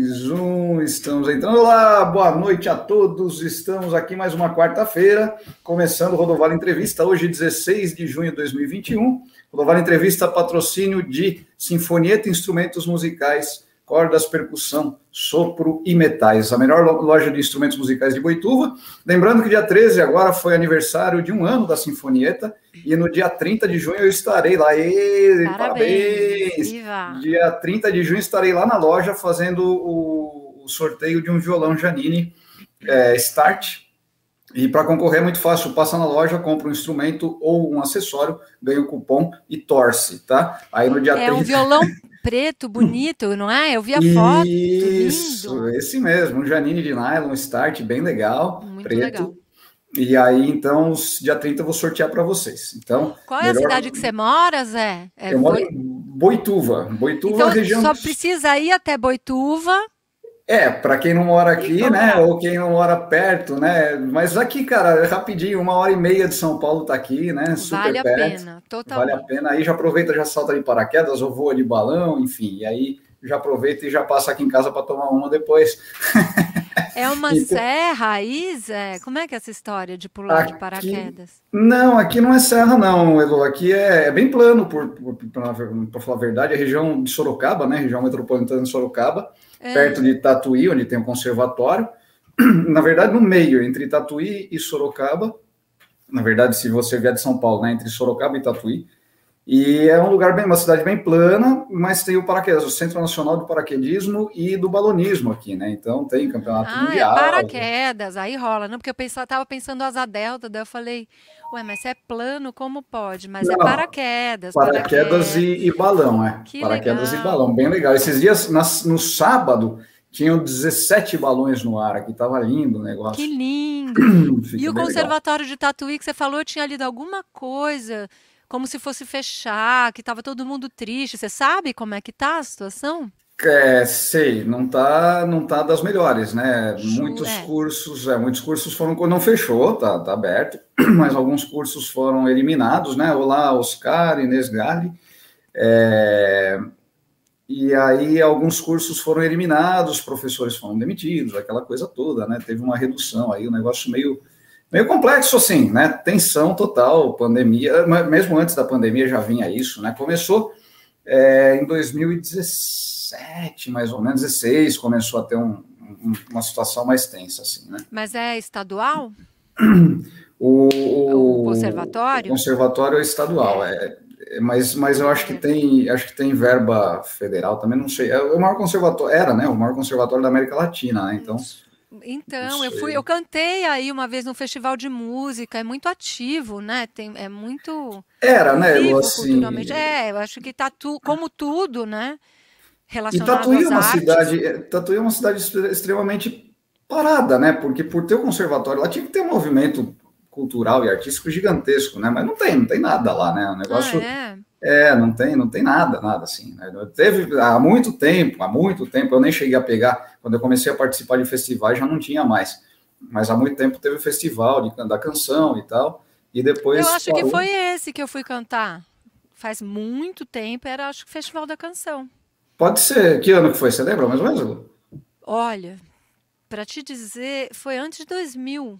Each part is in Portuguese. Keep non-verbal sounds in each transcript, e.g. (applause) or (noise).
Mais um, estamos entrando. Olá, boa noite a todos. Estamos aqui mais uma quarta-feira, começando o Entrevista, hoje, 16 de junho de 2021. Rodovalho Entrevista, patrocínio de Sinfonieta Instrumentos Musicais cordas, percussão, sopro e metais. A melhor loja de instrumentos musicais de Boituva. Lembrando que dia 13 agora foi aniversário de um ano da Sinfonieta e no dia 30 de junho eu estarei lá. E, parabéns! parabéns. Dia 30 de junho estarei lá na loja fazendo o, o sorteio de um violão Janine é, Start. E para concorrer é muito fácil, passa na loja, compra um instrumento ou um acessório, ganha o um cupom e torce, tá? Aí no dia é 30... um violão (laughs) preto, bonito, não é? Eu vi a foto. Isso, lindo. esse mesmo, um Janine de nylon, start, bem legal, Muito preto. Legal. E aí, então, dia 30 eu vou sortear para vocês. Então, Qual é melhor... a cidade que você mora, Zé? É eu moro em Boituva. Boituva, então, região. Só precisa ir até Boituva é, para quem não mora aqui, então, né, ou quem não mora perto, né, mas aqui, cara, rapidinho, uma hora e meia de São Paulo tá aqui, né, super vale perto. Vale a pena, totalmente. Vale a pena, aí já aproveita, já salta de paraquedas, ou voa de balão, enfim, e aí já aproveita e já passa aqui em casa para tomar uma depois. É (laughs) uma então, serra aí, Zé? Como é que é essa história de pular aqui, de paraquedas? Não, aqui não é serra, não, Elo. Aqui é, é bem plano, para falar a verdade, a região de Sorocaba, né? Região metropolitana de Sorocaba é. perto de Tatuí, onde tem um conservatório. (clears throat) Na verdade, no meio, entre Tatuí e Sorocaba. Na verdade, se você vier de São Paulo, né, entre Sorocaba e Tatuí. E é um lugar bem, uma cidade bem plana, mas tem o paraquedas, o Centro Nacional de Paraquedismo e do Balonismo aqui, né? Então tem campeonato ah, é mundial. É paraquedas, aí rola, não? Porque eu pensava, tava pensando asa delta, daí eu falei, ué, mas se é plano, como pode? Mas é não, é paraquedas. Paraquedas, paraquedas. E, e, balão, é. Que paraquedas legal. e balão, bem legal. Esses dias, nas, no sábado, tinham 17 balões no ar aqui, tava lindo o negócio. Que lindo! (clears throat) e o Conservatório legal. de Tatuí que você falou, eu tinha lido alguma coisa como se fosse fechar, que estava todo mundo triste. Você sabe como é que tá a situação? É, sei, não tá, não tá das melhores, né? Muitos é. cursos, é, muitos cursos foram não fechou, tá, tá aberto, (clears throat) mas alguns cursos foram eliminados, né? Olá, Oscar, Inês Gale. É, e aí alguns cursos foram eliminados, professores foram demitidos, aquela coisa toda, né? Teve uma redução aí, um negócio meio meio complexo assim, né? Tensão total, pandemia, mesmo antes da pandemia já vinha isso, né? Começou é, em 2016 17, mais ou menos 16, começou a ter um, um, uma situação mais tensa, assim, né? Mas é estadual? (clears throat) O, o, conservatório? O conservatório é estadual, é, é, mas, mas eu acho que tem acho que tem verba federal também, não sei. É o maior conservatório, era, né? O maior conservatório da América Latina, né? Então. Então, eu fui, eu cantei aí uma vez num festival de música, é muito ativo, né? Tem, é muito. Era, né? Eu, assim... É, eu acho que tá tudo como tudo, né? Relacionado e Tatuí é uma artes. cidade, é, Tatuí é uma cidade extremamente parada, né? Porque por ter o conservatório lá tinha que ter um movimento cultural e artístico gigantesco, né? Mas não tem, não tem nada lá, né? O negócio ah, é? É, não tem, não tem nada, nada assim. Né? Teve há muito tempo, há muito tempo, eu nem cheguei a pegar, quando eu comecei a participar de festivais já não tinha mais. Mas há muito tempo teve o festival de, da canção e tal. E depois. Eu acho falou... que foi esse que eu fui cantar. Faz muito tempo, era acho que o Festival da Canção. Pode ser. Que ano que foi? Você lembra mais ou menos? Olha, para te dizer, foi antes de 2000.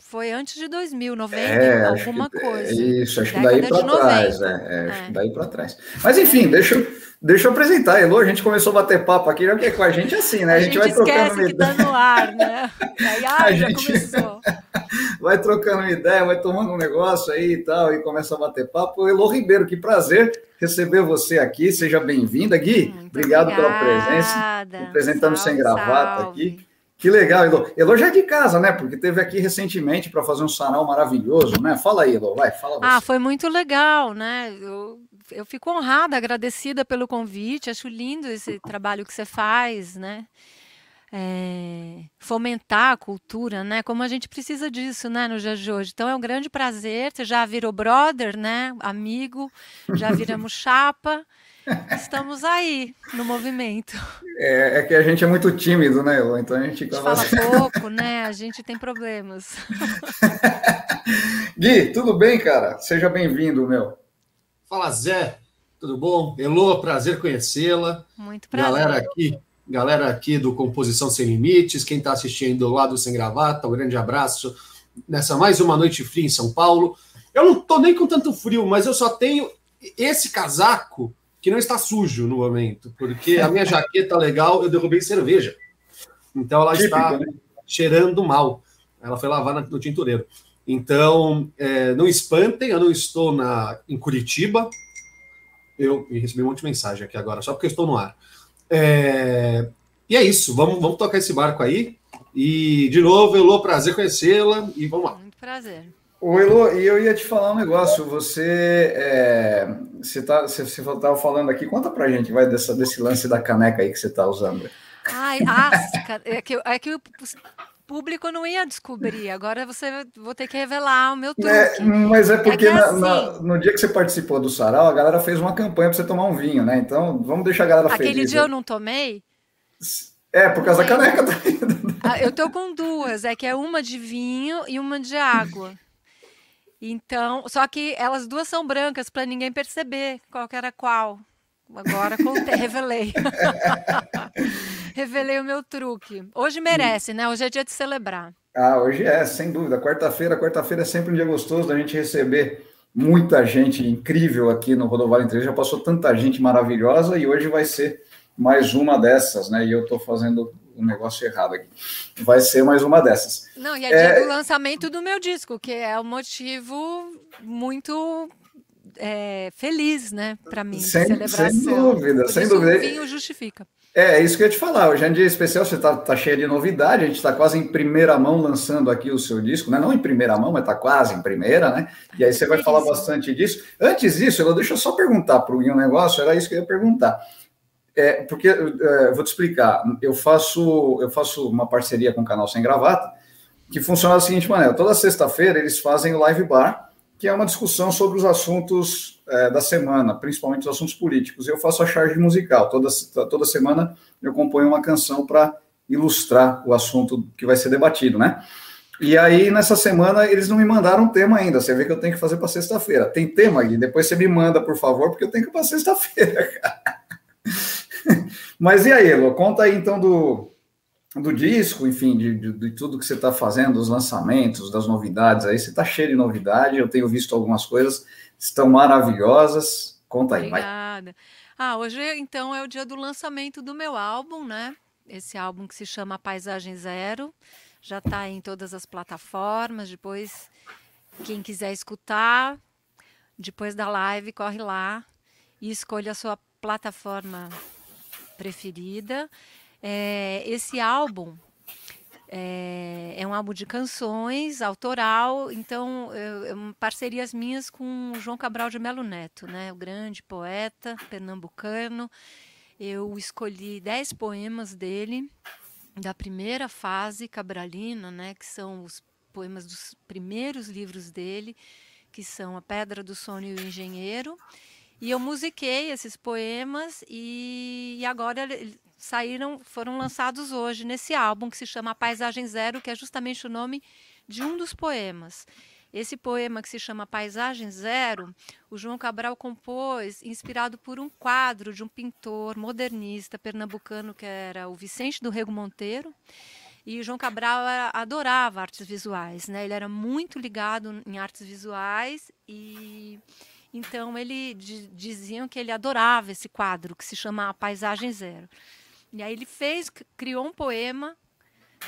Foi antes de 2000, 90, é, alguma que, coisa. Isso, acho que daí para trás. É, é, acho que é. daí para trás. Mas enfim, deixa eu, deixa eu apresentar. Elo, a gente começou a bater papo aqui, já que é com a gente assim, né? A, a gente, vai trocando que tá no ar, né? (laughs) Aí, ai, já gente começou. (laughs) vai trocando uma ideia, vai tomando um negócio aí e tal, e começa a bater papo. Elo Ribeiro, que prazer receber você aqui. Seja bem-vinda, Gui. obrigado obrigada. pela presença. Apresentando sem gravata salve. aqui. Que legal, Elo. Elo já é de casa, né? Porque teve aqui recentemente para fazer um sarau maravilhoso, né? Fala aí, Elo, vai, fala você. Ah, foi muito legal, né? Eu, eu fico honrada, agradecida pelo convite. Acho lindo esse trabalho que você faz, né? É, fomentar a cultura, né? Como a gente precisa disso, né? No dia de hoje. Então é um grande prazer. Você já virou brother, né? Amigo, já (laughs) viramos chapa. Estamos aí no movimento. É, é, que a gente é muito tímido, né, Elô? Então a gente, a gente fala pouco, né? A gente tem problemas. (laughs) Gui, tudo bem, cara? Seja bem-vindo, meu. Fala, Zé. Tudo bom? Elô, prazer conhecê-la. Muito prazer. Galera aqui galera aqui do Composição Sem Limites, quem está assistindo lá do Sem Gravata, um grande abraço nessa mais uma noite fria em São Paulo. Eu não estou nem com tanto frio, mas eu só tenho esse casaco que não está sujo no momento, porque a minha jaqueta legal eu derrubei cerveja. Então ela Típico, está né? cheirando mal. Ela foi lavar no tintureiro. Então, é, não espantem, eu não estou na, em Curitiba. Eu recebi um monte de mensagem aqui agora, só porque eu estou no ar. É, e é isso, vamos, vamos tocar esse barco aí. E, de novo, Elô, prazer conhecê-la e vamos lá. Muito prazer. Oi, Elô, e eu ia te falar um negócio. Você é, você tá, você estava falando aqui, conta pra gente, vai, dessa, desse lance da caneca aí que você está usando. Ai, ah, é que, é que o público não ia descobrir. Agora você vou ter que revelar o meu truque. É, mas é, é porque é assim... na, no dia que você participou do Sarau, a galera fez uma campanha para você tomar um vinho, né? Então vamos deixar a galera Aquele feliz. Aquele dia né? eu não tomei? É, por causa da caneca. Ah, eu tô com duas, é que é uma de vinho e uma de água. Então, só que elas duas são brancas para ninguém perceber qual era qual. Agora contei, (laughs) revelei. (laughs) revelei o meu truque. Hoje merece, né? Hoje é dia de celebrar. Ah, hoje é, sem dúvida. Quarta-feira, quarta-feira é sempre um dia gostoso da gente receber muita gente incrível aqui no Rodovalho Entre Já passou tanta gente maravilhosa e hoje vai ser mais uma dessas, né? E eu estou fazendo um negócio errado aqui. Vai ser mais uma dessas. Não, e é, é... dia do lançamento do meu disco, que é um motivo muito é, feliz, né, para mim. Sem, celebração. sem dúvida, Por sem dúvida. O vinho justifica. É, é, isso que eu ia te falar. Hoje é um dia especial, você está tá cheio de novidade, a gente está quase em primeira mão lançando aqui o seu disco, né? Não em primeira mão, mas está quase em primeira, né? E aí você vai falar bastante disso. Antes disso, eu deixa eu só perguntar para o um negócio, era isso que eu ia perguntar. É, porque é, vou te explicar, eu faço, eu faço uma parceria com o canal Sem Gravata, que funciona da seguinte maneira: toda sexta-feira eles fazem live bar que é uma discussão sobre os assuntos é, da semana, principalmente os assuntos políticos. Eu faço a charge musical. Toda, toda semana eu componho uma canção para ilustrar o assunto que vai ser debatido, né? E aí, nessa semana, eles não me mandaram tema ainda. Você vê que eu tenho que fazer para sexta-feira. Tem tema, Gui? Depois você me manda, por favor, porque eu tenho que ir para sexta-feira, (laughs) Mas e aí, Elo? Conta aí, então, do, do disco, enfim, de, de, de tudo que você está fazendo, dos lançamentos, das novidades aí. Você está cheio de novidade, eu tenho visto algumas coisas, estão maravilhosas. Conta aí, Obrigada. vai. Ah, hoje então é o dia do lançamento do meu álbum, né? Esse álbum que se chama Paisagem Zero. Já está em todas as plataformas. Depois, quem quiser escutar, depois da live, corre lá e escolha a sua plataforma preferida. É, esse álbum é, é, um álbum de canções, autoral, então eu, eu, parcerias minhas com o João Cabral de Melo Neto, né, o grande poeta pernambucano. Eu escolhi dez poemas dele, da primeira fase cabralina, né, que são os poemas dos primeiros livros dele, que são A Pedra do Sono e o Engenheiro. E eu musiquei esses poemas e, e agora saíram, foram lançados hoje nesse álbum que se chama Paisagem Zero, que é justamente o nome de um dos poemas. Esse poema que se chama Paisagem Zero, o João Cabral compôs inspirado por um quadro de um pintor modernista pernambucano que era o Vicente do Rego Monteiro. E João Cabral adorava artes visuais, né? Ele era muito ligado em artes visuais e então ele diziam que ele adorava esse quadro que se chama Paisagem Zero. E aí ele fez, criou um poema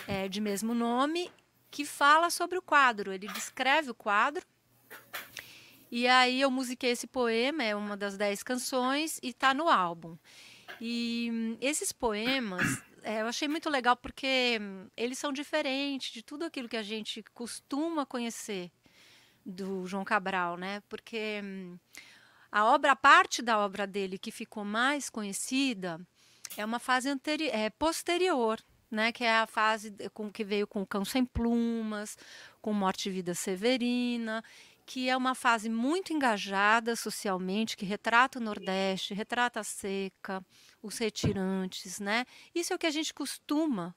é, de mesmo nome que fala sobre o quadro. Ele descreve o quadro. E aí eu musiquei esse poema, é uma das dez canções, e está no álbum. E hum, esses poemas (coughs) é, eu achei muito legal porque hum, eles são diferentes de tudo aquilo que a gente costuma conhecer do João Cabral, né? Porque hum, a obra, a parte da obra dele que ficou mais conhecida é uma fase anteri é, posterior, né, que é a fase com que veio com Cão Sem Plumas, com Morte e Vida Severina, que é uma fase muito engajada socialmente, que retrata o Nordeste, retrata a seca, os retirantes, né? Isso é o que a gente costuma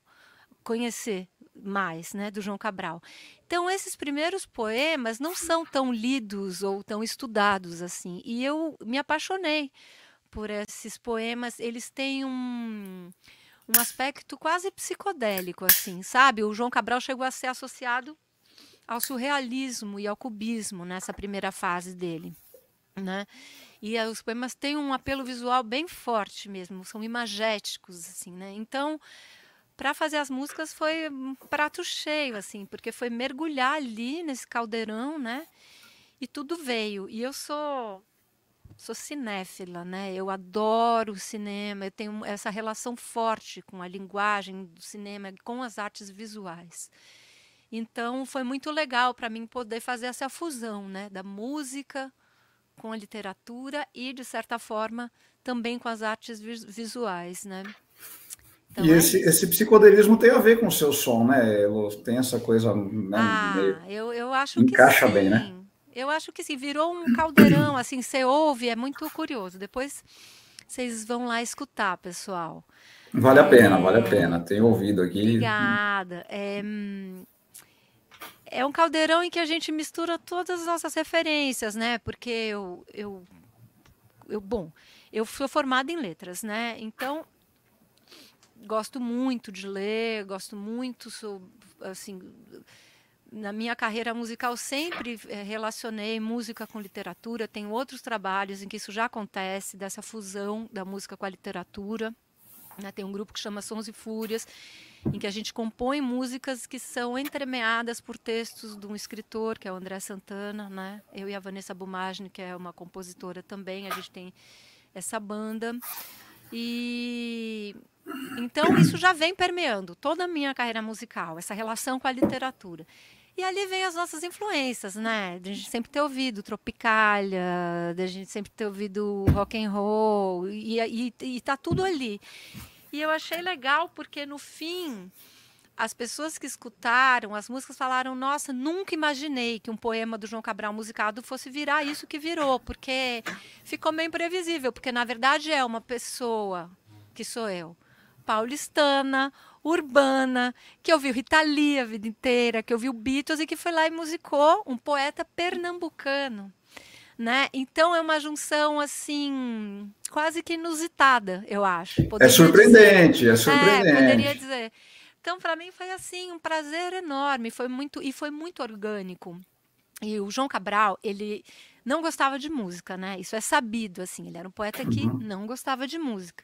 conhecer mais, né, do João Cabral. Então esses primeiros poemas não são tão lidos ou tão estudados assim, e eu me apaixonei por esses poemas, eles têm um, um aspecto quase psicodélico, assim, sabe? O João Cabral chegou a ser associado ao surrealismo e ao cubismo nessa primeira fase dele, né? E os poemas têm um apelo visual bem forte mesmo, são imagéticos, assim, né? Então, para fazer as músicas foi um prato cheio, assim, porque foi mergulhar ali nesse caldeirão, né? E tudo veio. E eu sou sou cinéfila, né? Eu adoro o cinema, eu tenho essa relação forte com a linguagem do cinema, com as artes visuais. Então foi muito legal para mim poder fazer essa fusão, né, da música com a literatura e de certa forma também com as artes visuais, né? Então, e é esse, esse psicodelismo tem a ver com o seu som, né? Tem essa coisa. Né, ah, eu, eu acho encaixa que bem, né? Eu acho que sim, virou um caldeirão, assim, você ouve, é muito curioso. Depois vocês vão lá escutar, pessoal. Vale a pena, vale a pena. Tenho ouvido aqui. Obrigada. É, é um caldeirão em que a gente mistura todas as nossas referências, né? Porque eu, eu, eu bom, eu sou formada em letras, né? Então gosto muito de ler, gosto muito, sou assim, na minha carreira musical sempre é, relacionei música com literatura. Tenho outros trabalhos em que isso já acontece, dessa fusão da música com a literatura. Né? Tem um grupo que chama Sons e Fúrias, em que a gente compõe músicas que são entremeadas por textos de um escritor, que é o André Santana. Né? Eu e a Vanessa Bumagni, que é uma compositora também, a gente tem essa banda. E então isso já vem permeando toda a minha carreira musical, essa relação com a literatura. E ali vem as nossas influências, né? De a gente sempre ter ouvido Tropicália, de a gente sempre ter ouvido rock and roll, e, e, e tá tudo ali. E eu achei legal porque no fim as pessoas que escutaram as músicas falaram: Nossa, nunca imaginei que um poema do João Cabral musicado fosse virar isso que virou, porque ficou meio imprevisível, porque na verdade é uma pessoa, que sou eu, paulistana, urbana, que ouviu Rita Lee a vida inteira, que ouviu Beatles e que foi lá e musicou um poeta pernambucano. Né? Então é uma junção assim quase que inusitada, eu acho. É poderia é surpreendente, dizer. é surpreendente. É, poderia dizer. Então para mim foi assim um prazer enorme, foi muito e foi muito orgânico. E o João Cabral, ele não gostava de música, né? Isso é sabido assim, ele era um poeta que uhum. não gostava de música.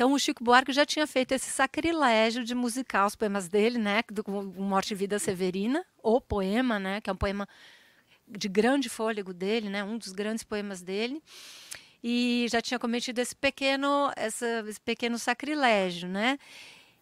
Então o Chico Buarque já tinha feito esse sacrilégio de musicar os poemas dele, né, do Morte e Vida Severina, o poema, né, que é um poema de grande fôlego dele, né, um dos grandes poemas dele. E já tinha cometido esse pequeno, essa, esse pequeno sacrilégio, né?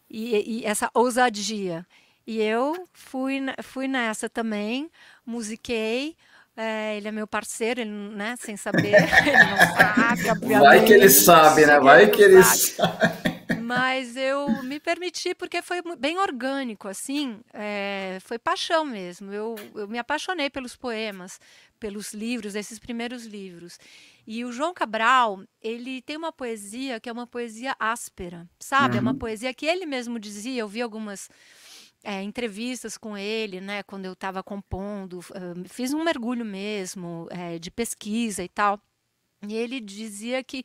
E, e essa ousadia. E eu fui, fui nessa também, musiquei, é, ele é meu parceiro, ele, né, sem saber, (laughs) ele não sabe, obviamente. Vai que ele sabe, né? Vai que ele sabe. Mas eu me permiti porque foi bem orgânico, assim, é, foi paixão mesmo. Eu, eu me apaixonei pelos poemas, pelos livros, esses primeiros livros. E o João Cabral, ele tem uma poesia que é uma poesia áspera, sabe? Uhum. É uma uhum. poesia que ele mesmo dizia, eu vi algumas é, entrevistas com ele, né, quando eu estava compondo, uh, fiz um mergulho mesmo é, de pesquisa e tal. E ele dizia que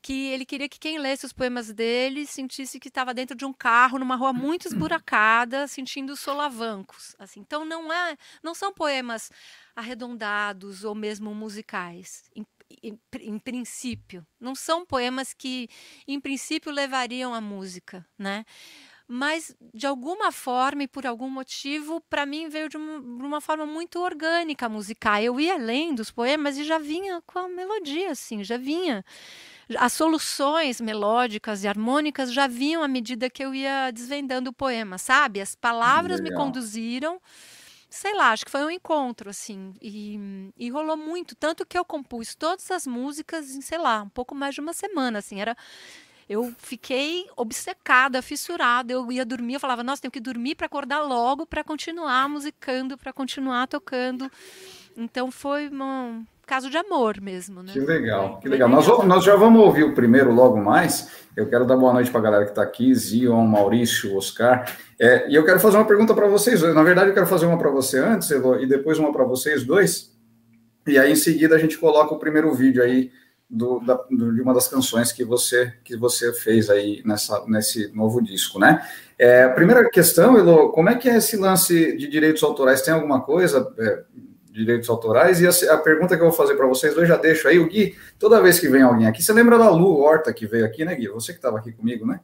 que ele queria que quem lesse os poemas dele sentisse que estava dentro de um carro numa rua muito esburacada, sentindo solavancos. Assim, então não é, não são poemas arredondados ou mesmo musicais. Em, em, princípio, não são poemas que, em princípio, levariam à música, né? Mas de alguma forma e por algum motivo, para mim veio de uma, de uma, forma muito orgânica musical. Eu ia lendo os poemas e já vinha com a melodia, assim, já vinha. As soluções melódicas e harmônicas já vinham à medida que eu ia desvendando o poema, sabe? As palavras Legal. me conduziram sei lá, acho que foi um encontro, assim, e, e rolou muito, tanto que eu compus todas as músicas em, sei lá, um pouco mais de uma semana, assim, era eu fiquei obcecada, fissurada. Eu ia dormir, eu falava, nossa, tenho que dormir para acordar logo para continuar musicando, para continuar tocando. Então foi um caso de amor mesmo, né? Que legal, que legal. Nós, nós já vamos ouvir o primeiro logo mais. Eu quero dar boa noite para a galera que está aqui, Zion, Maurício, Oscar. É, e eu quero fazer uma pergunta para vocês. Na verdade, eu quero fazer uma para você antes, e depois uma para vocês dois. E aí, em seguida, a gente coloca o primeiro vídeo aí do, da, de uma das canções que você que você fez aí nessa, nesse novo disco, né? É, primeira questão, Elo, como é que é esse lance de direitos autorais? Tem alguma coisa é, direitos autorais? E a, a, pergunta que eu vou fazer para vocês eu já deixo aí, o Gui, toda vez que vem alguém aqui, você lembra da Lu Horta que veio aqui, né, Gui? Você que estava aqui comigo, né?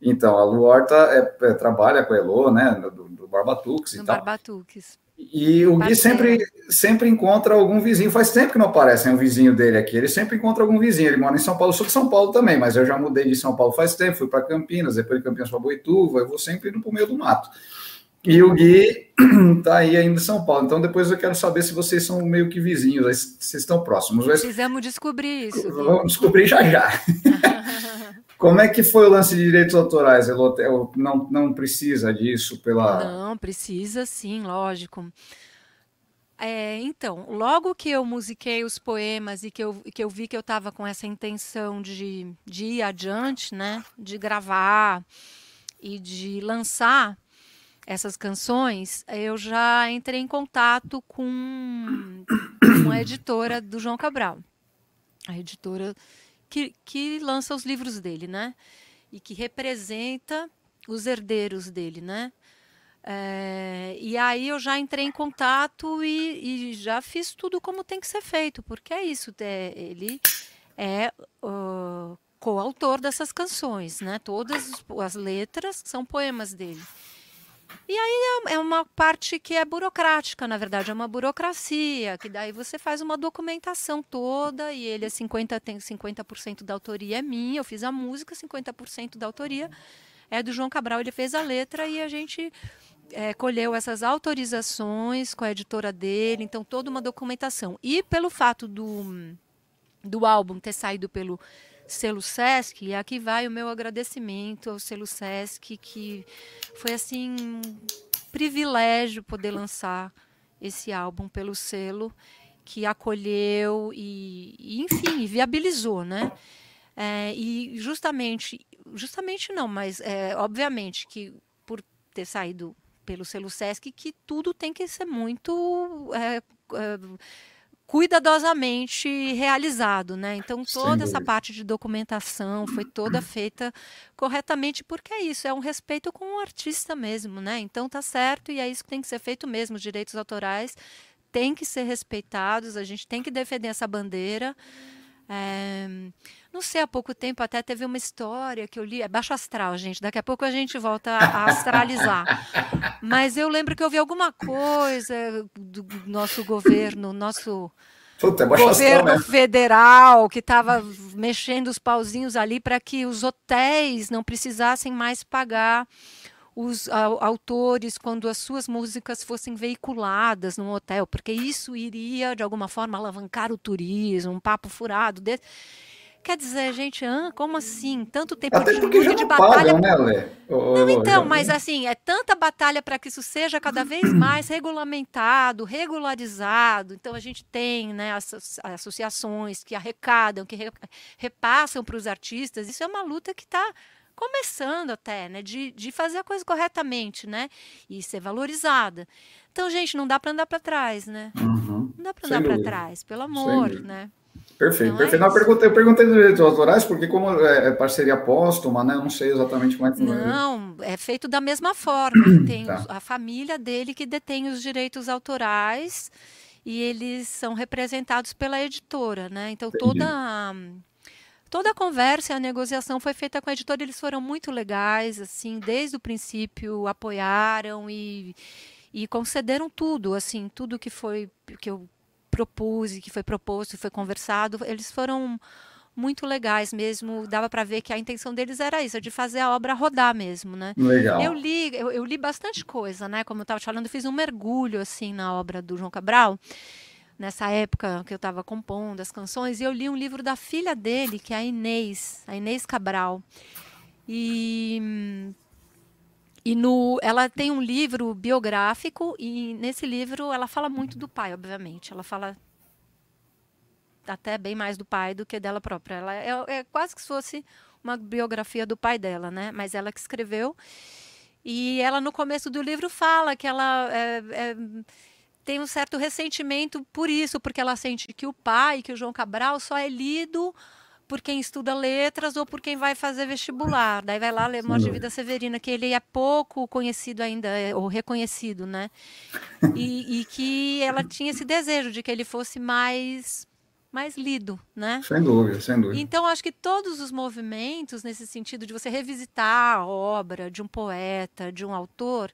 Então, a Lu Horta é, é, trabalha com a Elo, né, do, do Barbatux e tal. Barbatux. E o Gui sempre, sempre encontra algum vizinho. Faz tempo que não aparece um vizinho dele aqui. Ele sempre encontra algum vizinho. Ele mora em São Paulo, sou de São Paulo também, mas eu já mudei de São Paulo faz tempo. Fui para Campinas, depois de Campinas para Boituva. Eu vou sempre indo para o meio do mato. E o Gui está (clears throat) aí ainda em São Paulo. Então depois eu quero saber se vocês são meio que vizinhos, vocês estão próximos. Precisamos descobrir isso. Vamos descobrir já já. (laughs) Como é que foi o lance de direitos autorais? Não, não precisa disso pela. Não, precisa sim, lógico. É, então, logo que eu musiquei os poemas e que eu, que eu vi que eu estava com essa intenção de, de ir adiante, né, de gravar e de lançar essas canções, eu já entrei em contato com, com a editora do João Cabral. A editora que, que lança os livros dele, né? E que representa os herdeiros dele, né? É, e aí eu já entrei em contato e, e, já fiz tudo como tem que ser feito, porque é isso, é, ele é uh, coautor dessas canções, né? Todas as letras são poemas dele. E aí é, é uma parte que é burocrática, na verdade, é uma burocracia, que daí você faz uma documentação toda e ele é 50, tem 50% da autoria é minha, eu fiz a música, 50% da autoria é do João Cabral, ele fez a letra e a gente é, colheu essas autorizações com a editora dele, então toda uma documentação. E pelo fato do, do álbum ter saído pelo selo Sesc, e aqui vai o meu agradecimento ao selo Sesc, que foi assim um privilégio poder lançar esse álbum pelo selo que acolheu e, e enfim, viabilizou, né? É, e justamente, justamente não, mas é, obviamente que por ter saído pelo selo Sesc, que tudo tem que ser muito é, é cuidadosamente realizado, né? Então toda essa parte de documentação foi toda (clears throat) feita corretamente, porque é isso, é um respeito com o artista mesmo, né? Então tá certo e é isso que tem que ser feito mesmo, os direitos autorais têm que ser respeitados, a gente tem que defender essa bandeira. É, não sei, há pouco tempo até teve uma história que eu li, é baixo astral, gente, daqui a pouco a gente volta a astralizar. Mas eu lembro que eu vi alguma coisa do nosso governo, nosso Puta, é governo astral, né? federal que estava mexendo os pauzinhos ali para que os hotéis não precisassem mais pagar os autores quando as suas músicas fossem veiculadas num hotel, porque isso iria de alguma forma alavancar o turismo, um papo furado desse. Quer dizer, gente, ah, como assim? Tanto tempo Até de já de batalha. Pagam, né, Lê? Não, então, mas assim, é tanta batalha para que isso seja cada vez mais regulamentado, regularizado. Então a gente tem né, as associações que arrecadam, que repassam para os artistas. Isso é uma luta que está começando até, né? De, de fazer a coisa corretamente, né? E ser valorizada. Então, gente, não dá para andar para trás, né? Uhum. Não dá para andar para trás, pelo amor, né? Perfeito, então perfeito. É não, eu, perguntei, eu perguntei dos direitos autorais, porque como é, é parceria póstuma, né? Eu não sei exatamente como é que Não, é feito da mesma forma. Tem (clears throat) tá. a família dele que detém os direitos autorais e eles são representados pela editora, né? Então Entendi. toda toda a conversa e a negociação foi feita com a editora, eles foram muito legais, assim, desde o princípio apoiaram e, e concederam tudo, assim, tudo que foi que eu propus, que foi proposto, foi conversado, eles foram muito legais mesmo, dava para ver que a intenção deles era isso, de fazer a obra rodar mesmo, né? Legal. Eu li, eu, eu li bastante coisa, né? Como eu estava te falando, eu fiz um mergulho assim na obra do João Cabral nessa época que eu estava compondo as canções, e eu li um livro da filha dele, que é a Inês, a Inês Cabral. E e no, ela tem um livro biográfico e nesse livro ela fala muito do pai, obviamente. Ela fala até bem mais do pai do que dela própria. Ela é, é quase que se fosse uma biografia do pai dela, né? Mas ela que escreveu. E ela no começo do livro fala que ela é, é, tem um certo ressentimento por isso, porque ela sente que o pai, que o João Cabral, só é lido por quem estuda letras ou por quem vai fazer vestibular. Daí vai lá ler Morte de Vida Severina, que ele é pouco conhecido ainda, é, ou reconhecido, né? E, e, que ela tinha esse desejo de que ele fosse mais mais lido, né? Sem dúvida, sem dúvida. Então, acho que todos os movimentos, nesse sentido de você revisitar a obra de um poeta, de um autor,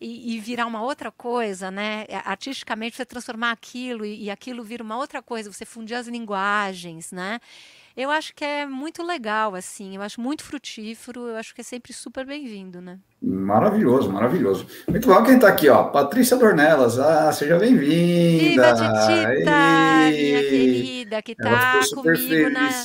e, e, virar uma outra coisa, né? Artisticamente, você transformar aquilo e, e aquilo vira uma outra coisa, você fundir as linguagens, né? Eu acho que é muito legal, assim, eu acho muito frutífero, eu acho que é sempre super bem-vindo, né? Maravilhoso, maravilhoso. Muito bom quem está aqui, ó. Patrícia Dornelas, ah, seja bem-vinda. Titita, minha querida, que está comigo na,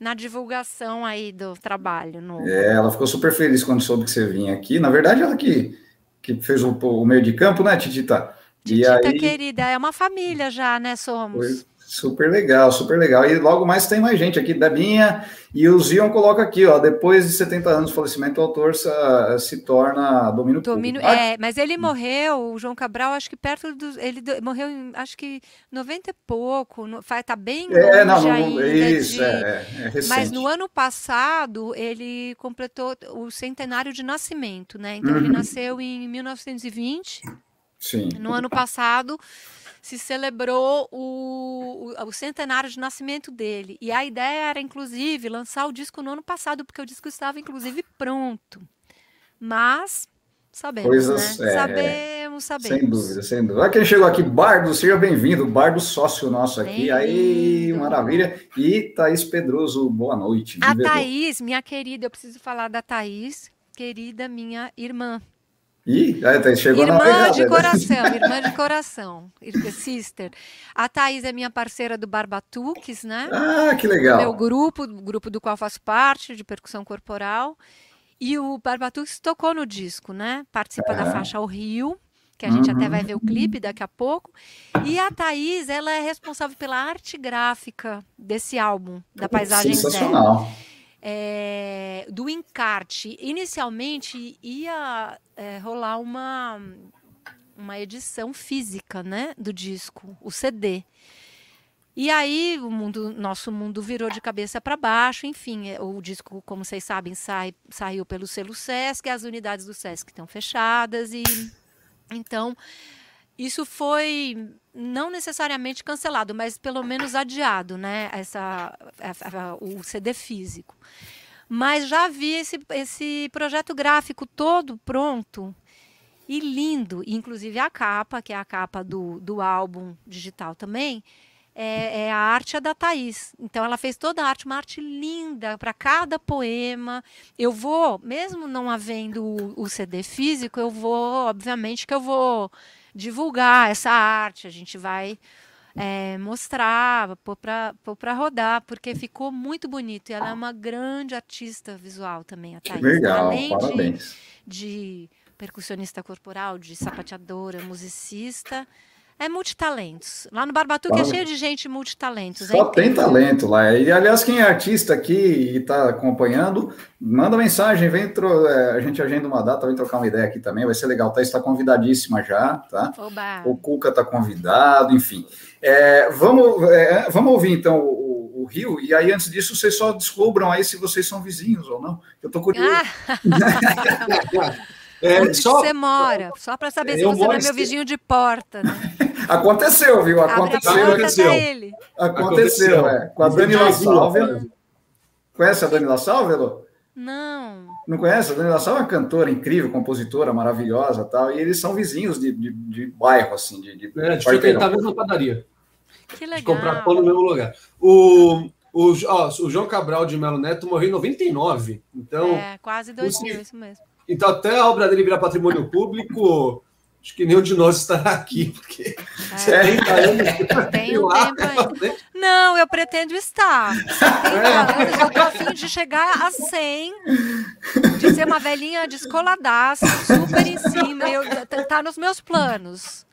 na, divulgação aí do trabalho. No... É, ela ficou super feliz quando soube que você vinha aqui. Na verdade, ela que, que fez o, o meio de campo, né, Titita? Titita, aí... querida, é uma família já, né, somos. Foi Super legal, super legal. E logo mais tem mais gente aqui, Debinha, e o Zion coloca aqui, ó, depois de 70 anos de falecimento, o autor se, se torna domínio, domínio público. É, mas ele morreu, o João Cabral, acho que perto do... Ele morreu em, acho que 90 e pouco, no, tá bem é, não, não, ainda Isso, de, é, é. Mas no ano passado, ele completou o centenário de nascimento, né? Então, uhum. ele nasceu em 1920. Sim. No ano passado se celebrou o, o, o, centenário de nascimento dele. E a ideia era, inclusive, lançar o disco no ano passado, porque o disco estava, inclusive, pronto. Mas sabemos, Coisas, né? É, sabemos, sabemos. Sem dúvida, sem dúvida. Olha quem chegou aqui, Bardo, seja bem-vindo. Bardo sócio nosso aqui. Aí, maravilha. E Thaís Pedroso, boa noite. A Thaís, minha querida, eu preciso falar da Thaís, querida minha irmã. Ih, aí, chegou irmã na pegada, (laughs) de coração, irmã de coração, sister. A Thaís é minha parceira do Barbatuques, né? Ah, que legal. Meu grupo, grupo do qual faço parte, de percussão corporal. E o Barbatuques tocou no disco, né? Participa é. da faixa O Rio, que a gente uhum. até vai ver o clipe daqui a pouco. E a Thaís, ela é responsável pela arte gráfica desse álbum, da paisagem Sensacional. Zero é, do encarte. Inicialmente ia é, rolar uma, uma edição física né, do disco, o CD. E aí o mundo, nosso mundo virou de cabeça para baixo, enfim, é, o disco, como vocês sabem, sai, saiu pelo selo Sesc, as unidades do Sesc estão fechadas e então isso foi não necessariamente cancelado, mas pelo menos adiado, né? Essa, o CD físico. Mas já vi esse, esse projeto gráfico todo pronto e lindo, inclusive a capa, que é a capa do, do álbum digital também, é, é, a arte da Thaís. Então ela fez toda a arte, uma arte linda para cada poema. Eu vou, mesmo não havendo o, o CD físico, eu vou, obviamente que eu vou divulgar essa arte, a gente vai é, mostrar, pôr para rodar, porque ficou muito bonito. E ela é uma grande artista visual também, a Thaís. Legal, Além parabéns. De, de percussionista corporal, de sapateadora, musicista, é multitalentos. Lá no Barbatuque é cheio de gente multitalentos. Só é tem talento lá. E, aliás, quem é artista aqui e está acompanhando, manda mensagem, vem tro... É, a gente agenda uma data, vem trocar uma ideia aqui também, vai ser legal. Tá, está convidadíssima já, tá? Oba. O Cuca está convidado, enfim. É, vamos, é, vamos ouvir, então, o, o, Rio, e aí, antes disso, vocês só descubram aí se vocês são vizinhos ou não. Eu estou curioso. Ah. (laughs) É, Onde só, você mora? Só para saber se você não é meu vizinho de porta. Né? Aconteceu, viu? Aconteceu. Aconteceu. Aconteceu, Aconteceu, é. Com a Danila Salve. Conhece a Danila Salve, Não. Não conhece? A Danila Salve é uma cantora incrível, compositora maravilhosa tal. E eles são vizinhos de, de, de bairro, assim. De, de é, frequentar a mesma padaria. Que legal. De comprar pão no mesmo lugar. O, o, ó, o João Cabral de Melo Neto morreu em 99. Então. É, quase dois mil, isso mesmo. Então, até a obra dele virar patrimônio público, acho que nenhum de nós estará aqui, porque é. 70 anos. Tem um (laughs) tempo ainda. Não, eu pretendo estar. 70 (laughs) é. anos, eu tô afim de chegar a 100, de ser uma velhinha descoladaça, super em cima. Eu, tá nos meus planos.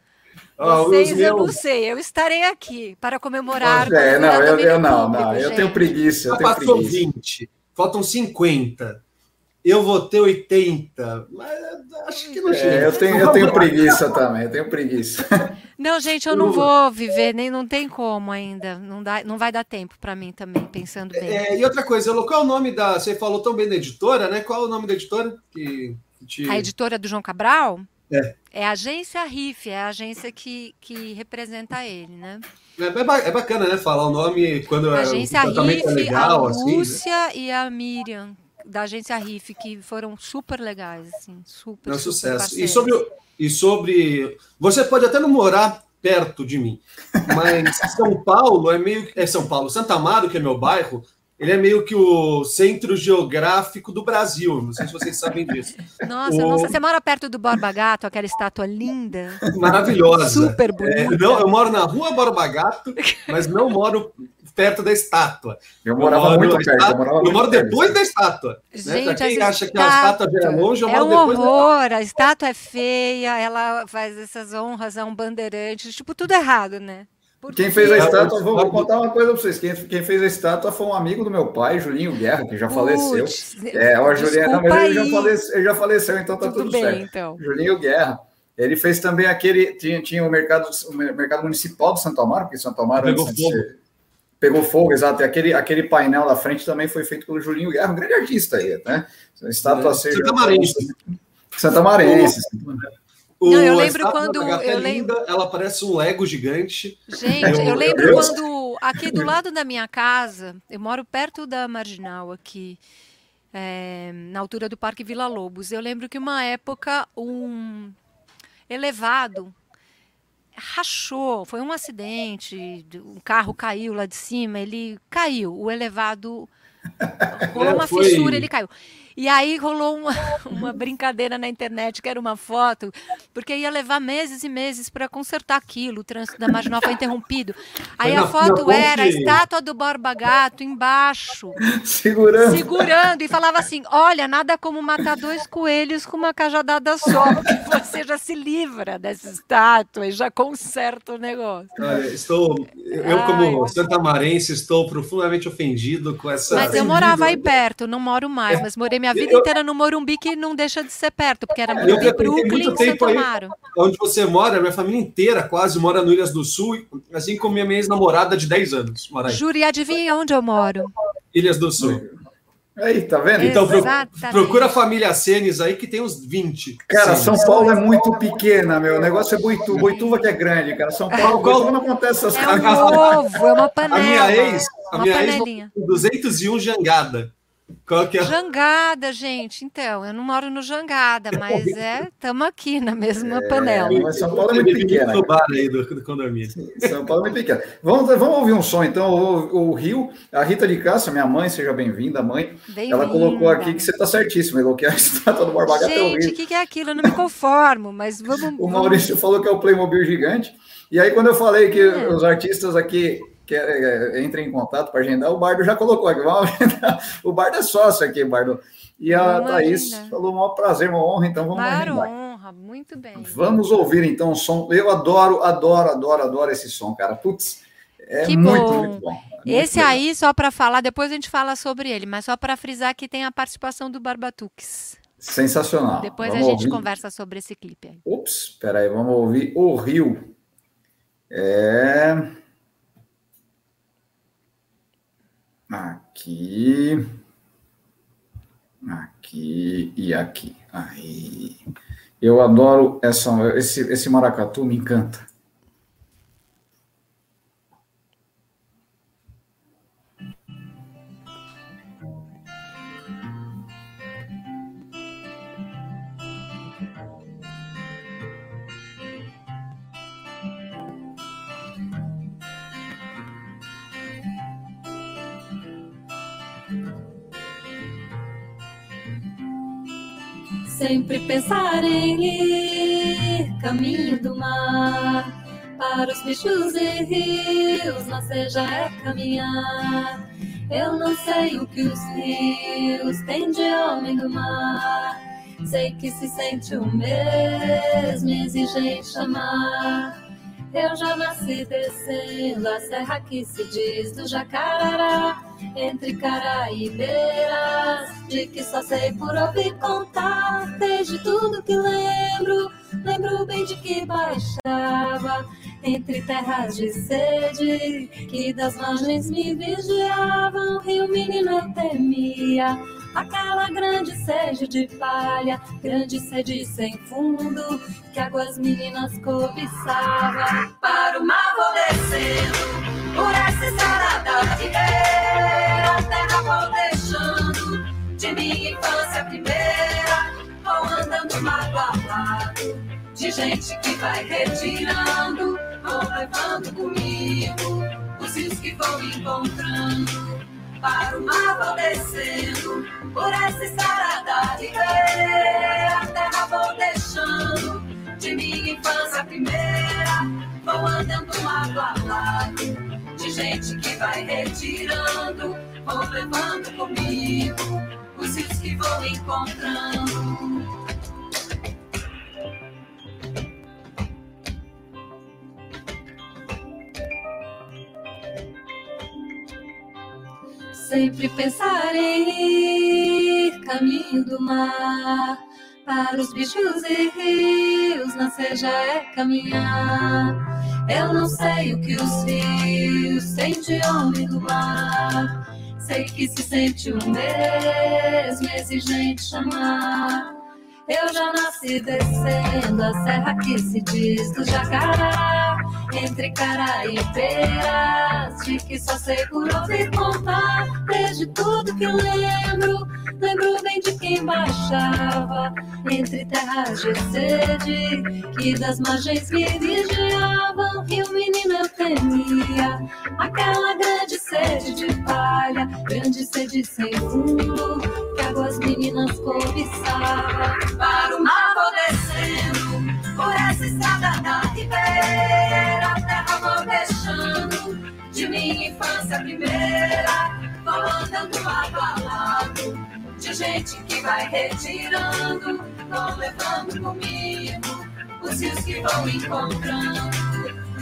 Ah, Vocês meus... eu não sei, eu estarei aqui para comemorar. É, não, eu, eu não, não, eu tenho preguiça. Eu tenho passou preguiça. 20, faltam 50. Eu vou ter 80. Mas acho que não chega. É, eu tenho, eu tenho preguiça também, eu tenho preguiça. Não, gente, eu não vou viver, nem não tem como ainda. Não, dá, não vai dar tempo para mim também, pensando bem. É, e outra coisa, qual é o nome da. Você falou tão bem da editora, né? Qual é o nome da editora? Que, que te... A editora do João Cabral? É. É a agência RIF, é a agência que, que representa ele, né? É, é, é bacana, né? Falar o nome quando a agência é, RIF, é legal, a Lúcia assim, né? e a Miriam, da agência RIF, que foram super legais, assim, super. É um sucesso. E sobre, e sobre. Você pode até não morar perto de mim, mas (laughs) São Paulo é meio. É São Paulo, Santa Amaro, que é meu bairro, ele é meio que o centro geográfico do Brasil. Não sei se vocês sabem disso. Nossa, o... nossa, você mora perto do Borba Gato, aquela estátua linda. Maravilhosa. Super bonita. É, não, eu moro na rua Borba Gato, mas não moro perto da estátua. Eu morava eu muito perto. Estátua, eu, morava eu moro depois da estátua. Gente, né? quem acha que a estátua já é longe, eu é moro um depois horror. A estátua é feia, ela faz essas honras a um bandeirante. Tipo, tudo errado, né? Quem fez a estátua, vou, vou, contar uma coisa para vocês. Quem, quem, fez a estátua foi um amigo do meu pai, Julinho Guerra, que já faleceu. é, ó, Julinho, não, mas ele já, faleceu, ele já faleceu, então tá tudo, tudo bem, certo. Então. Julinho Guerra. Ele fez também aquele. Tinha, tinha o, mercado, o mercado municipal de Santo Amaro, porque Santo Amaro pegou fogo. Pegou fogo, exato. E aquele, aquele painel da frente também foi feito pelo Julinho Guerra, um grande artista aí, né? Estátua é, seja. Santa Marense. Santa Marense. O, não, eu lembro quando. Eu é lembro... Linda, ela parece um Lego gigante. Gente, eu, eu lembro quando. Aqui do lado da minha casa, eu moro perto da Marginal aqui. É, na altura do Parque Vila Lobos. Eu lembro que uma época um elevado rachou, foi um acidente, um carro caiu lá de cima, ele caiu, o elevado (laughs) rolou uma fissura, ele caiu. E aí rolou uma, (laughs) uma brincadeira na internet, que era uma foto, porque ia levar meses e meses para consertar aquilo, o trânsito da marginal foi interrompido. Aí a foto era a estátua do Borba Gato embaixo, segurando. segurando, e falava assim: olha, nada como matar dois coelhos com uma cajadada só, (laughs) porque você já se livra dessa estátua e já conserta o negócio. Olha, estou, eu como Ai, santamarense, estou profundamente ofendido com essa... Mas eu morava aí perto, não moro mais, mas morei minha vida eu, inteira no Morumbi, que não deixa de ser perto, porque era Morumbi, Brooklyn, Santo Amaro. Onde você mora, minha família inteira quase mora no Ilhas do Sul, assim como minha ex-namorada de 10 anos. Mora aí. Júri, adivinha onde eu moro? Ilhas do Sul. Aí, tá vendo? Então pro, procura a família Senes aí que tem uns 20. Cara, São Paulo é muito pequena, meu. O negócio é Boituva. Boituva que é grande, cara. São Paulo, Boituva não acontece essas é coisas. É um ovo, é uma panela. A minha ex, a minha ex 201 jangada. Qual que é? Jangada, gente. Então, eu não moro no Jangada, (laughs) mas é, estamos aqui na mesma é, panela. Mas São Paulo é muito pequeno. No bar aí do, do condomínio. São Paulo é muito pequeno. Vamos, vamos ouvir um som, então. O, o Rio, a Rita de Castro, minha mãe, seja bem-vinda, mãe. Bem ela colocou aqui que você está certíssimo, Elô, que a estátua do Barbagato é Gente, o que, que é aquilo? Eu não me conformo, mas vamos. O Maurício vamos... falou que é o Playmobil gigante. E aí, quando eu falei que é. os artistas aqui que é, é, entre em contato para agendar, o Bardo já colocou aqui, vamos agendar. (laughs) O Bardo é sócio aqui, Bardo. E a vamos Thaís falou, um prazer, uma honra, então vamos claro, agendar. honra, muito bem. Vamos ouvir então o som. Eu adoro, adoro, adoro, adoro esse som, cara. Putz, é que muito, bom. muito bom. Muito esse aí, só para falar, depois a gente fala sobre ele, mas só para frisar que tem a participação do Barbatux. Sensacional. Depois vamos a gente ouvir. conversa sobre esse clipe aí. Ups, espera aí, vamos ouvir o Rio. É... Aqui. Aqui e aqui. Aí. Eu adoro essa, esse, esse maracatu, me encanta. Sempre pensar em ir caminho do mar. Para os bichos e rios, não seja é caminhar. Eu não sei o que os rios têm de homem do mar. Sei que se sente o mesmo exigente chamar. Eu já nasci descendo a serra que se diz do Jacarará, entre Caraíbeiras, de que só sei por ouvir contar, desde tudo que lembro, lembro bem de que baixava, entre terras de sede, que das margens me vigiavam, rio menino eu temia, aquela grande sede de palha, grande sede sem fundo, que águas meninas cobiçava. Para o mar vou descendo, por essa estrada ribeira, terra vou deixando, de minha infância primeira, vou andando lado, de gente que vai retirando, vou levando comigo os rios que vou encontrando para o mar vou descendo, por essa estrada de ver, a terra vou deixando, de minha infância primeira, vou andando lado a lado, de gente que vai retirando, vou levando comigo os rios que vou encontrando. Sempre pensar em ir caminho do mar. Para os bichos e rios, nascer já é caminhar. Eu não sei o que os rios sentem homem do mar. Sei que se sente o mesmo exigente chamar. Eu já nasci descendo a serra que se diz do Jacará, entre Caraíbeiras, de que só sei por ouvir contar, desde tudo que lembro, lembro bem de quem baixava, entre terras de sede, que das margens me vigiavam, rio menino eu temia, aquela grande sede de palha, grande sede sem fundo, que águas meninas cobiçavam para o mar vou descendo, por essa estrada da ribeira, a terra vou deixando, de minha infância primeira, vou andando lado a lado, de gente que vai retirando, vou levando comigo os rios que vou encontrando.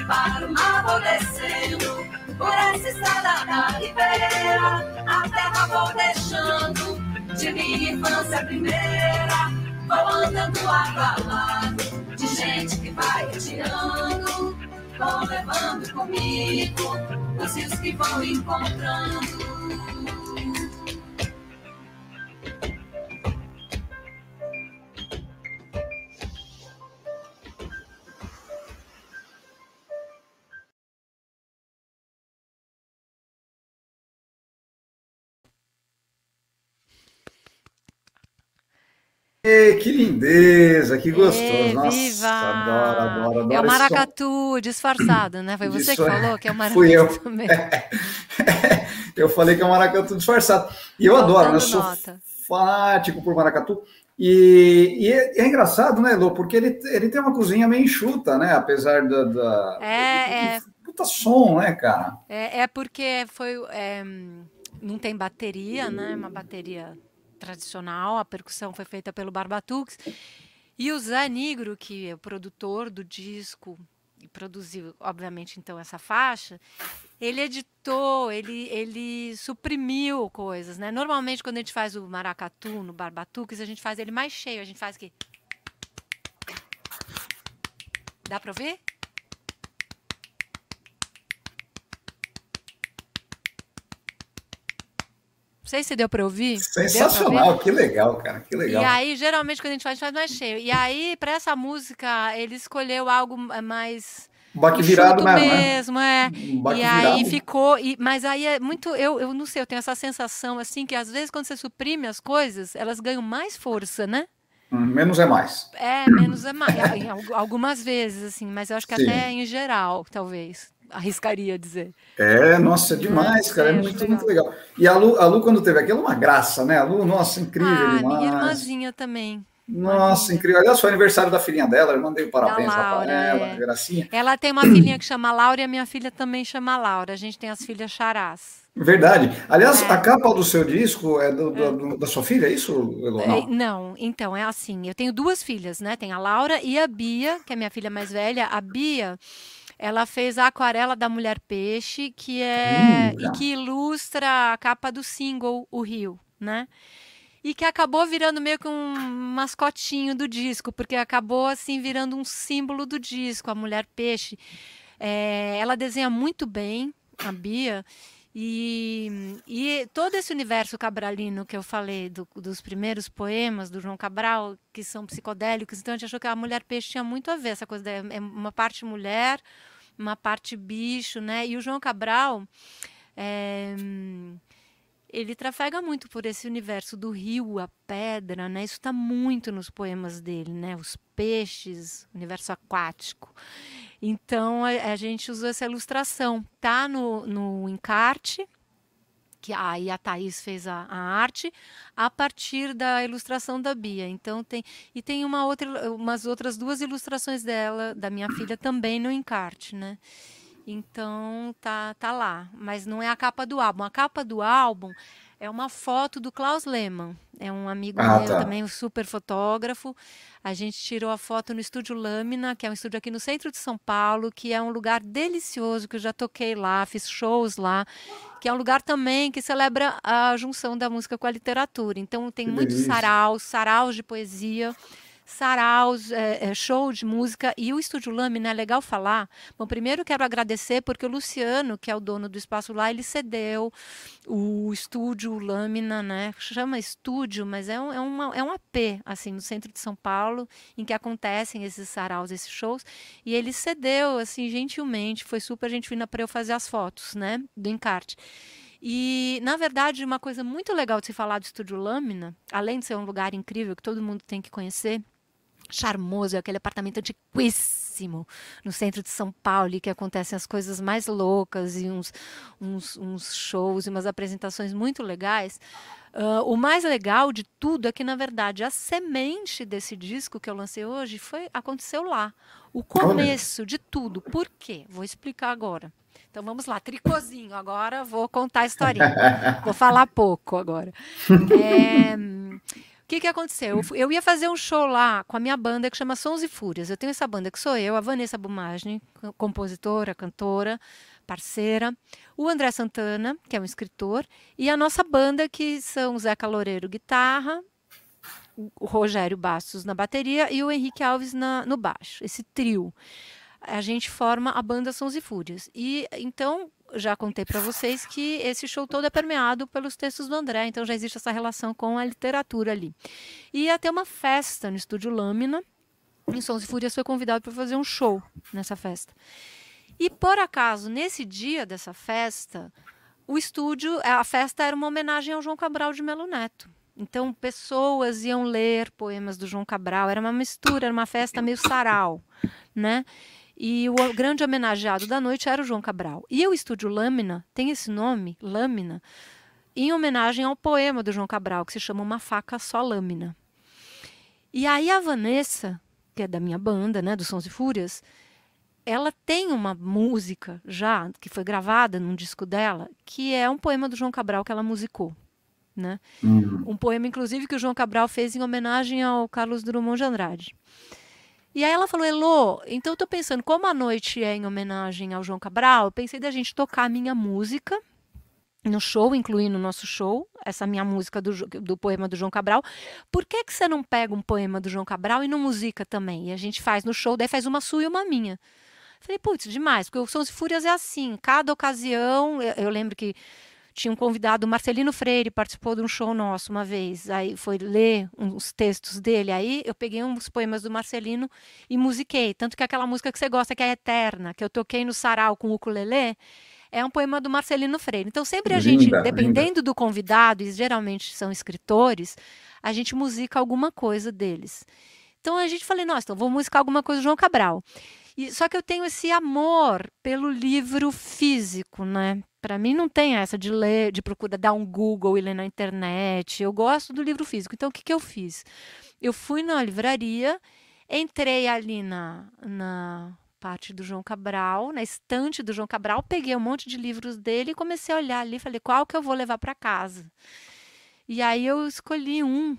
Para o mar vou descendo, por essa estrada da ribeira, a terra vou deixando, de minha infância primeira, vou andando lado a lado, de gente que vai retirando, vou levando comigo os rios que vou encontrando. Ei, que lindeza, que gostoso. Ê, Nossa, viva! adoro, adoro, adoro É o maracatu disfarçado, né? Foi você Isso que é. falou que é o maracatu (laughs) Fui eu. também. (laughs) eu falei que é um maracatu disfarçado. E eu adoro, né? Eu sou nota. fanático por maracatu. E, e é, é engraçado, né, Lô? Porque ele, ele tem uma cozinha meio enxuta, né? Apesar da. da É, é. Puta som, né, cara? É, é porque foi, é, não tem bateria, né? Uma bateria tradicional. A percussão foi feita pelo Barbatux. E o Zé Nigro, que é o produtor do disco e produziu, obviamente, então essa faixa, ele editou, ele, ele suprimiu coisas, né? Normalmente, quando a gente faz o maracatu no Barbatux, a gente faz ele mais cheio. A gente faz aqui. Dá para ouvir? Sei se deu para ouvir. Sensacional, que legal, cara, que legal. E aí, geralmente, quando a gente faz, a gente faz mais cheio. E aí, para essa música, ele escolheu algo eh, mais. Um baque virado mesmo, né? é. Um E aí virado. ficou. e- mas aí é muito. Eu, eu não sei, eu tenho essa sensação, assim, que às vezes quando você suprime as coisas, elas ganham mais força, né? Hum, Menos é mais. É, menos é mais. Algumas vezes, assim, mas eu acho que Sim. até em geral, talvez. Arriscaria dizer. É, nossa, é demais, cara. É É, muito, legal. muito legal. E a Lu, a Lu, quando teve aquilo, é uma graça, né? A Lu, nossa, incrível ah, demais. minha irmãzinha também. Nossa, incrível. Aliás, foi aniversário da filhinha dela, eu mandei parabéns lá Laura, para ela, é. gracinha. Ela tem uma filhinha que chama Laura e a minha filha também chama Laura. A gente tem as filhas charás. Verdade. Aliás, É. a capa do seu disco é do- do- do- da sua filha, é isso, Elo? É, Não. Não, então, é assim. Eu tenho duas filhas, né? Tem a Laura e a Bia, que é minha filha mais velha. A Bia, ela fez a aquarela da Mulher Peixe, que é Hum, e que ilustra a capa do single O Rio, né? E que acabou virando meio que um mascotinho do disco, porque acabou assim virando um símbolo do disco, a Mulher Peixe. É, ela desenha muito bem, a Bia, e, e todo esse universo cabralino que eu falei, do- dos primeiros poemas do João Cabral, que são psicodélicos, então a gente achou que a Mulher Peixe tinha muito a ver, essa coisa, é uma parte mulher, uma parte bicho, né? E o João Cabral, é, ele trafega muito por esse universo do rio, a pedra, né? Isso está muito nos poemas dele, né? Os peixes, universo aquático. Então a, a gente usou essa ilustração. Tá no, no encarte, que aí a Thaís fez a, a arte, a partir da ilustração da Bia. Então tem. E tem uma outra, umas outras duas ilustrações dela, da minha filha, também no encarte, né? Então tá, tá lá. Mas não é a capa do álbum. A capa do álbum é uma foto do Klaus Lehmann. É um amigo Ah, meu tá. também, um super fotógrafo. A gente tirou a foto no Estúdio Lâmina, que é um estúdio aqui no centro de São Paulo, que é um lugar delicioso, que eu já toquei lá, fiz shows lá, que é um lugar também que celebra a junção da música com a literatura. Então tem Que muitos saraus, saraus de poesia, saraus, é, show de música. E o Estúdio Lâmina é legal falar. Bom, primeiro quero agradecer porque o Luciano, que é o dono do espaço lá, ele cedeu o estúdio Lâmina, né? Chama estúdio, mas é um, é, uma, é um AP, assim, no centro de São Paulo, em que acontecem esses saraus, esses shows. E ele cedeu, assim, gentilmente, foi super gente fina para eu fazer as fotos, né? Do encarte. E, na verdade, uma coisa muito legal de se falar do Estúdio Lâmina, além de ser um lugar incrível que todo mundo tem que conhecer, charmoso, é aquele apartamento antiquíssimo no centro de São Paulo, que acontecem as coisas mais loucas e uns, uns, uns shows e umas apresentações muito legais. Ah, o mais legal de tudo é que, na verdade, a semente desse disco que eu lancei hoje foi aconteceu lá. O começo de tudo. Por quê? Vou explicar agora. Então vamos lá, tricôzinho. Agora vou contar a historinha. (laughs) Vou falar pouco agora. (laughs) É, o que, que aconteceu? Eu, eu ia fazer um show lá com a minha banda que chama Sons e Fúrias. Eu tenho essa banda que sou eu, a Vanessa Bumagem, co- compositora, cantora, parceira, o André Santana, que é um escritor, e a nossa banda, que são o Zeca Loureiro, guitarra, o Rogério Bastos na bateria e o Henrique Alves na- no baixo. Esse trio. A gente forma a banda Sons e Fúrias. E então já contei para vocês que esse show todo é permeado pelos textos do André, então já existe essa relação com a literatura ali. E ia ter uma festa no estúdio Lâmina, e Sons e Fúrias foi convidado para fazer um show nessa festa. E por acaso, nesse dia dessa festa, o estúdio, a festa era uma homenagem ao João Cabral de Melo Neto. Então, pessoas iam ler poemas do João Cabral, era uma mistura, era uma festa meio sarau, né? E o grande homenageado da noite era o João Cabral. E o Estúdio Lâmina tem esse nome, Lâmina, em homenagem ao poema do João Cabral, que se chama Uma Faca Só Lâmina. E aí a Vanessa, que é da minha banda, né, do Sons e Fúrias, ela tem uma música já, que foi gravada num disco dela, que é um poema do João Cabral que ela musicou. Né? Hum. Um poema, inclusive, que o João Cabral fez em homenagem ao Carlos Drummond de Andrade. E aí ela falou, Elô, então eu tô pensando, como a noite é em homenagem ao João Cabral, eu pensei da gente tocar a minha música no show, incluindo o nosso show, essa minha música do, do poema do João Cabral. Por que, que você não pega um poema do João Cabral e não musica também? E a gente faz no show, daí faz uma sua e uma minha. Falei, putz, demais, porque o Sons e Fúrias é assim, cada ocasião, eu, eu lembro que tinha um convidado, o Marcelino Freire, participou de um show nosso uma vez, aí foi ler uns textos dele, aí eu peguei uns poemas do Marcelino e musiquei, tanto que aquela música que você gosta, que é Eterna, que eu toquei no sarau com o ukulele, é um poema do Marcelino Freire. Então sempre a gente, Linda, dependendo do convidado, e geralmente são escritores, a gente musica alguma coisa deles. Então a gente falei, nossa, então vou musicar alguma coisa do João Cabral. E, só que eu tenho esse amor pelo livro físico, né? Para mim não tem essa de ler, de procurar dar um Google e ler na internet. Eu gosto do livro físico. Então o que, que eu fiz? Eu fui na livraria, entrei ali na, na parte do João Cabral, na estante do João Cabral, peguei um monte de livros dele e comecei a olhar ali, falei, qual que eu vou levar para casa? E aí eu escolhi um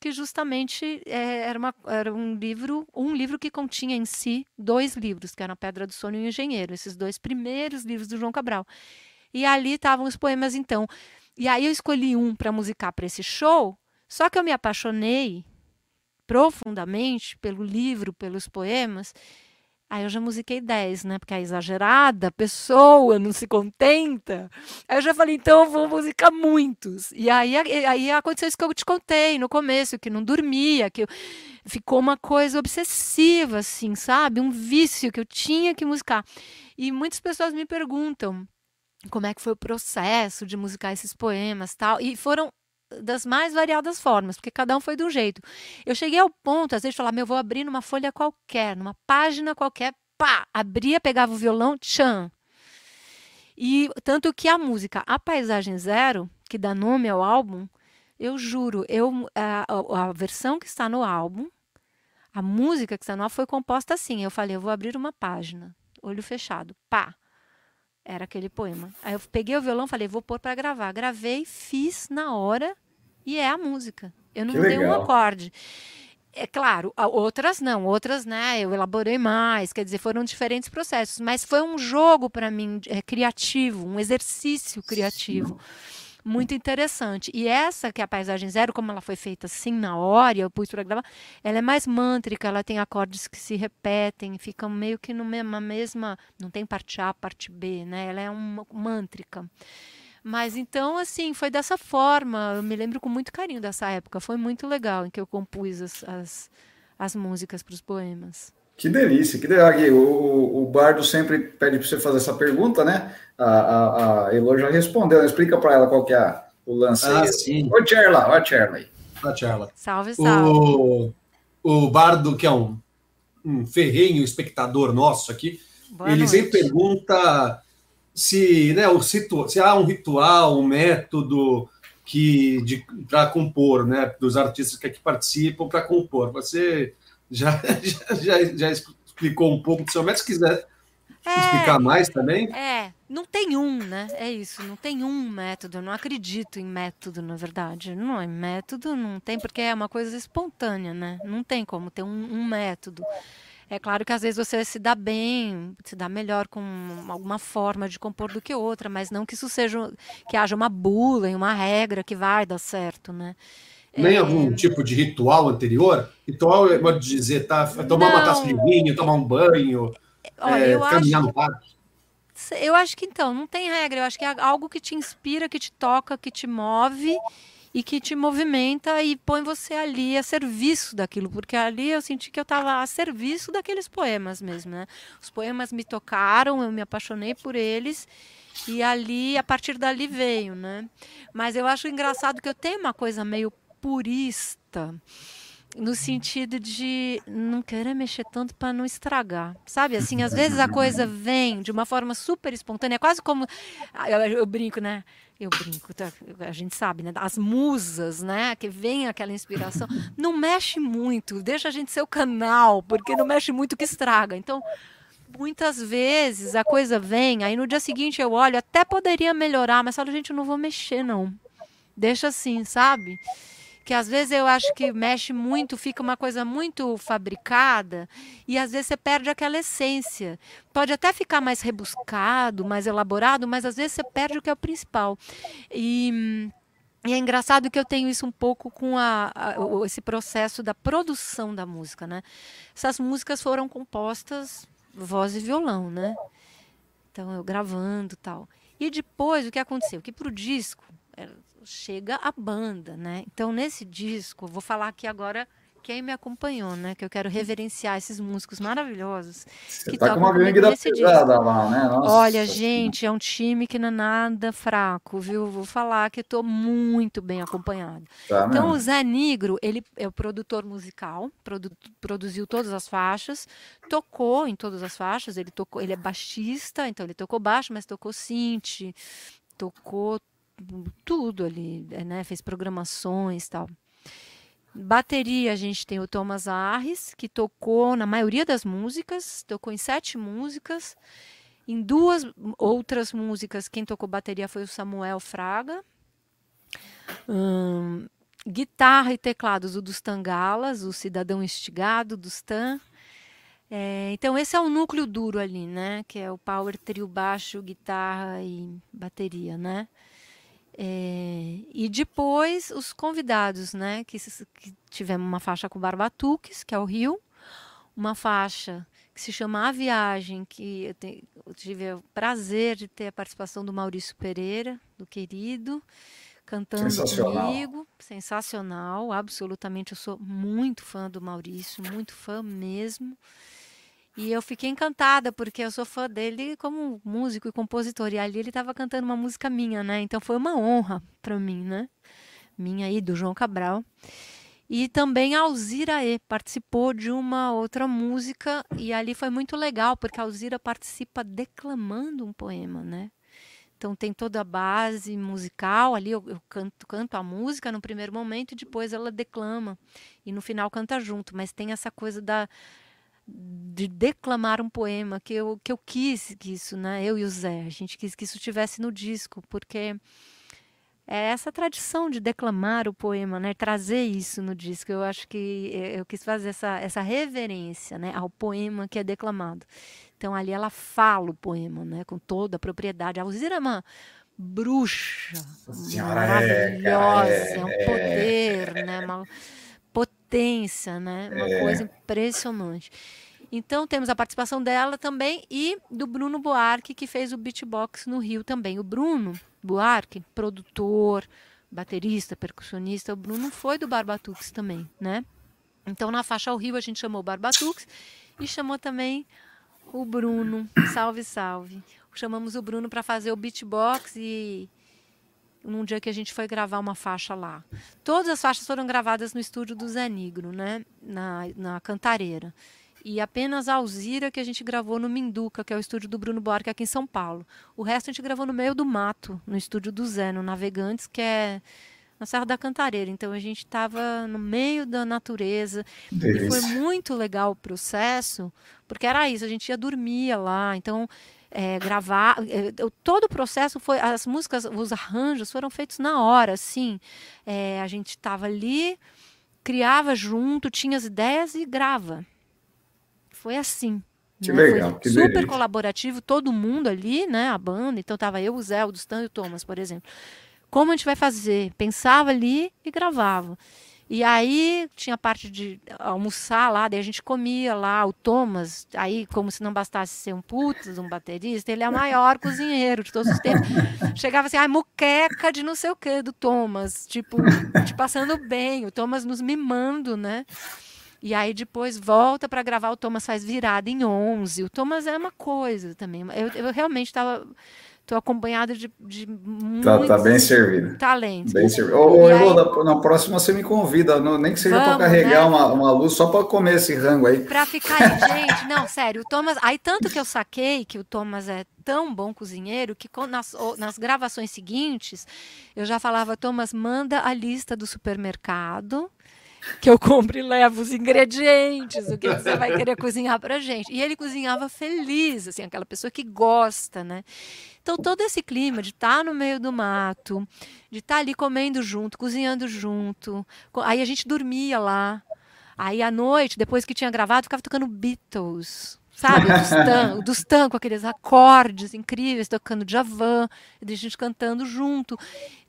que justamente é, era, uma, era um livro, um livro que continha em si dois livros, que eram A Pedra do Sono e o Engenheiro, esses dois primeiros livros do João Cabral. E ali estavam os poemas, então. E aí eu escolhi um para musicar para esse show, só que eu me apaixonei profundamente pelo livro, pelos poemas, Aí eu já musiquei 10, né? Porque é exagerada, a pessoa não se contenta. Aí eu já falei, então eu vou musicar muitos. E aí, aí aconteceu isso que eu te contei no começo, que não dormia, que eu, ficou uma coisa obsessiva, assim, sabe? Um vício que eu tinha que musicar. E muitas pessoas me perguntam como é que foi o processo de musicar esses poemas tal. E foram das mais variadas formas, porque cada um foi de um jeito. Eu cheguei ao ponto, às vezes, de falar, meu, vou abrir numa folha qualquer, numa página qualquer, pá, abria, pegava o violão, tchan. E tanto que a música A Paisagem Zero, que dá nome ao álbum, eu juro, eu a, a, versão que está no álbum, a música que está no álbum foi composta assim. Eu falei, eu vou abrir uma página, olho fechado, pá. Era aquele poema. Aí eu peguei o violão, falei, vou pôr para gravar. Gravei, fiz na hora e é a música. Eu não dei um acorde. É claro, outras não, outras, né, eu elaborei mais, quer dizer, foram diferentes processos, mas foi um jogo para mim é, criativo, um exercício criativo. Sim muito interessante. E essa, que é a paisagem zero, como ela foi feita assim na hora, eu pus para gravar, ela é mais mântrica, ela tem acordes que se repetem, ficam meio que numa mesma. Não tem parte A, parte B, né? Ela é uma mântrica. Mas então, assim, foi dessa forma. Eu me lembro com muito carinho dessa época. Foi muito legal em que eu compus as, as, as músicas para os poemas. Que delícia, que delícia. O, o Bardo sempre pede para você fazer essa pergunta, né? A, a, a Elo já respondeu, né? explica para ela qual que é o lance ah, aí. Sim. Oi, Charla, oi, Charla. Oi, Charla. Salve, salve. O, o Bardo, que é um, um ferrenho espectador nosso aqui, Boa ele noite. sempre pergunta se, né, o situ, se há um ritual, um método que para compor, né, dos artistas que aqui participam para compor. Você (laughs) já, já, já, explicou um pouco do seu método, se quiser é, explicar mais também. É, não tem um, né? É isso, não tem um método. Eu não acredito em método, na verdade. Não é método, não tem, porque é uma coisa espontânea, né? Não tem como ter um, um método. É claro que às vezes você se dá bem, se dá melhor com alguma forma de compor do que outra, mas não que isso seja que haja uma bula e uma regra que vai dar certo, né? Nem é... algum tipo de ritual anterior? Ritual, eu vou dizer, tá? Tomar não. uma taça de vinho, tomar um banho, Olha, é, caminhar acho... no parque. Eu acho que então, não tem regra. Eu acho que é algo que te inspira, que te toca, que te move e que te movimenta e põe você ali a serviço daquilo, porque ali eu senti que eu estava a serviço daqueles poemas mesmo, né? Os poemas me tocaram, eu me apaixonei por eles e ali, a partir dali veio, né? Mas eu acho engraçado que eu tenho uma coisa meio purista no sentido de não querer mexer tanto para não estragar, sabe? Assim, às vezes a coisa vem de uma forma super espontânea, quase como ah, eu, eu brinco, né? Eu brinco, tá? a gente sabe, né? As musas, né? Que vem aquela inspiração, não mexe muito, deixa a gente ser o canal, porque não mexe muito que estraga. Então, muitas vezes a coisa vem, aí no dia seguinte eu olho, até poderia melhorar, mas falo, gente, eu não vou mexer não. Deixa assim, sabe? Que às vezes eu acho que mexe muito, fica uma coisa muito fabricada e às vezes você perde aquela essência. Pode até ficar mais rebuscado, mais elaborado, mas às vezes você perde o que é o principal. E, e é engraçado que eu tenho isso um pouco com a, a, esse processo da produção da música, né? Essas músicas foram compostas voz e violão, né? Então eu gravando tal. E depois o que aconteceu? Que para o disco chega a banda, né? Então nesse disco, vou falar aqui agora quem me acompanhou, né? Que eu quero reverenciar esses músicos maravilhosos. Você que tá com uma gangue da pesada lá, né? Nossa. Olha, gente, é um time que não é nada fraco, viu? Vou falar que estou muito bem acompanhado. Tá então, mesmo. o Zé Negro, ele é o produtor musical, produ produziu todas as faixas, tocou em todas as faixas, ele tocou, ele é baixista, então ele tocou baixo, mas tocou synth, tocou tudo ali, né? Fez programações tal. Bateria, a gente tem o Thomas Arres, que tocou na maioria das músicas, tocou em sete músicas. Em duas outras músicas, quem tocou bateria foi o Samuel Fraga. Hum, guitarra e teclados o dos Tangalas, o Cidadão Instigado dos Tan. É, então esse é o núcleo duro ali, né? Que é o power trio baixo, guitarra e bateria, né? É, e depois os convidados, né? Que, que, tivemos uma faixa com Barbatuques, que é o Rio, uma faixa que se chama A Viagem, que eu, te, eu tive o prazer de ter a participação do Maurício Pereira, do querido, cantando sensacional. comigo. Sensacional, absolutamente. Eu sou muito fã do Maurício, muito fã mesmo. E eu fiquei encantada, porque eu sou fã dele como músico e compositor. E ali ele estava cantando uma música minha, né? Então foi uma honra para mim, né? Minha aí, do João Cabral. E também a Alzira E participou de uma outra música. E ali foi muito legal, porque a Alzira participa declamando um poema, né? Então tem toda a base musical, ali eu, eu, canto, canto a música no primeiro momento e depois ela declama. E no final canta junto, mas tem essa coisa da, de declamar um poema que eu, que eu quis que isso, né? Eu e o Zé, a gente quis que isso tivesse no disco, porque é essa tradição de declamar o poema, né? Trazer isso no disco. Eu acho que eu quis fazer essa, essa reverência, né? Ao poema que é declamado. Então ali ela fala o poema, né? Com toda a propriedade. A Alzira é bruxa é, maravilhosa, é, é, um poder, é, né? Uma, potência, né? Uma é. coisa impressionante. Então temos a participação dela também e do Bruno Buarque, que fez o beatbox no Rio também. O Bruno Buarque, produtor, baterista, percussionista, o Bruno foi do Barbatux também, né? Então na faixa ao Rio a gente chamou o Barbatux e chamou também o Bruno. Salve, salve. Chamamos o Bruno para fazer o beatbox e num dia que a gente foi gravar uma faixa lá. Todas as faixas foram gravadas no estúdio do Zé Negro, né? Na, na Cantareira. E apenas a Alzira que a gente gravou no Minduca, que é o estúdio do Bruno Buarque aqui em São Paulo. O resto a gente gravou no meio do mato, no estúdio do Zé, no Navegantes, que é na Serra da Cantareira. Então a gente estava no meio da natureza. Delícia. E foi muito legal o processo, porque era isso, a gente ia dormir lá. Então é, gravar. É, todo o processo foi. As músicas, os arranjos foram feitos na hora, assim. É, a gente estava ali, criava junto, tinha as ideias e grava. Foi assim. Que né? legal, foi que super delícia. colaborativo, todo mundo ali, né? A banda. Então tava eu, o Zé, o Dustan e o Thomas, por exemplo. Como a gente vai fazer? Pensava ali e gravava. E aí tinha parte de almoçar lá, daí a gente comia lá, o Thomas, aí como se não bastasse ser um putas, um baterista, ele é o maior cozinheiro de todos os tempos. Chegava assim, ai, muqueca de não sei o que do Thomas, tipo, te passando bem, o Thomas nos mimando, né? E aí depois volta para gravar, o Thomas faz virada em 11. O Thomas é uma coisa também. Eu, eu realmente estava Estou acompanhada de, de tá, tá bem servido. Talento. Bem servido. Ô, aí... na, próxima você me convida, não, nem que seja para carregar né? uma, uma luz, só para comer esse rango aí. Para ficar aí, gente, não, sério, o Thomas. Aí tanto que eu saquei que o Thomas é tão bom cozinheiro que nas, nas gravações seguintes eu já falava, Thomas, manda a lista do supermercado que eu compro e levo os ingredientes, o que você vai querer cozinhar para gente. E ele cozinhava feliz, assim, aquela pessoa que gosta, né? Então todo esse clima de estar tá no meio do mato, de estar tá ali comendo junto, cozinhando junto, aí a gente dormia lá. Aí à noite, depois que tinha gravado, ficava tocando Beatles sabe? O Dustan, (laughs) o Dustan com aqueles acordes incríveis, tocando Javan, e a gente cantando junto.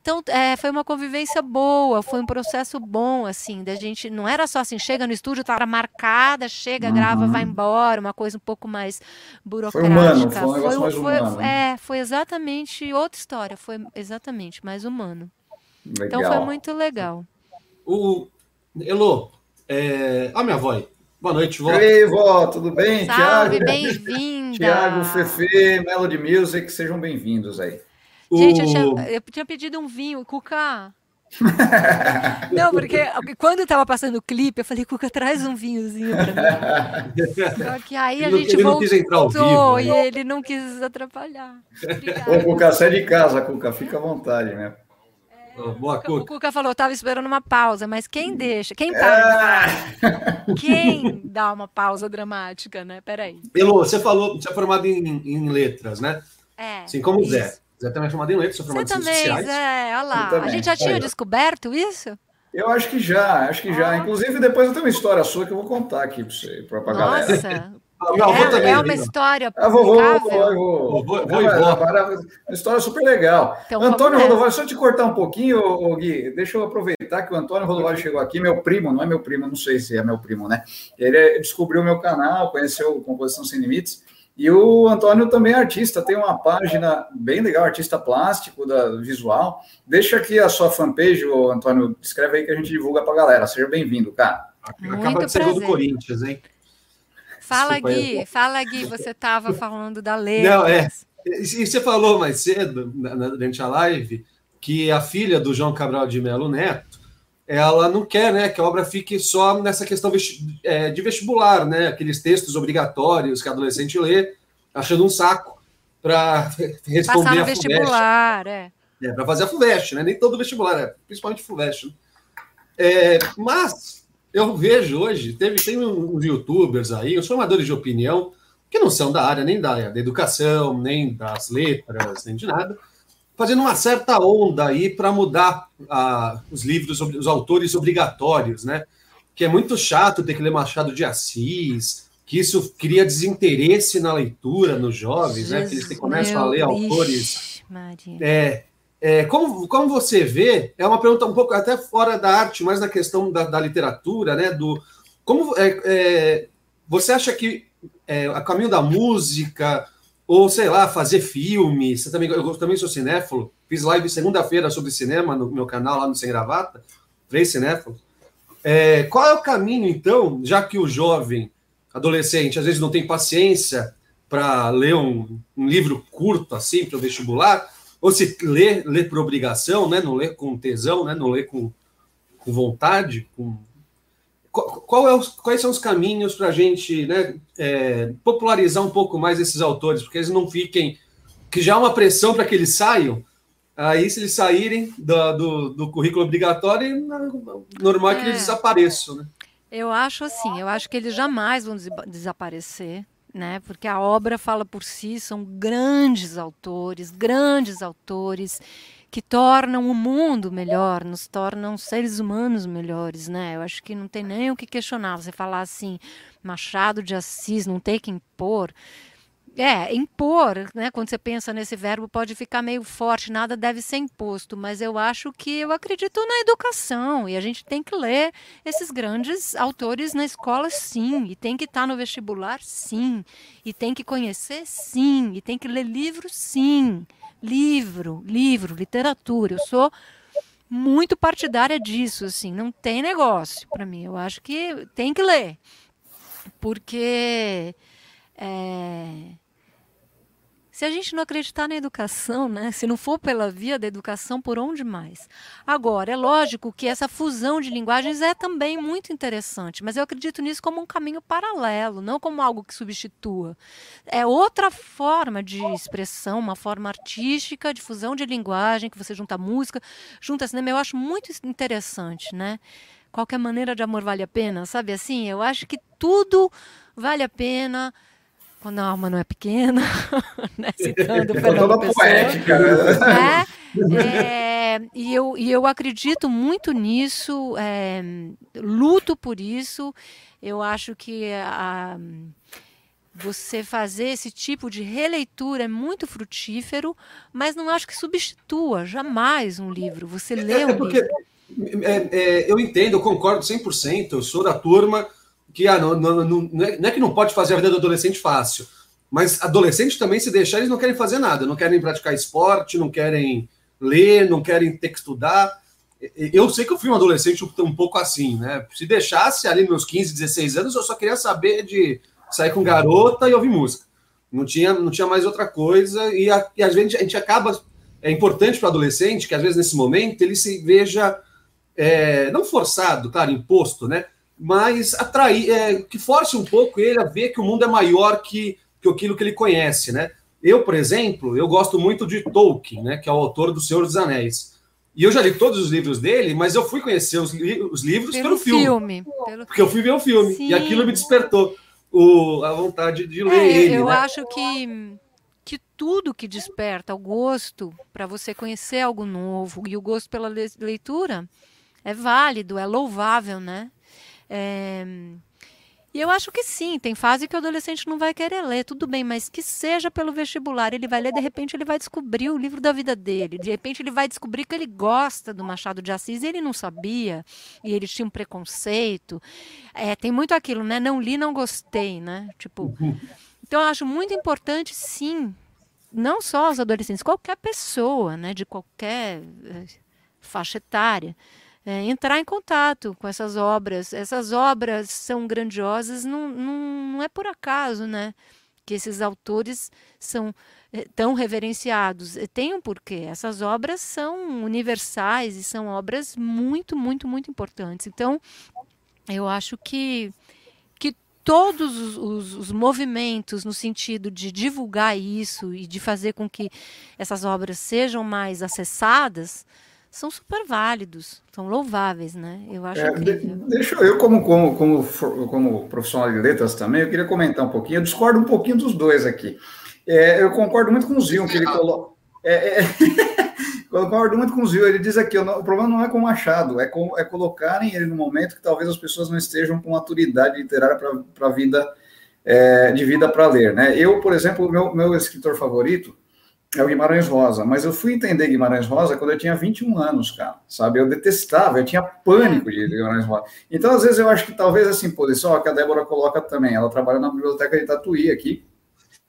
Então, é, foi uma convivência boa, foi um processo bom, assim, da gente, não era só assim, chega no estúdio, tá marcada, chega, uhum. grava, vai embora, uma coisa um pouco mais burocrática. Foi humano, foi um negócio foi, mais foi, humano. É, foi exatamente outra história, foi exatamente mais humano. Legal. Então foi muito legal. O Elo, é... a minha avó aí. Boa noite, vó. Ei, vó, tudo bem? Salve, bem-vinda. Tiago, Fefe, Melody Music, sejam bem-vindos aí. Gente, eu tinha, eu tinha pedido um vinho, Cuca. (laughs) Não, porque quando eu tava passando o clipe, eu falei, Cuca, traz um vinhozinho pra mim. (laughs) Só que aí a ele gente ele voltou não quis entrar ao vivo, e né? ele não quis atrapalhar. Ô, Cuca, sai de casa, Cuca, fica à vontade, né? É, Boa, Cuca. O Cuca falou, tava esperando uma pausa, mas quem deixa? Quem para? É. (laughs) Quem dá uma pausa dramática, né? Peraí. Elô, você falou, você é formado em, em letras, né? É. Assim como o Zé. Zé também é formado em letras, sou formado Você em ciências também, sociais. Zé, olha lá. A gente já tinha descoberto isso? Eu acho que já, acho que já. Inclusive, depois eu tenho uma história sua que eu vou contar aqui para você, para a galera. Nossa, (laughs) é, é, uma história vou, vou, vou, vou, vou, Uma história super legal. Então, Antônio Rodovalho, só te cortar um pouquinho, ô, Gui, deixa eu aproveitar que o Antônio Rodovalho chegou aqui, meu primo, não é meu primo, não sei se é meu primo, né? Ele descobriu o meu canal, conheceu Composição Sem Limites, e o Antônio também é artista, tem uma página bem legal, artista plástico, da visual. Deixa aqui a sua fanpage, Antônio, escreve aí que a gente divulga para a galera. Seja bem-vindo, cara. Acaba de ser do Corinthians, hein? Fala, Gui, fala, Gui, você estava (laughs) falando da lei. Não, é. E você falou mais cedo, durante a live, que a filha do João Cabral de Melo Neto, ela não quer né, que a obra fique só nessa questão é, de vestibular, né? Aqueles textos obrigatórios que a adolescente lê, achando um saco para (laughs) responder Passar no a vestibular, é. é para fazer a FUVEST, né? Nem todo vestibular, é, principalmente FUVEST. Né? É, mas eu vejo hoje, teve, tem uns youtubers aí, os formadores de opinião, que não são da área nem da, da educação, nem das letras, nem de nada, fazendo uma certa onda aí para mudar ah, os livros, os autores obrigatórios, né? Que é muito chato ter que ler Machado de Assis, que isso cria desinteresse na leitura nos jovens, Jesus, né? Que eles começam a ler autores. Maria. É, é, como, como você vê, é uma pergunta um pouco até fora da arte, mas na questão da, da literatura, né? Do, como é, é, você acha que é, a caminho da música, ou sei lá, fazer filme, você também, eu também sou cinéfilo, fiz live segunda-feira sobre cinema no meu canal lá no Sem Gravata, três cinéfilos. É, qual é o caminho, então, já que o jovem, adolescente, às vezes não tem paciência para ler um, um livro curto assim para o vestibular? Ou se lê, lê por obrigação, né? não lê com tesão, né? não lê com, com vontade. Com... Qual, é os, quais são os caminhos para a gente né, é, popularizar um pouco mais esses autores, porque eles não fiquem. que já há uma pressão para que eles saiam. Aí, se eles saírem do, do, do currículo obrigatório, normal é que eles é. desapareçam. Né? Eu acho assim, eu acho que eles jamais vão desaparecer né? Porque a obra fala por si, são grandes autores, grandes autores que tornam o mundo melhor, nos tornam seres humanos melhores, né? Eu acho que não tem nem o que questionar. Você falar assim, Machado de Assis, não tem que impor. É, impor, né? Quando você pensa nesse verbo, pode ficar meio forte, nada deve ser imposto, mas eu acho que eu acredito na educação e a gente tem que ler esses grandes autores na escola, sim, e tem que estar no vestibular, sim, e tem que conhecer, sim, e tem que ler livros, sim. Livro, livro, literatura. Eu sou muito partidária disso, assim, não tem negócio para mim. Eu acho que tem que ler, porque é, se a gente não acreditar na educação, né, se não for pela via da educação, por onde mais? Agora, é lógico que essa fusão de linguagens é também muito interessante, mas eu acredito nisso como um caminho paralelo, não como algo que substitua. É outra forma de expressão, uma forma artística, de fusão de linguagem, que você junta música, junta cinema, eu acho muito interessante, né? Qualquer maneira de amor vale a pena, sabe assim? Eu acho que tudo vale a pena quando a alma não é pequena, (laughs) né? citando Fernando Pessoa. Poética, né? É, é, e, eu, e eu acredito muito nisso, é, luto por isso. Eu acho que a, você fazer esse tipo de releitura é muito frutífero, mas não acho que substitua jamais um livro. Você lê é, um porque, livro. É, é, eu entendo, eu concordo 100%, eu sou da turma que ah, não, não, não, é, não é que não pode fazer a vida do adolescente fácil, mas adolescentes também, se deixar, eles não querem fazer nada, não querem praticar esporte, não querem ler, não querem ter que estudar. Eu sei que eu fui um adolescente um pouco assim, né? Se deixasse ali meus 15, 16 anos, eu só queria saber de sair com garota e ouvir música. Não tinha, não tinha mais outra coisa, e, a, e às vezes a gente acaba. É importante para o adolescente que, às vezes, nesse momento, ele se veja, é, não forçado, claro, imposto, né? Mas atrair, é, que force um pouco ele a ver que o mundo é maior que, que aquilo que ele conhece, né? Eu, por exemplo, eu gosto muito de Tolkien, né, que é o autor do Senhor dos Anéis. E eu já li todos os livros dele, mas eu fui conhecer os, li os livros pelo, pelo filme. filme. Pelo... Porque eu fui ver o filme. Sim. E aquilo me despertou o, a vontade de ler é, ele. Eu né? acho que, que tudo que desperta o gosto para você conhecer algo novo e o gosto pela leitura é válido, é louvável, né? É... E eu acho que sim, tem fase que o adolescente não vai querer ler, tudo bem, mas que seja pelo vestibular, ele vai ler, de repente ele vai descobrir o livro da vida dele, de repente ele vai descobrir que ele gosta do Machado de Assis e ele não sabia, e ele tinha um preconceito. É, tem muito aquilo, né? Não li, não gostei, né? Tipo, então eu acho muito importante, sim, não só os adolescentes, qualquer pessoa, né, de qualquer eh, faixa etária, é, entrar em contato com essas obras. Essas obras são grandiosas, não, não, não é por acaso, né? Que esses autores são é, tão reverenciados. Tem um porquê. Essas obras são universais e são obras muito, muito, muito importantes. Então, eu acho que todos os, os, os, movimentos no sentido de divulgar isso e de fazer com que essas obras sejam mais acessadas são super válidos, são louváveis, né? Eu acho é, de, Deixa eu, como, como, como, como profissional de letras também, eu queria comentar um pouquinho, eu discordo um pouquinho dos dois aqui. É, eu concordo muito com o Zion, que ele coloca. É, é... (laughs) eu concordo muito com o Zio, ele diz aqui, o problema não é com o Machado, é, com, é colocarem ele no momento que talvez as pessoas não estejam com maturidade literária para a vida, é, de vida para ler, né? Eu, por exemplo, meu, meu escritor favorito é o Guimarães Rosa, mas eu fui entender Guimarães Rosa quando eu tinha 21 anos, cara, sabe? Eu detestava, eu tinha pânico de Guimarães Rosa. Então, às vezes, eu acho que talvez essa imposição, que a Débora coloca também, ela trabalha na biblioteca de Tatuí aqui,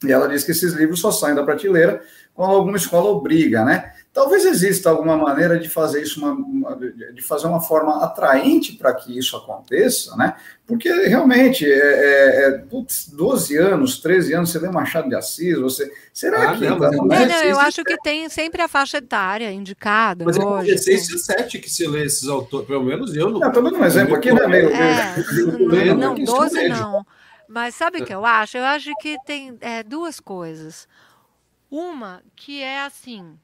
e ela diz que esses livros só saem da prateleira quando alguma escola obriga, né? Talvez exista alguma maneira de fazer isso, uma, uma de fazer uma forma atraente para que isso aconteça, né? Porque realmente, é, é, é putz, 12 anos, 13 anos, você lê Machado de Assis, você. Será ah, que. Não, tá, não, é, não, eu acho que tem sempre a faixa etária indicada. Mas lógico. é 16 e 7 que se lê esses autores, pelo menos eu não. Estou dando um exemplo aqui, né? Meio, é, meio, não, não, 12 não. Mas sabe o que eu acho? Eu acho que tem é, duas coisas. Uma que é assim,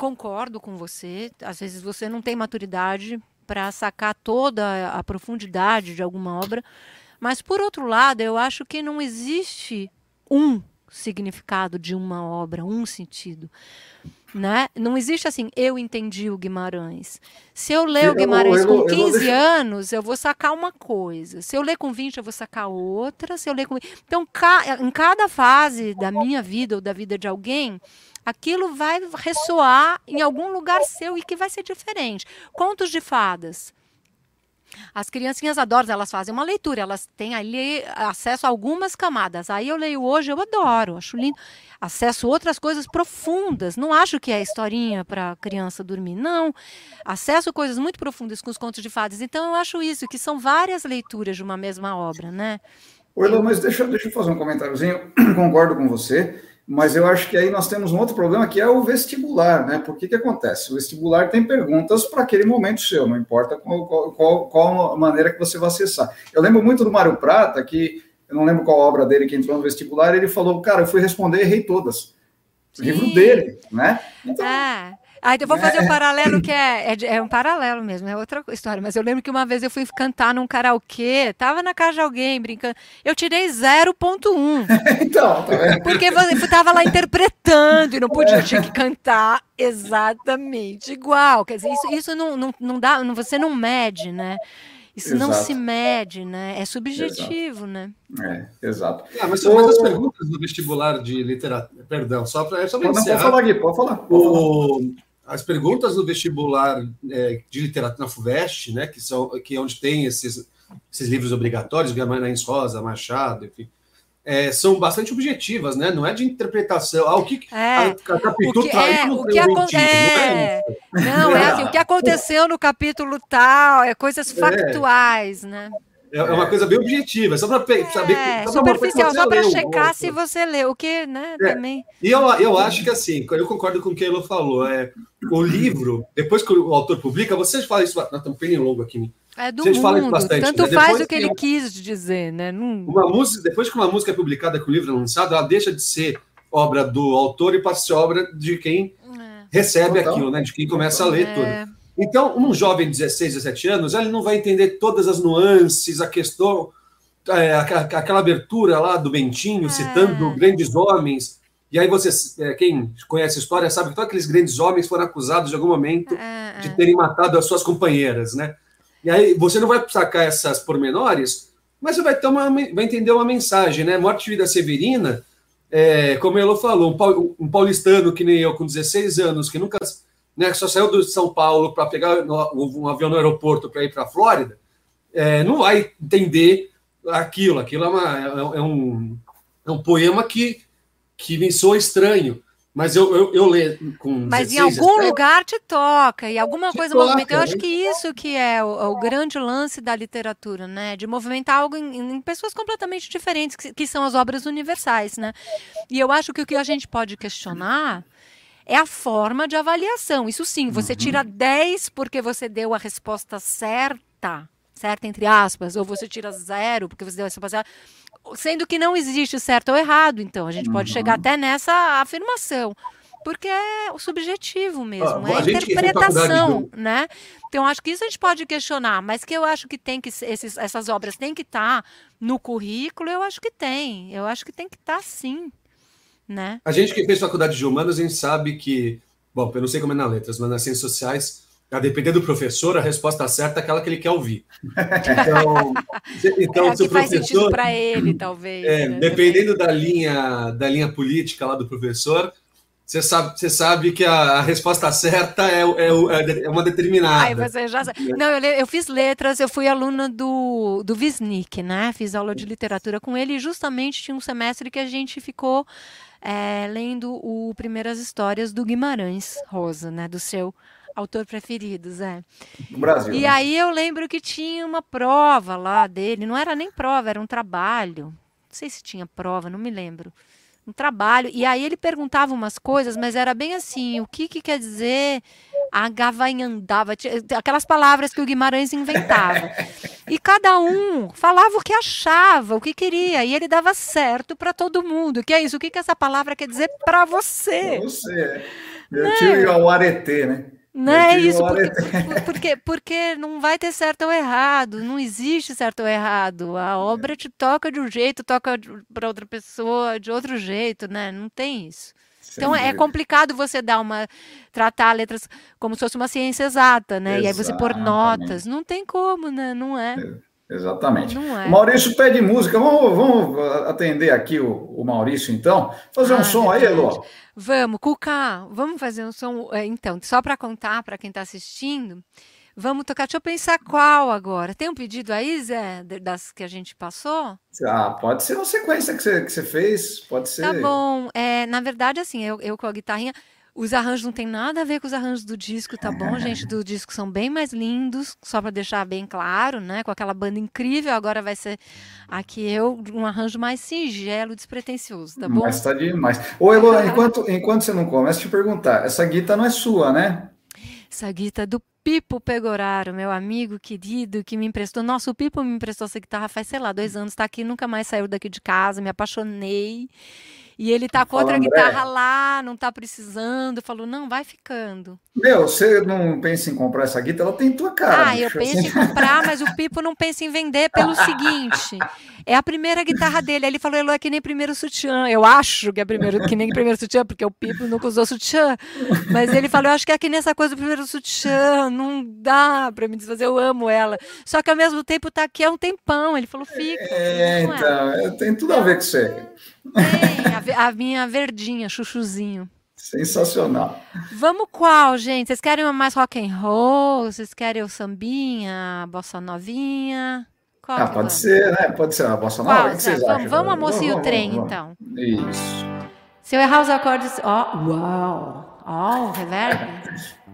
concordo com você, às vezes você não tem maturidade para sacar toda a profundidade de alguma obra, mas por outro lado, eu acho que não existe um significado de uma obra, um sentido. Né? Não existe assim, eu entendi o Guimarães. Se eu ler o Guimarães com 15 anos, eu vou sacar uma coisa. Se eu ler com 20, eu vou sacar outra. Se eu ler com... Então, em cada fase da minha vida ou da vida de alguém, aquilo vai ressoar em algum lugar seu e que vai ser diferente. Contos de fadas. As criancinhas adoram, elas fazem uma leitura, elas têm ali acesso a algumas camadas. Aí eu leio hoje, eu adoro, acho lindo. Acesso outras coisas profundas. Não acho que é historinha para criança dormir, não. Acesso coisas muito profundas com os contos de fadas. Então eu acho isso, que são várias leituras de uma mesma obra, né? Oi, Lu, mas deixa, deixa eu fazer um comentáriozinho. (clears throat) Concordo com você. Mas eu acho que aí nós temos um outro problema que é o vestibular, né? Porque que acontece? O vestibular tem perguntas para aquele momento seu, não importa qual, qual, qual, maneira que você vai acessar. Eu lembro muito do Mário Prata, que eu não lembro qual obra dele que entrou no vestibular, ele falou, cara, eu fui responder, errei todas. O livro dele, né? Então, ah. Aí eu vou fazer um é. paralelo que é, é, é, um paralelo mesmo, é outra história. Mas eu lembro que uma vez eu fui cantar num karaokê, tava na casa de alguém brincando, eu tirei 0.1. (laughs) então, tá vendo? Porque você tava lá interpretando e não podia, é. tinha que cantar exatamente igual. Quer dizer, isso, isso não, não, não dá, você não mede, né? Isso exato. não se mede, né? É subjetivo, exato. né? É, exato. Ah, mas, mas as perguntas do vestibular de literatura. Perdão, só para. Só não, pode falar aqui, pode falar. Pode o, falar as perguntas do vestibular é, de literatura na FUVEST, né, que, são, que é onde tem esses, esses livros obrigatórios, Guimarães Rosa, Machado, enfim, é, são bastante objetivas, né? Não é de interpretação. Ah, o que, é, a, a capítulo o que, é, o que acontece é, não, é assim, o que aconteceu no capítulo tal, é coisas é. factuais, né? É, é uma coisa bem objetiva, só para é, saber. Só superficial, só para checar se você leu, o que, né, é. também. E eu, eu acho que assim, eu concordo com o que ele falou. É, o livro, depois que o autor publica, vocês falam isso. Nós estamos bem longo aqui. É do mundo, fala bastante, tanto né? faz o que ele que quis dizer, né? Não... Uma música, depois que uma música é publicada, que o livro é lançado, ela deixa de ser obra do autor e passa a ser obra de quem é. recebe então, aquilo, né? De quem começa a ler tudo. Então, um jovem de 16, 17 anos, ele não vai entender todas as nuances, a questão, é, aquela abertura lá do Bentinho, é. citando grandes homens. E aí você, é, quem conhece a história sabe que todos aqueles grandes homens foram acusados de algum momento É, de é. terem matado as suas companheiras, né? E aí você não vai sacar essas pormenores, mas você vai, ter uma, vai entender uma mensagem, né? Morte de vida severina, é, como a Elô falou, um, um paulistano que nem eu, com 16 anos, que nunca né, só saiu de São Paulo para pegar um avião no aeroporto para ir para a Flórida, é, não vai entender aquilo. Aquilo é, uma- é um, é um poema que, que me soa estranho. Mas eu, eu, eu leio com Mas em 16, algum 17, lugar te toca, e alguma Te coisa toca, movimenta. Eu acho né? que isso que é o, o grande lance da literatura, né? De movimentar algo em, em pessoas completamente diferentes, que, que são as obras universais, né? E eu acho que o que a gente pode questionar é a forma de avaliação. Isso sim, você tira 10 porque você deu a resposta certa, certa entre aspas, ou você tira zero porque você deu a resposta certa. Sendo que não existe certo ou errado, então a gente pode chegar até nessa afirmação. Porque é o subjetivo mesmo, Ah, é a faculdade interpretação, do- né? Então acho que isso a gente pode questionar, mas que eu acho que tem que esses, essas obras têm que estar no currículo, eu acho que tem. Eu acho que tem que estar sim, né? A gente que fez faculdade de humanos, a gente sabe que, bom, eu não sei como é na letras, mas nas ciências sociais, a depender do professor, a resposta certa é aquela que ele quer ouvir. Então, (laughs) então é se que o faz sentido professor, para ele, talvez. é, né? dependendo da linha, da linha política lá do professor, você sabe, você sabe que a, resposta certa é, é, o- é uma Ai, determinada. você já sabe. Não, eu, eu fiz letras, eu fui aluna do, do Wisnik, né? Fiz aula de literatura com ele e justamente tinha um semestre que a gente ficou é, lendo o Primeiras Histórias do Guimarães Rosa, né? Do seu autor preferido, Zé. No Brasil. E né? aí eu lembro que tinha uma prova lá dele, não era nem prova, era um trabalho. Não sei se tinha prova, não me lembro. Um trabalho. E aí ele perguntava umas coisas, mas era bem assim, o que, que quer dizer agavanhandava, aquelas palavras que o Guimarães inventava. E cada um falava o que achava, o que queria, e ele dava certo para todo mundo. Que é isso? O que, que essa palavra quer dizer para você? Você, é. eu tive o aretê, né? Não é tive isso, porque, (laughs) porque, porque não vai ter certo ou errado, não existe certo ou errado. A obra te toca de um jeito, toca para outra pessoa de outro jeito, né? Não tem isso. Então é complicado você dar uma tratar letras como se fosse uma ciência exata, né? E aí você pôr Exatamente. notas, não tem como, né? Não é. Exatamente. É. O Maurício pede música. Vamos, vamos atender aqui o, o Maurício, então. Fazer um Ah, som aí, verdade. Elô. Vamos, Cuca, vamos fazer um som. é, Então, só para contar para quem está assistindo, vamos tocar. Deixa eu pensar qual agora. Tem um pedido aí, Zé, das que a gente passou? Ah, pode ser uma sequência que você, que você fez, pode ser. Tá bom. É, na verdade, assim, eu, eu com a guitarrinha. Os arranjos não tem nada a ver com os arranjos do disco, tá bom, (laughs) gente? Do disco são bem mais lindos, só para deixar bem claro, né? Com aquela banda incrível. Agora vai ser aqui eu, um arranjo mais singelo, despretensioso, tá bom? Mas tá demais. Ô, Elô, enquanto, enquanto você não começa, te perguntar. Essa guitarra não é sua, né? Essa guitarra do Pipo Pegoraro, meu amigo querido, que me emprestou. Nossa, o Pipo me emprestou essa guitarra faz, sei lá, dois anos. Tá aqui, nunca mais saiu daqui de casa, me apaixonei. E ele tá com outra guitarra lá, não tá precisando. Falou, não, vai ficando. Meu, você não pensa em comprar essa guitarra? Ela tem tua cara. Ah, eu bicho, penso assim. em comprar, mas o Pipo não pensa em vender pelo (laughs) seguinte: é a primeira guitarra dele. Aí ele falou, Elô, é que nem primeiro sutiã. Eu acho que é primeiro, que nem primeiro sutiã, porque o Pipo nunca usou sutiã. Mas ele falou, eu acho que é que nem essa coisa do primeiro sutiã, não dá pra me desfazer, eu amo ela. Só que ao mesmo tempo tá aqui há um tempão. Ele falou, fica. É, é? então, é, tem tudo a ver com você. Tem, a, a minha verdinha, chuchuzinho. Sensacional. Vamos qual, gente? Vocês querem uma mais rock and roll? Vocês querem o sambinha, a bossa novinha? Qual Ah, pode vamos? ser, né? Pode ser a bossa nova. Qual, o que vocês Vamos, acham? vamos a moça e o trem, vamos, então. Isso. Se eu errar os acordes. Ó, uau! Ó, o reverb.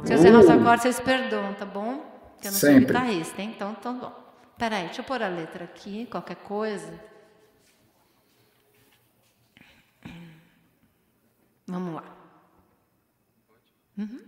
Se eu errar os acordes, vocês perdoam, tá bom? Porque eu não sou Sempre. guitarrista, hein? Então, então bom. Peraí, deixa eu pôr a letra aqui, qualquer coisa. Vamos lá. Uhum.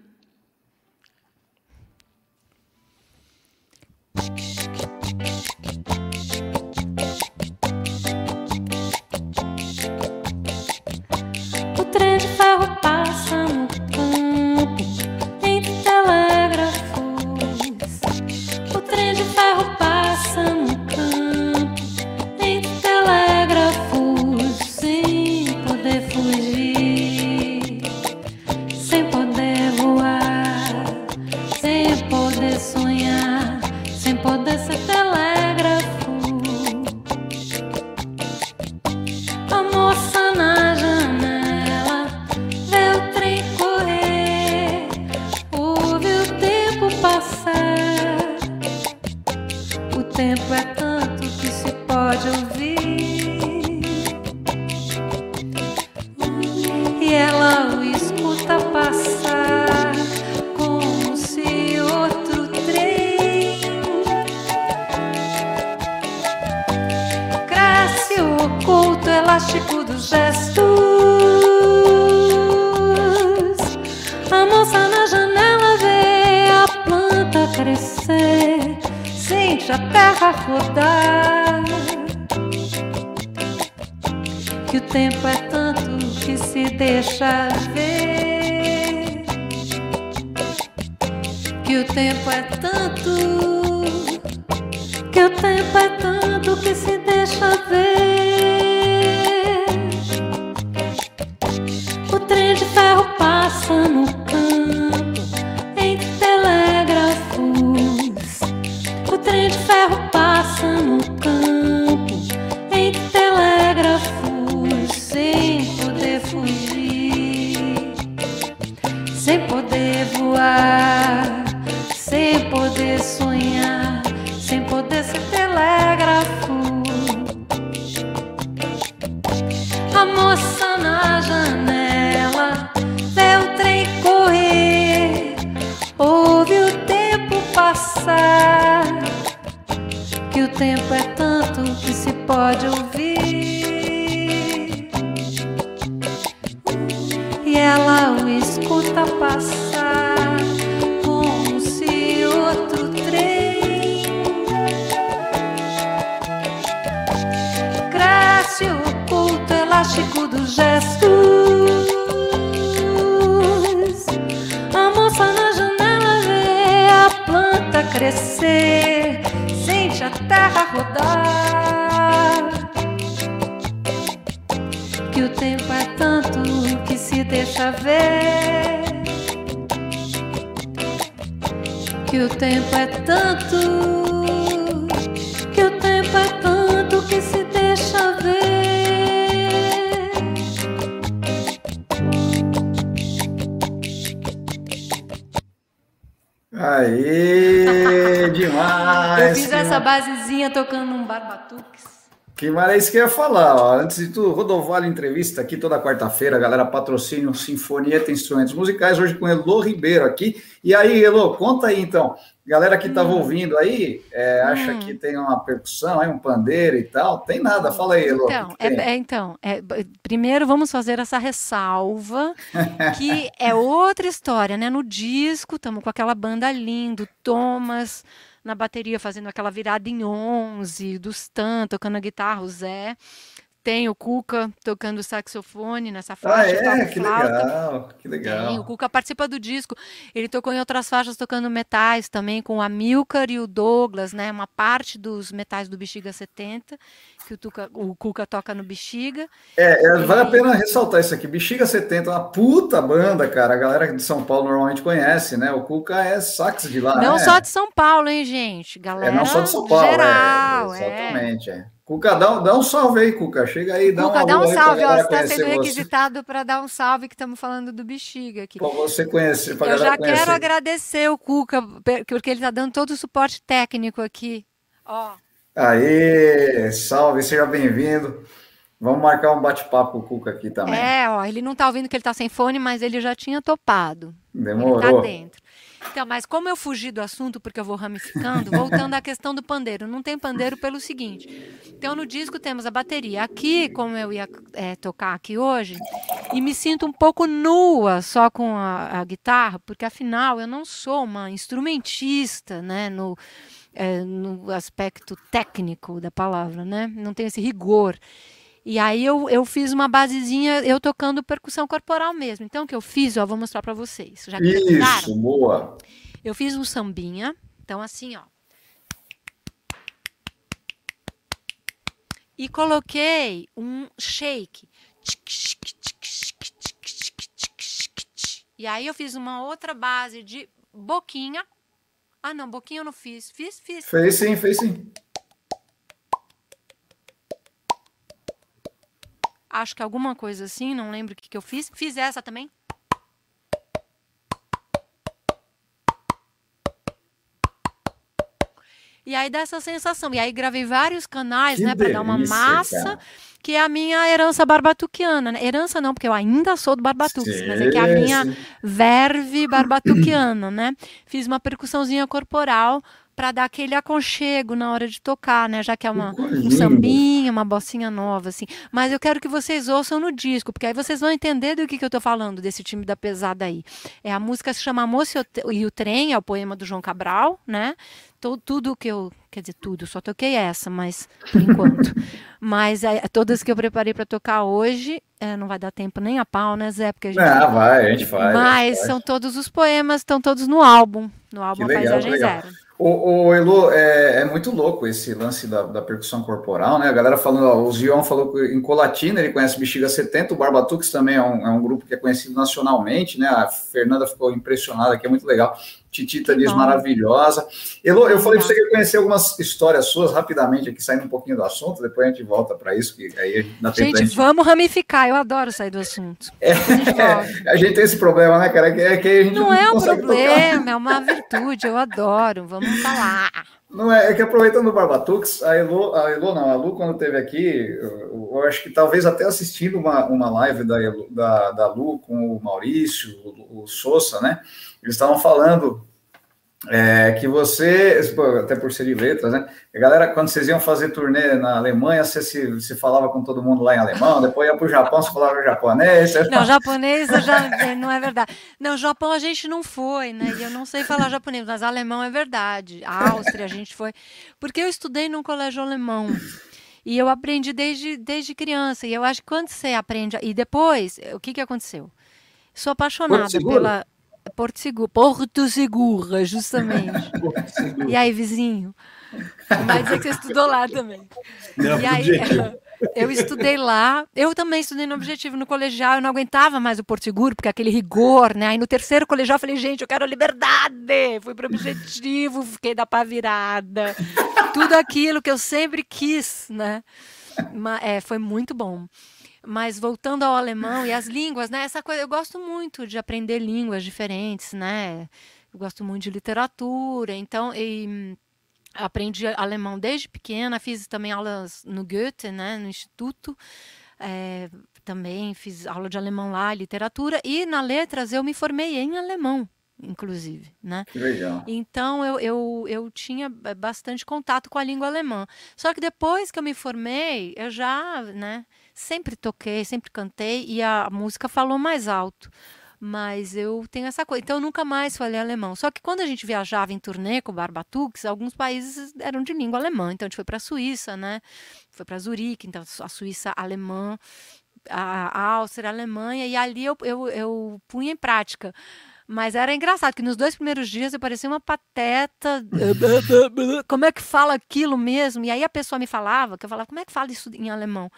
Eu fiz que essa basezinha tocando um barbatuques. Que mara é isso que eu ia falar, ó. Antes de tudo, Rodovalho Entrevista aqui toda quarta-feira, galera, patrocínio Sinfonia tem instrumentos musicais, hoje com Elô Ribeiro aqui. E aí, Elô, conta aí então. Galera que estava ouvindo aí, é, acha Hum. que tem uma percussão, aí um pandeiro e tal. Tem nada, fala aí, Elô. Então, que que é, é, então é, primeiro vamos fazer essa ressalva, que é outra história, né? No disco, estamos com aquela banda linda, Thomas na bateria fazendo aquela virada em 11, do Stan tocando a guitarra, o Zé. Tem o Cuca tocando saxofone nessa Ah, faixa, é? toca Que flauta. legal, que Tem, o legal. Cuca participa do disco. Ele tocou em outras faixas tocando metais também, com o Amilcar e o Douglas, né? Uma parte dos metais do Bexiga 70, que o, Tuca- o Cuca toca no Bexiga. É, é, vale a pena ressaltar isso aqui. Bexiga 70 é uma puta banda, cara. A galera de São Paulo normalmente conhece, né? O Cuca é sax de lá, Não né? só de São Paulo, hein, gente? É, Galera não só de São Paulo, geral, é. é. Exatamente, é. Cuca, dá, um- dá um salve aí, Cuca. Chega aí, dá Cuca, uma dá um salve, ó. está sendo requisitado para dar um salve, que estamos falando do Bexiga aqui. Pra você conhecer, pra Eu já conhecer. quero agradecer o Cuca, porque ele está dando todo o suporte técnico aqui. Ó. Aê, salve, seja bem-vindo. Vamos marcar um bate-papo com o Cuca aqui também. É, ó, ele não tá ouvindo que ele tá sem fone, mas ele já tinha topado. Ele tá Demorou. dentro. Então, mas como eu fugi do assunto porque eu vou ramificando, voltando à questão do pandeiro. Não tem pandeiro pelo seguinte. Então, no disco temos a bateria. Aqui, como eu ia é, tocar aqui hoje, e me sinto um pouco nua só com a, a guitarra, porque afinal eu não sou uma instrumentista, né? No, é, no aspecto técnico da palavra, né? Não tenho esse rigor. E aí eu, eu fiz uma basezinha, eu tocando percussão corporal mesmo. Então o que eu fiz, ó, vou mostrar para vocês. Já que Isso, boa. eu fiz um sambinha. Então assim, ó. E coloquei um shake. E aí eu fiz uma outra base de boquinha. Ah, não, boquinha eu não fiz. Fiz, fiz. Fez sim, fez sim. Acho que alguma coisa assim, não lembro o que, que eu fiz. Fiz essa também. E aí dá essa sensação. E aí gravei vários canais, Que né, para dar uma massa, cara. que é a minha herança barbatuquiana, né? Herança não, porque eu ainda sou do barbatuques, mas é que é a minha verve barbatuquiana, né? Fiz uma percussãozinha corporal para dar aquele aconchego na hora de tocar, né? Já que é uma, um sambinha, uma bocinha nova, assim. Mas eu quero que vocês ouçam no disco, porque aí vocês vão entender do que, que eu tô falando, desse time da pesada aí. É a música se chama Moça e o Trem, é o poema do João Cabral, né? To- Tudo que eu. Quer dizer, tudo, só toquei essa, mas por enquanto. (laughs) mas é, todas que eu preparei para tocar hoje, é, não vai dar tempo nem a pau, né, Zé? Porque a gente Ah, vai, a gente faz. mas gente faz. são todos os poemas, estão todos no álbum, no álbum Que A legal, Paisagem legal. Zero. O, o Elo, é, é muito louco esse lance da, da percussão corporal, né? A galera falando, ó, o Zion falou que em Colatina ele conhece Bexiga 70, o Barbatux também é um, é um grupo que é conhecido nacionalmente, né? A Fernanda ficou impressionada, que é muito legal. Titita bom. maravilhosa. Elo, eu falei para você que eu conheci algumas histórias suas rapidamente aqui, saindo um pouquinho do assunto, depois a gente volta para isso, que aí a gente Gente, vamos ramificar, eu adoro sair do assunto. Depois a gente (laughs) volta. A gente tem esse problema, né, cara? Que é que a gente Não é um consegue tocar. problema, é uma virtude, eu adoro. Vamos falar. Não é, é que aproveitando o Barbatux, a Elo, a Elo não, a Lu, quando esteve aqui, eu, eu acho que talvez até assistindo uma, uma live da, Elo- da, da Lu com o Maurício, o, o Sousa, né? Eles estavam falando é, que você, até por ser de letras, né? A galera, quando vocês iam fazer turnê na Alemanha, você se, se falava com todo mundo lá em alemão, depois ia para o Japão, você falava japonês. você- Não, japonês eu já, é, não é verdade. Não, Japão a gente não foi, né? E eu não sei falar japonês, mas alemão é verdade. A Áustria a gente foi. Porque eu estudei num colégio alemão. E eu aprendi desde, desde criança. E eu acho que quando você aprende. E depois, o que, que aconteceu? Sou apaixonada Porto Seguro? Porto Seguro, (laughs) Porto Seguro, justamente. E aí, vizinho? Vai dizer que você estudou lá também. Não, E aí, objetivo. (laughs) eu estudei lá. Eu também estudei no Objetivo no colegial. Eu não aguentava mais o Porto Seguro, porque aquele rigor, né? Aí no terceiro colegial eu falei, gente, eu quero a liberdade. Fui pro Objetivo, fiquei da pá virada. Tudo aquilo que eu sempre quis, né? Ma- é, foi muito bom. Mas voltando ao alemão e as línguas, né? Essa coisa, eu gosto muito de aprender línguas diferentes, né? Eu gosto muito de literatura, então e, aprendi alemão desde pequena, fiz também aulas no Goethe, né, no instituto, eh, também fiz aula de alemão lá, literatura, e na letras eu me formei em alemão, inclusive, né? Legal. Então eu, eu, eu tinha ba- bastante contato com a língua alemã. Só que depois que eu me formei, eu já, né, sempre toquei, sempre cantei e a música falou mais alto. Mas eu tenho essa coisa. Então eu nunca mais falei alemão. Só que quando a gente viajava em turnê com o Barbatux, alguns países eram de língua alemã. Então a gente foi para a Suíça, né? Foi para Zurique, então a Suíça alemã, a Áustria, a Alemanha, e ali eu, eu, eu punha em prática. Mas era engraçado que nos dois primeiros dias eu parecia uma pateta. (laughs) Como é que fala aquilo mesmo? E aí a pessoa me falava, que eu falava, como é que fala isso em alemão?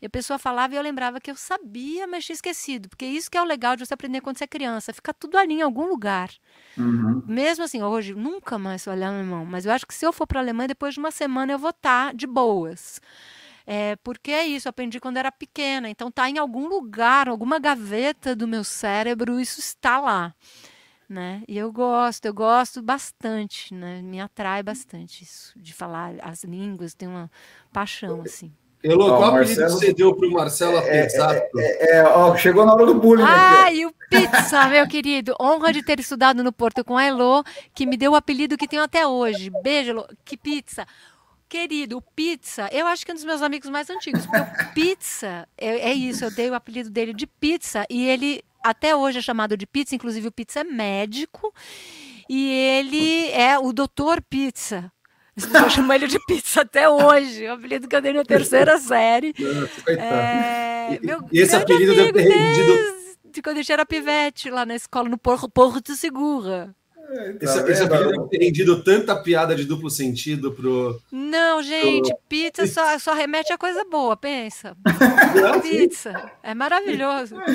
E a pessoa falava e eu lembrava que eu sabia, mas tinha esquecido. Porque isso que é o legal de você aprender quando você é criança. Fica tudo ali em algum lugar. Uhum. Mesmo assim, hoje nunca mais falei alemão. Mas eu acho que se eu for para a Alemanha, depois de uma semana eu vou estar de boas. É, porque é isso, eu aprendi quando era pequena. Então tá em algum lugar, alguma gaveta do meu cérebro, isso está lá. Né? E eu gosto, eu gosto bastante, né? Me atrai bastante isso, de falar as línguas, tenho uma paixão, assim. Elô, qual o apelido que Marcelo- você deu para o Marcelo Apeszato? É, ó, chegou na hora do bullying. Ah, e o Pizza, meu querido. Honra de ter estudado no Porto com a Elo, que me deu o apelido que tenho até hoje. Beijo, Elo. Que pizza. Querido, o Pizza, eu acho que é um dos meus amigos mais antigos, porque o Pizza, é, é isso, eu dei o apelido dele de Pizza, e ele até hoje é chamado de Pizza, inclusive o Pizza é médico, e ele é o Doutor Pizza. As pessoas chamam ele de Pizza até hoje, o apelido que eu dei na terceira (laughs) série. Nossa, coitado. É, meu e esse apelido deve ter rendido- desde de quando eu era pivete lá na escola, no Por- Porto Segura. Esse, Tá esse vendo? apelido deve ter rendido tanta piada de duplo sentido pro. Não, gente, pizza só, só remete a coisa boa, pensa. Não. Pizza. É maravilhoso. (laughs)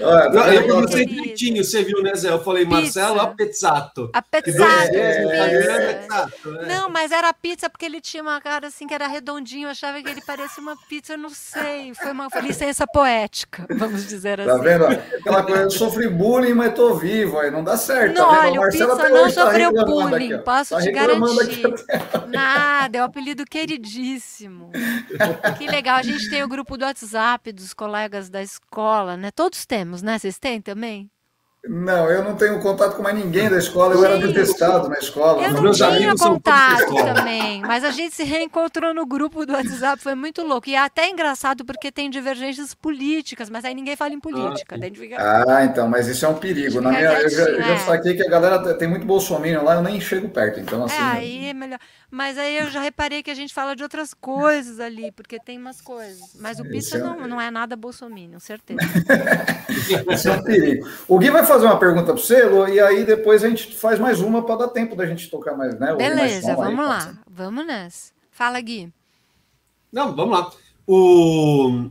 Olha, Não, tá eu querido. direitinho, você viu, né, Zé? Eu falei Pizza. Marcelo. A Que dois- petzada, é, é pizza. Né? Não, mas era pizza porque ele tinha uma cara assim que era redondinho, eu achava que ele parecia uma pizza, eu não sei. Foi uma licença poética, vamos dizer assim. Tá vendo? Aquela coisa, eu sofri bullying, mas tô vivo, aí não dá certo. Não, tá olha, O Pizza não tá sofreu reclamando bullying, aqui, posso Tá te garantir. Nada, é um apelido queridíssimo. Que legal, a gente tem o grupo do WhatsApp dos colegas da escola, né? Todos temos, né? Vocês têm também? Não, eu não tenho contato com mais ninguém da escola, eu era detestado na escola. Eu não Meus tinha contato também, mas a gente se reencontrou no grupo do WhatsApp, foi muito louco. E é até engraçado porque tem divergências políticas, mas aí ninguém fala em política. sim. daí a gente fica... Ah, então, mas isso é um perigo. Na Fica minha, eu já, eu já é. saquei que a galera tem muito bolsominion lá, eu nem chego perto. Então, assim. É, aí é melhor. Mas aí eu já reparei que a gente fala de outras coisas ali, porque tem umas coisas. Mas o Esse Pizza é- não, não é nada bolsominion, certeza. (laughs) Isso é um perigo. O Gui vai fazer uma pergunta para você, Lu, e aí depois a gente faz mais uma para dar tempo da gente tocar mais, né? mais Beleza, aí, vamos ser. lá. Vamos nessa. Fala, Gui. Não, vamos lá. O,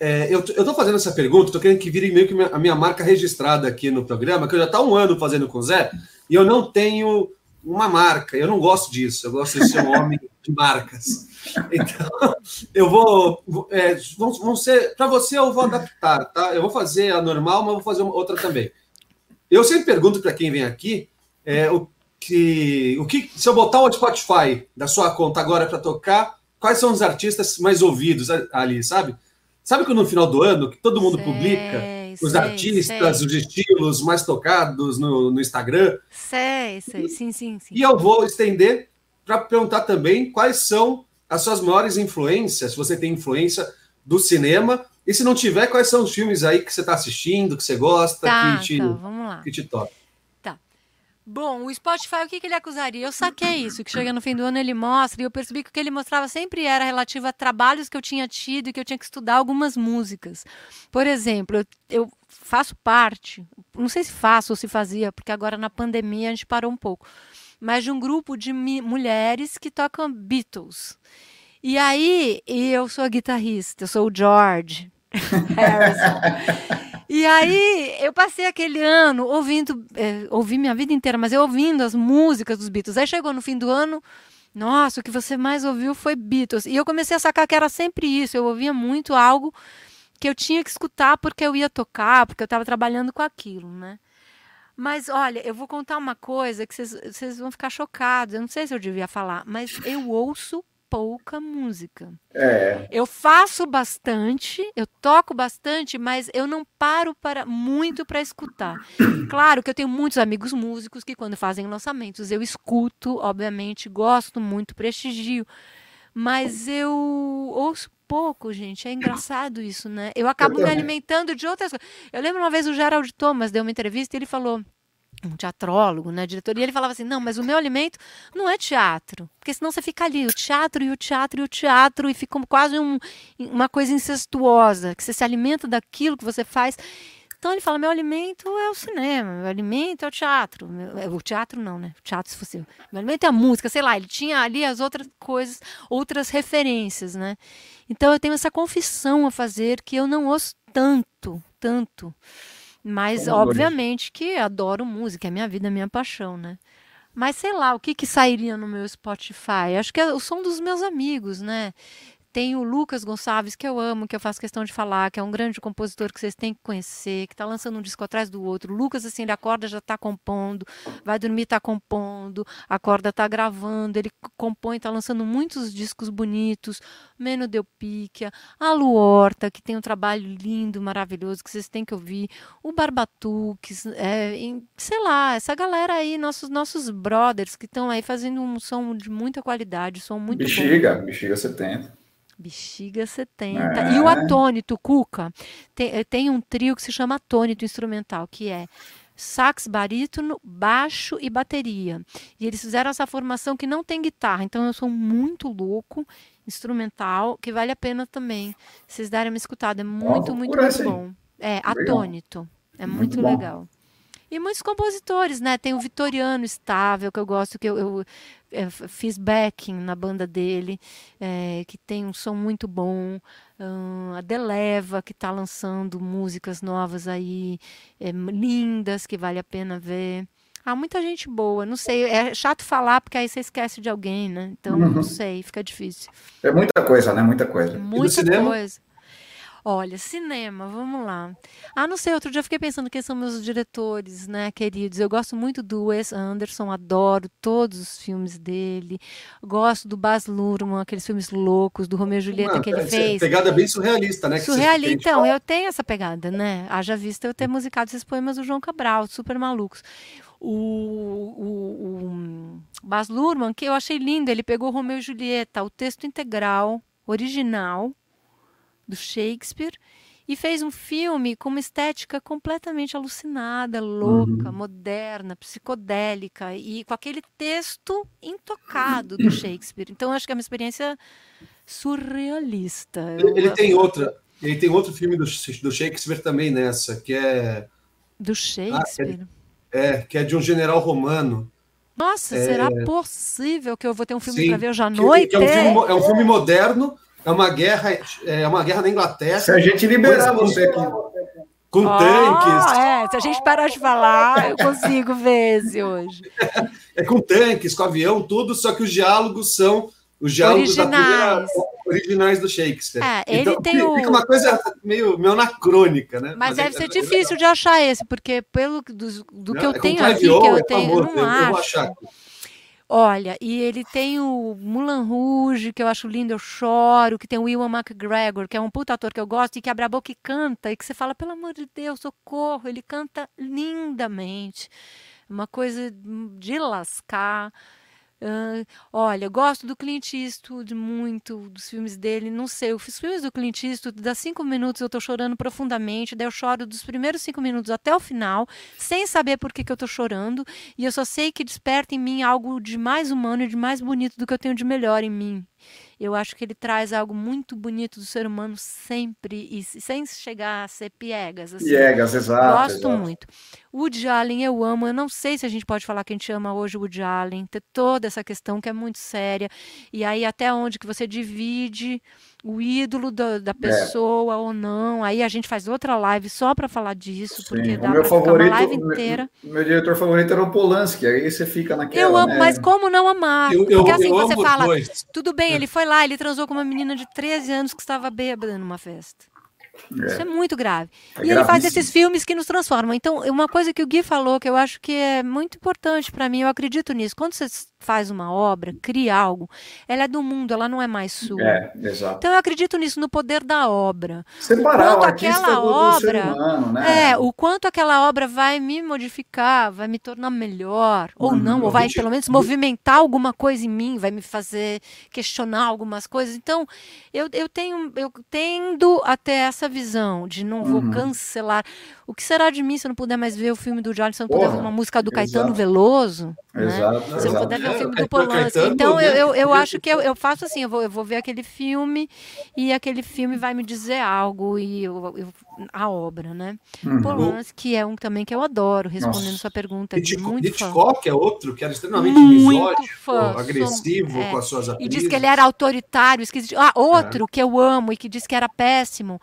é, eu, eu tô fazendo essa pergunta, tô querendo que vire meio que minha- a minha marca registrada aqui no programa, que eu já tá um ano fazendo com o Zé, e eu não tenho uma marca, eu não gosto disso, eu gosto de ser um (laughs) homem de marcas. (laughs) Então, eu vou. É, vão, vão ser. Para você, eu vou adaptar, tá? Eu vou fazer a normal, mas vou fazer outra também. Eu sempre pergunto para quem vem aqui é, o, que, o que. Se eu botar o Spotify da sua conta agora para tocar, quais são os artistas mais ouvidos ali, sabe? Sabe que no final do ano, que todo mundo Sei, publica os sei, artistas, sei. os estilos mais tocados no, no Instagram, Sei, sei. Sim, sim, sim. e eu vou estender para perguntar também quais são as suas maiores influências, se você tem influência do cinema, e se não tiver, quais são os filmes aí que você está assistindo, que você gosta, Tá, que, te, tá, vamos lá. que te toca. Bom, o Spotify, o que, que ele acusaria? Eu saquei isso, que chega no fim do ano ele mostra, e eu percebi que o que ele mostrava sempre era relativo a trabalhos que eu tinha tido e que eu tinha que estudar algumas músicas. Por exemplo, eu, eu faço parte, não sei se faço ou se fazia, porque agora na pandemia a gente parou um pouco, mas de um grupo de mulheres que tocam Beatles. E aí, eu sou a guitarrista, eu sou o George (laughs) Harrison. E aí, eu passei aquele ano ouvindo, eh, ouvi minha vida inteira, mas eu ouvindo as músicas dos Beatles. Aí chegou no fim do ano, nossa, o que você mais ouviu foi Beatles. E eu comecei a sacar que era sempre isso. Eu ouvia muito algo que eu tinha que escutar porque eu ia tocar, porque eu estava trabalhando com aquilo, né? Mas olha, eu vou contar uma coisa que vocês- vão ficar chocados. Eu não sei se eu devia falar, mas eu ouço pouca música. É, Eu faço bastante, eu toco bastante, mas eu não paro para muito para escutar. Claro que eu tenho muitos amigos músicos que quando fazem lançamentos eu escuto, obviamente, gosto muito, prestigio, mas eu ouço pouco, gente. É engraçado isso, né? Eu acabo me alimentando de outras coisas. Eu lembro uma vez o Gerald Thomas deu uma entrevista e ele falou um teatrólogo, né, diretor, e ele falava assim, não, mas o meu alimento não é teatro, porque senão você fica ali, o teatro e o teatro e o teatro, e fica quase um, uma coisa incestuosa, que você se alimenta daquilo que você faz. Então ele fala, meu alimento é o cinema, meu alimento é o teatro. Meu- é, o teatro não, né? O teatro se fosse. Meu alimento é a música, sei lá, ele tinha ali as outras coisas, outras referências, né? Então eu tenho essa confissão a fazer que eu não ouço tanto, tanto. Mas, dois. obviamente, que adoro música, é minha vida, é minha paixão, né? Mas sei lá, o que que sairia no meu Spotify? Acho que é o som dos meus amigos, né? Tem o Lucas Gonçalves, que eu amo, que eu faço questão de falar, que é um grande compositor que vocês têm que conhecer, que está lançando um disco atrás do outro. O Lucas, assim, ele acorda, já está compondo, vai dormir, está compondo, acorda, está gravando, ele compõe, está lançando muitos discos bonitos. Meno Delpíquia, a Lu Horta, que tem um trabalho lindo, maravilhoso, que vocês têm que ouvir. O Barbatuques, é, sei lá, essa galera aí, nossos, nossos brothers, que estão aí fazendo um som de muita qualidade, som muito bom. bexiga, bexiga 70. Bexiga 70. E o Atônito, Cuca, tem, eh, tem um trio que se chama Atônito Instrumental, que é sax, barítono, baixo e bateria. E eles fizeram essa formação que não tem guitarra, então eu sou muito louco, instrumental, que vale a pena também vocês darem uma escutada. É muito, muito, muito bom. É, Legal. Atônito. É Muito muito legal. E muitos compositores, né? Tem o Vitoriano Estável, que eu gosto, que eu, eu, eh, fiz backing na banda dele, eh, que tem um som muito bom. Ahn, a Deleva, que está lançando músicas novas aí, eh, lindas, que vale a pena ver. Há muita gente boa, não sei, é chato falar porque aí você esquece de alguém, né? Então, Uhum. não sei, fica difícil. É muita coisa, né? Muita coisa. Muita coisa. Olha, cinema, vamos lá. Ah, não sei, outro dia eu fiquei pensando quem são meus diretores, né, queridos. Eu gosto muito do Wes Anderson, adoro todos os filmes dele. Gosto do Baz Luhrmann, aqueles filmes loucos, do Romeu e Julieta Não, que ele essa fez. Pegada bem surrealista, né? Surrealista. Então, fala. eu tenho essa pegada, né? Haja vista eu ter musicado esses poemas do João Cabral, super malucos. O, o, o Baz Luhrmann, que eu achei lindo, ele pegou Romeu e Julieta, o texto integral, original, do Shakespeare, e fez um filme com uma estética completamente alucinada, louca, moderna, psicodélica, e com aquele texto intocado do Shakespeare. Então, acho que é uma experiência surrealista. Ele, ele tem outra. Ele tem outro filme do, do Shakespeare também nessa, que é, Do Shakespeare. é, que é de um general romano. Nossa, será possível que eu vou ter um filme É. Para ver hoje à noite? Que é, um filme, é um filme moderno, é uma guerra, é uma guerra na Inglaterra. Se a gente liberar com- você aqui. Com Ah, tanques, é, se a gente parar de falar, eu consigo ver esse hoje. é com tanques, com avião, tudo, só que os diálogos são os diálogos da Originais. primeira- originais do Shakespeare. É, ele então, tem fica o- fica uma coisa meio, meio anacrônica, né? Mas deve é- ser é- difícil de achar esse, porque pelo do, do que Não, eu é com tenho Clive aqui, que eu é tenho, eu não eu vou acho. achar. Olha, e ele tem o Mulan Rouge, que eu acho lindo, eu choro, que tem o Ewan McGregor, que é um puta ator que eu gosto, e que abre a boca e canta, e que você fala, pelo amor de Deus, socorro, ele canta lindamente. Uma coisa de lascar. Ah, olha, eu gosto do Clint Eastwood muito, dos filmes dele. Não sei, os filmes do Clint Eastwood, dá cinco minutos eu tô chorando profundamente, daí eu choro dos primeiros cinco minutos até o final, sem saber por que, que eu tô chorando, e eu só sei que desperta em mim algo de mais humano e de mais bonito do que eu tenho de melhor em mim. Eu acho que ele traz algo muito bonito do ser humano sempre, e sem chegar a ser piegas. Assim. Piegas, exato. Gosto exato. muito. Woody Allen eu amo. Eu não sei se a gente pode falar que a gente ama hoje o Woody Allen. Ter toda essa questão que é muito séria. E aí até onde que você divide o ídolo da, É. da pessoa ou não. Aí a gente faz outra live só para falar disso, porque Sim, dá o meu ficar favorito, uma live o meu- inteira. Meu diretor favorito era o Polanski, aí você fica naquela. Eu amo, né? mas como não amar? Eu, eu, Porque assim eu você fala, dois. tudo bem, ele foi lá, ele transou com uma menina de 13 anos que estava bêbada numa festa. Isso é muito grave. É e ele faz gravíssimo. esses filmes que nos transformam. Então, uma coisa que o Gui falou, que eu acho que é muito importante para mim, eu acredito nisso. Quando você faz uma obra, cria algo, ela é do mundo, ela não é mais sua. É, exato. Então, eu acredito nisso, no poder da obra. Separar o quanto artista aquela do, do obra- humano, né? É, o quanto aquela obra vai me modificar, vai me tornar melhor, ou Uhum. não, ou vai Gente, pelo menos movimentar alguma coisa em mim, vai me fazer questionar algumas coisas. Então, eu, eu tenho, eu tendo até essa visão de não vou Uhum. cancelar. O que será de mim se eu não puder mais ver o filme do Jardim, se eu não puder Porra, ver uma música do Caetano exato. Veloso? né? Exato, Se eu não puder ver o É, filme o do Polanski. Caetano, Então, eu, eu, eu acho que eu, eu faço assim, eu vou, eu vou ver aquele filme e aquele filme vai me dizer algo e eu, eu- a obra, né? Uhum. Polanski é um também que eu adoro, respondendo Nossa. sua pergunta. de Hitchcock, muito fã. Hitchcock é outro que era extremamente Muito fã, sou- agressivo é. com as suas E atrizes. diz que ele era autoritário, esquisito. Ah, outro que eu amo e que diz que era péssimo.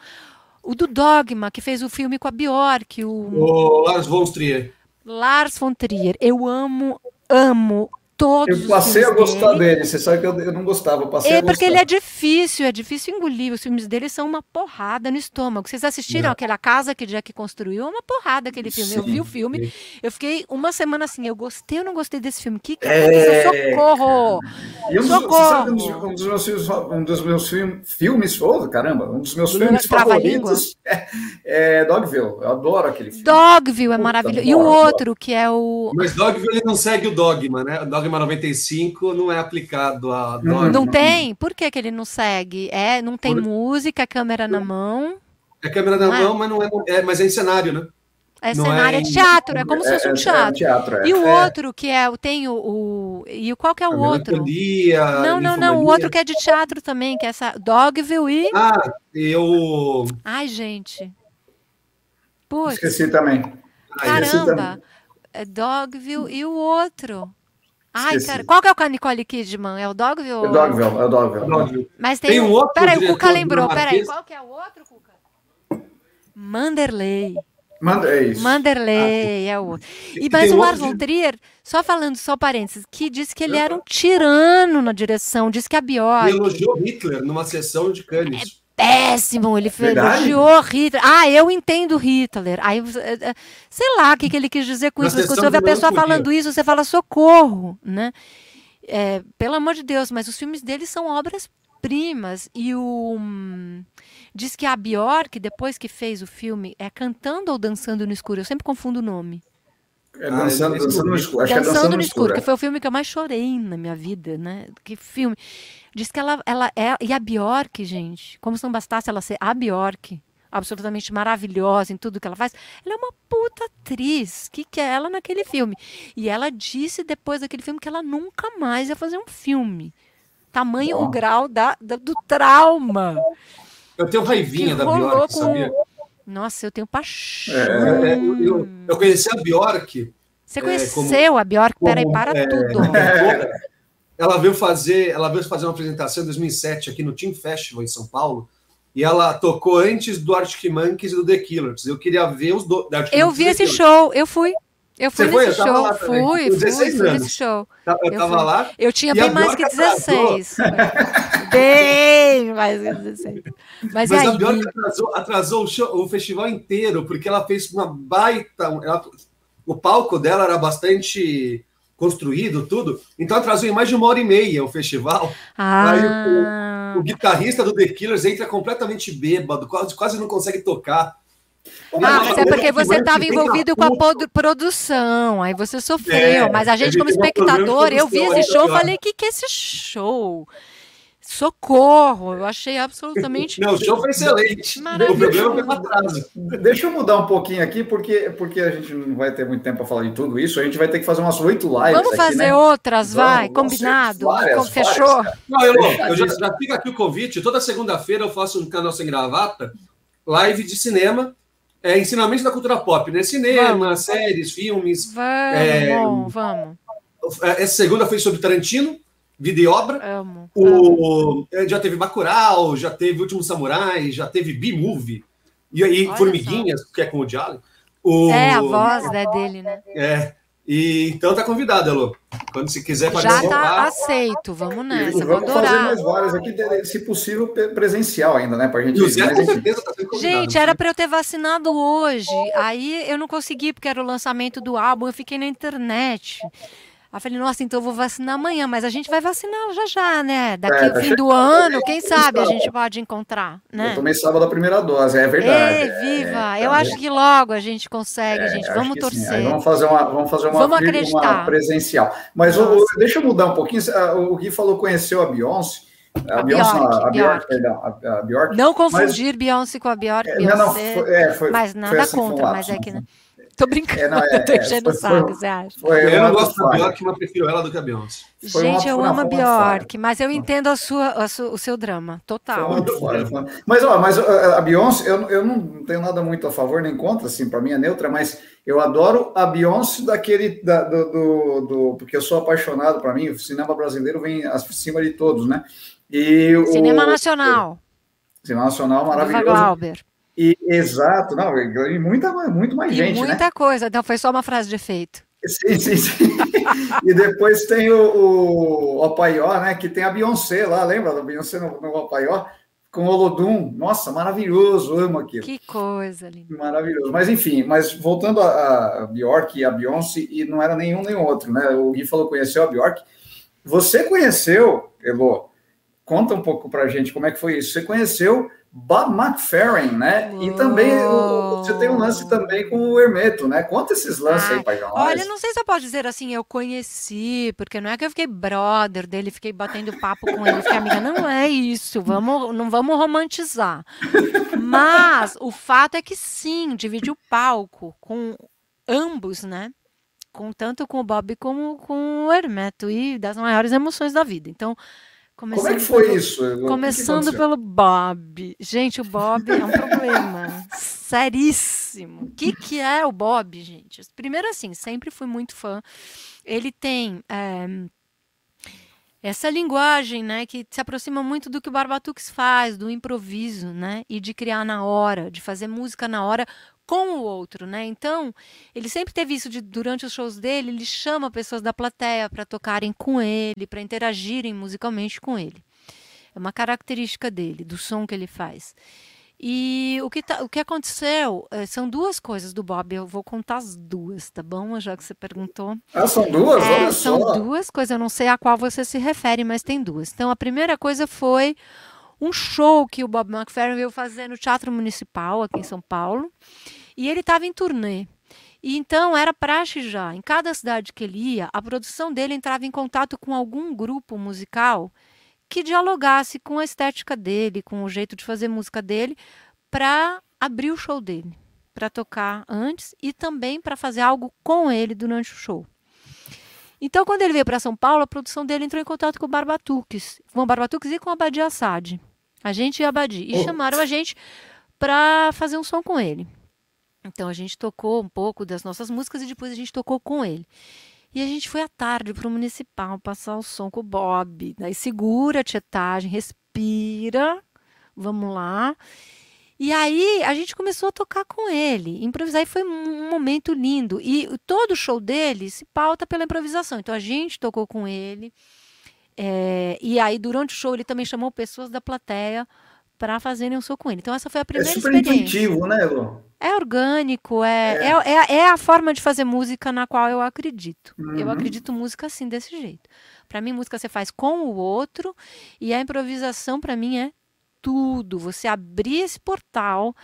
O do Dogma, que fez o filme com a Bjork, o O Lars von Trier. Lars von Trier. Eu amo, amo todos Eu passei os a gostar dele. dele. Você sabe que eu, eu não gostava, eu passei É a porque ele é difícil, é difícil engolir. Os filmes dele são uma porrada no estômago. Vocês assistiram É. aquela casa que Jack construiu? É uma porrada aquele filme. eu Sim, vi o filme, eu fiquei uma semana assim, eu gostei ou não gostei desse filme? Que que É, aconteceu? Socorro! E um Socorro! você sabe, um dos, um dos meus filmes, um dos meus film- filmes, oh, caramba, um dos meus Do filmes favoritos (laughs) é, é Dogville. Eu adoro aquele filme. Dogville é Puta, maravilhoso. E o outro, que é o. Mas Dogville ele não segue o dogma, né? O dogma 95 não é aplicado a Não, dogma. Não tem? Por que, que ele não segue? É, não tem Por- música, câmera na mão. É câmera na é? mão, mas não é, é, mas é em cenário, né? É Não cenário, é é, em- teatro, é como se fosse um É, é, teatro. É, teatro, é. E o É. outro, que é o. Tem o. o- e o- qual que é o A outro? Não, não, não. O outro que é de teatro também, que é essa Dogville e. Ah, e o... Ai, gente. Putz, Esqueci também. Ah, caramba. É Dogville e o outro. Ai, Esqueci. cara. Qual que é o com a Nicole Kidman? É o Dogville? É ou- Dogville, é Dogville. Dogville. Mas tem, Tem um outro Peraí, o Cuca lembrou. Peraí, qual que é o outro, Cuca? Manderley. Manda, é isso. Manderley é o outro. E, mas o Lars von Trier, só falando, só parênteses, que disse que ele era um tirano na direção, disse que a Ele Bjork elogiou Hitler numa sessão de Cannes. Péssimo. Ele fez, Verdade? elogiou Hitler. Ah, eu entendo Hitler. Aí, é, é, sei lá o que, que ele quis dizer com Na isso. Mas quando você ouve a pessoa falando isso, você fala socorro, né? É, pelo amor de Deus, mas os filmes dele são obras-primas. E o. hum, Diz que a Bjork, depois que fez o filme, é cantando ou dançando no escuro? Eu sempre confundo o nome. É Ah, dançando, esse dançando no escuro. Acho que é Dançando no escuro, que é. foi o filme que eu mais chorei na minha vida, né? Que filme. Diz que ela, ela é. E a Bjork, gente, como se não bastasse ela ser a Bjork, absolutamente maravilhosa em tudo que ela faz, ela é uma puta atriz. que, que é ela naquele filme? E ela disse depois daquele filme que ela nunca mais ia fazer um filme. Tamanho Bom. o grau da, da- do trauma. Eu tenho raivinha da Bjork, com- sabia? Nossa, eu tenho paixão. É, eu, eu- eu conheci a Bjork Você é, conheceu a Bjork? Peraí, como, para é, tudo. (laughs) Ela veio fazer, ela veio fazer uma apresentação em 2007 aqui no Team Festival em São Paulo. E ela tocou antes do Arctic Monkeys e do The Killers. Eu queria ver os dois. Eu vi esse show, eu fui. Eu fui Você foi? nesse Eu tava show. Fui, fui, 16 fui anos. nesse show. Eu, Eu tava fui. lá. Eu tinha a bem mais que atrasou. 16. bem mais que 16. Mas, Mas a aí? Bjork atrasou, atrasou o, show- o festival inteiro, porque ela fez uma baita. ela- o palco dela era bastante construído, tudo. Então atrasou em mais de uma hora e meia o festival. Ah, O guitarrista do The Killers entra completamente bêbado, quase, quase não consegue tocar. ah, mas é porque você estava envolvido com a produ- produção, aí você sofreu. É, mas a gente, como espectador, eu vi esse é show e falei: o que, que é esse show? Socorro! Eu achei absolutamente. (laughs) Não, o show foi excelente. O Maravilhoso. problema foi o atraso. Deixa eu mudar um pouquinho aqui, porque, porque a gente não vai ter muito tempo para falar de tudo isso. A gente vai ter que fazer umas oito lives. Vamos aqui, fazer né? outras, Vamos, vai? vamos Combinado? várias, Fechou? Não, Elô, eu já, já fica aqui o convite. Toda segunda-feira eu faço no canal Sem Gravata live de cinema, é, ensinamento da cultura pop, né? Cinema, séries, filmes. Vamos, É, vamos. É, Essa segunda foi sobre Tarantino, vida e obra. Amo. amo. O, é, já teve Bacurau, já teve Último Samurai, já teve B-Movie. E aí, Olha Formiguinhas, que é com o Jalen. O, É, a voz né, dele, né? É. E, então tá convidado, Elô. Quando se quiser Já tá participar. aceito, vamos E nessa, vou vamos fazer adorar. mais várias aqui, de- se possível, presencial ainda, né? Pra gente. O Zé mas, com enfim. certeza tá sendo convidado. Gente, era para eu ter vacinado hoje. Aí eu não consegui, porque era o lançamento do álbum, eu fiquei na internet. Aí eu falei, nossa, então eu vou vacinar amanhã, mas a gente vai vacinar já já, né? Daqui É, o tá fim do chegando, ano, é, quem sabe a tá. gente pode encontrar, Eu né? tomei sábado a primeira dose, é verdade. Ei, viva! eu acho que logo a gente consegue, gente. É, Acho Vamos torcer. vamos fazer uma, vamos fazer uma, Vamos uma presencial. Mas o- o- deixa eu mudar um pouquinho. Ah, O Gui falou conheceu a Beyoncé. A, A Beyoncé, não, Bjork, a Bjork, perdão, a, a Bjork. Não confundir Beyoncé com a Bjork, É, não, não, Beyoncé, foi, é, foi, mas nada assim, foi um contra, mas é que... né? (laughs) Tô brincando, É, não, é, (laughs) tô é, enchendo o saco, você acha? Foi Eu não gosto da. Bjork, mas prefiro ela do que a Beyoncé. Foi uma- Gente, eu amo a. Bjork, mas eu entendo a sua, a su- o seu drama, Foi total. muito fora, foi- Mas, ó, mas ó, a Beyoncé, eu, eu não tenho nada muito a favor nem contra, assim, para mim é neutra, mas eu adoro a Beyoncé daquele, da- do, do, do- porque eu sou apaixonado, para mim, o cinema brasileiro vem acima de todos, né? E o, Cinema Nacional, Cinema Nacional maravilhoso. Glauber. E, exato, não, e muita, muito mais E gente, né? muita coisa, então foi só uma frase de efeito. Sim, sim, sim. e depois tem o, o Opaió, né? Que tem a Beyoncé lá, lembra da Beyoncé no, no Opaió? Com o Olodum. Nossa, maravilhoso, amo aquilo. Que coisa linda. Maravilhoso. Mas enfim, mas voltando a, a Bjork e a Beyoncé, e não era nenhum nem outro, né? O Gui falou conheceu a Bjork. Você conheceu, Elo? Conta um pouco pra gente como é que foi isso. Você conheceu Bob McFerrin, né? E também o- você tem um lance também com o Hermeto, né? Conta esses lances aí Ai, pra nós. Olha, não sei se eu posso dizer assim, eu conheci, porque não é que eu fiquei brother dele, fiquei batendo papo com ele, fiquei amiga, não é isso, vamos, não vamos romantizar. Mas o fato é que sim, dividi o palco com ambos, né? Com tanto com o Bob como com o Hermeto e das maiores emoções da vida. Então, Como é começando que foi pelo- isso? Que que Começando aconteceu? pelo Bob. Gente, o Bob é um (laughs) problema seríssimo. O que, que é o Bob, gente? Primeiro, assim, sempre fui muito fã. Ele tem eh, essa linguagem, né, que se aproxima muito do que o Barbatux faz, do improviso, né, e de criar na hora, de fazer música na hora com o outro, né? Então, ele sempre teve isso de durante os shows dele, ele chama pessoas da plateia para tocarem com ele, para interagirem musicalmente com ele. É uma característica dele, do som que ele faz. E o que, tá, o que aconteceu é, são duas coisas do Bob. Eu vou contar as duas, tá bom? Já que você perguntou. Ah, são duas? É, Olha são só. duas coisas. Eu não sei a qual você se refere, mas tem duas. Então, a primeira coisa foi um show que o Bob McFerrin veio fazer no Teatro Municipal, aqui em São Paulo. E ele estava em turnê. E então era praxe já. Em cada cidade que ele ia, a produção dele entrava em contato com algum grupo musical que dialogasse com a estética dele, com o jeito de fazer música dele, para abrir o show dele, para tocar antes e também para fazer algo com ele durante o show. Então, quando ele veio para São Paulo, a produção dele entrou em contato com o Barbatuques, com o Barbatuques e com a Badi Assad. A gente e a Badi. E oh. chamaram a gente para fazer um som com ele. Então, a gente tocou um pouco das nossas músicas e depois a gente tocou com ele. E a gente foi à tarde para o municipal passar o som com o Bob. Daí segura a tietagem, respira, vamos lá. E aí a gente começou a tocar com ele, improvisar e foi um momento lindo. E todo o show dele se pauta pela improvisação. Então a gente tocou com ele. É, e aí durante o show ele também chamou pessoas da plateia para fazerem um show com ele. Então essa foi a é primeira experiência. É super experiência. intuitivo, né, Lu? É orgânico, é, é. É, é, é, a forma de fazer música na qual eu acredito. Uhum. Eu acredito música assim, desse jeito. Para mim, música você faz com o outro e a improvisação, para mim, é tudo. Você abrir esse portal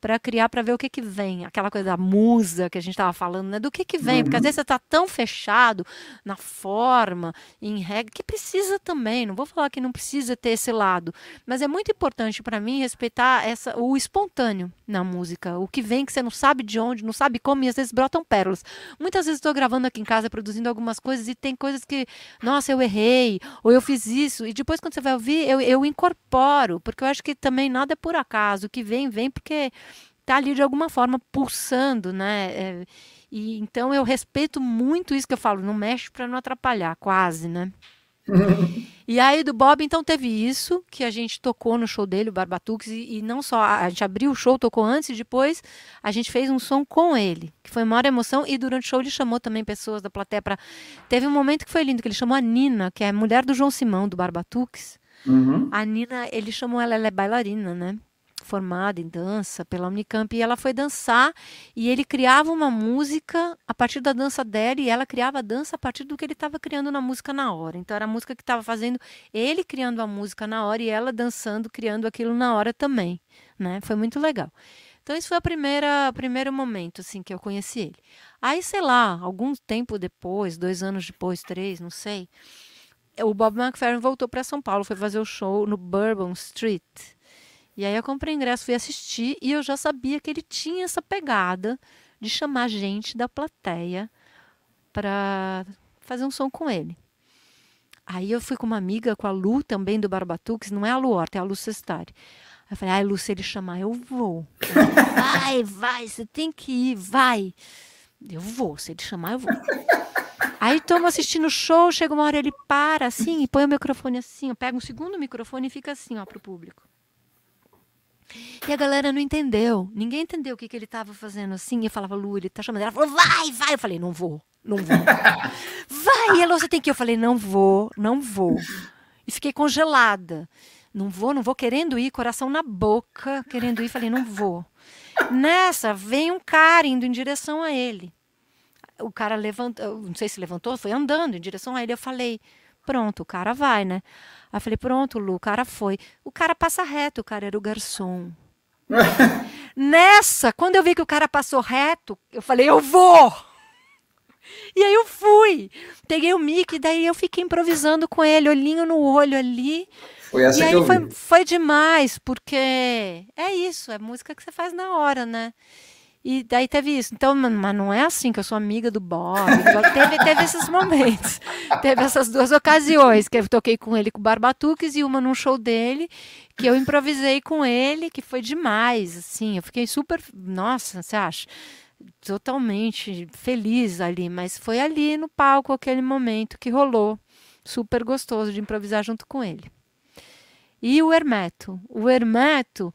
para criar, para ver o que que vem. Aquela coisa da musa que a gente estava falando, né? Do que que vem, porque às uhum. vezes você está tão fechado na forma, em regra, que precisa também. Não vou falar que não precisa ter esse lado, mas é muito importante para mim respeitar essa o espontâneo na música, o que vem que você não sabe de onde, não sabe como e às vezes brotam pérolas. Muitas vezes estou gravando aqui em casa, produzindo algumas coisas e tem coisas que, nossa, eu errei ou eu fiz isso e depois quando você vai ouvir eu, eu incorporo, porque eu acho que também nada é por acaso. O que vem vem porque está ali de alguma forma pulsando, né? É, e então eu respeito muito isso que eu falo, não mexe para não atrapalhar, quase, né? E aí do Bob, então teve isso, que a gente tocou no show dele, o Barbatux, e, e, não só a gente abriu o show, tocou antes, e depois a gente fez um som com ele, que foi maior emoção, e durante o show ele chamou também pessoas da plateia para. Teve um momento que foi lindo, que ele chamou a Nina, que é a mulher do João Simão, do Barbatux. Uhum. A Nina, ele chamou ela, ela é bailarina, né? Formada em dança pela Unicamp e ela foi dançar e ele criava uma música a partir da dança dela e ela criava a dança a partir do que ele estava criando na música na hora. Então era a música que estava fazendo ele criando a música na hora e ela dançando, criando aquilo na hora também, né? Foi muito legal. Então esse foi a primeira primeiro momento assim que eu conheci ele. Aí sei lá, algum tempo depois, dois anos depois, três, não sei, o Bob McFerrin voltou para São Paulo, foi fazer o show no Bourbon Street e aí eu comprei ingresso, fui assistir e eu já sabia que ele tinha essa pegada de chamar gente da plateia para fazer um som com ele. Aí eu fui com uma amiga, com a Lu, também do Barbatux, não é a Lu Horta, é a Lu Sestari. Aí eu falei, ai, Lu, se ele chamar, eu vou. (laughs) vai, vai, você tem que ir, vai. Eu vou, se ele chamar, eu vou. (laughs) Aí estamos assistindo o show, chega uma hora ele para assim e põe o microfone assim, pega um segundo microfone e fica assim, ó, pro público. E a galera não entendeu. Ninguém entendeu o que, que ele estava fazendo assim. Eu falava, Lu, ele tá chamando. Ela falou, vai, vai. Eu falei, não vou, não vou. (laughs) vai, ela, você tem que ir. Eu falei, não vou, não vou. E fiquei congelada. Não vou, não vou, querendo ir, coração na boca, querendo ir. Falei, não vou. Nessa, vem um cara indo em direção a ele. O cara levantou, não sei se levantou, foi andando em direção a ele. Eu falei, pronto, o cara vai, né? Aí falei, pronto, Lu, o cara foi. O cara passa reto, o cara era o garçom. (laughs) Nessa, quando eu vi que o cara passou reto, eu falei, eu vou! E aí eu fui. Peguei o mic, daí eu fiquei improvisando com ele, olhinho no olho ali. Foi essa e aí foi, foi demais, porque é isso, é música que você faz na hora, né? E daí teve isso. Então, mas não é assim que eu sou amiga do Bob. (laughs) teve, teve esses momentos. (laughs) Teve essas duas ocasiões que eu toquei com ele com o Barbatuques e uma num show dele, que eu improvisei com ele, que foi demais. Assim, eu fiquei super. Nossa, você acha? Totalmente feliz ali, mas foi ali no palco aquele momento que rolou. Super gostoso de improvisar junto com ele. E o Hermeto. O Hermeto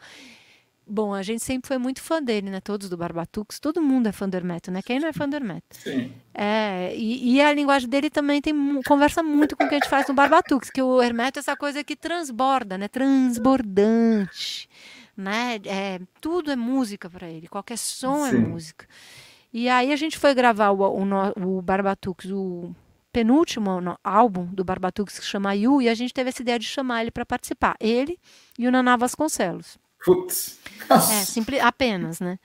Bom, a gente sempre foi muito fã dele, né? Todos do Barbatux, todo mundo é fã do Hermeto, né? Quem não é fã do Hermeto? Sim. É, e, e a linguagem dele também tem conversa muito com o que a gente faz no Barbatux, que o Hermeto é essa coisa que transborda, né? Transbordante, né? É, tudo é música para ele, qualquer som é Sim. música. E aí a gente foi gravar o, o, o Barbatux, o penúltimo no- álbum do Barbatux, que se chama You, e a gente teve essa ideia de chamar ele para participar. Ele e o Naná Vasconcelos. Putz. É, simples, apenas, né?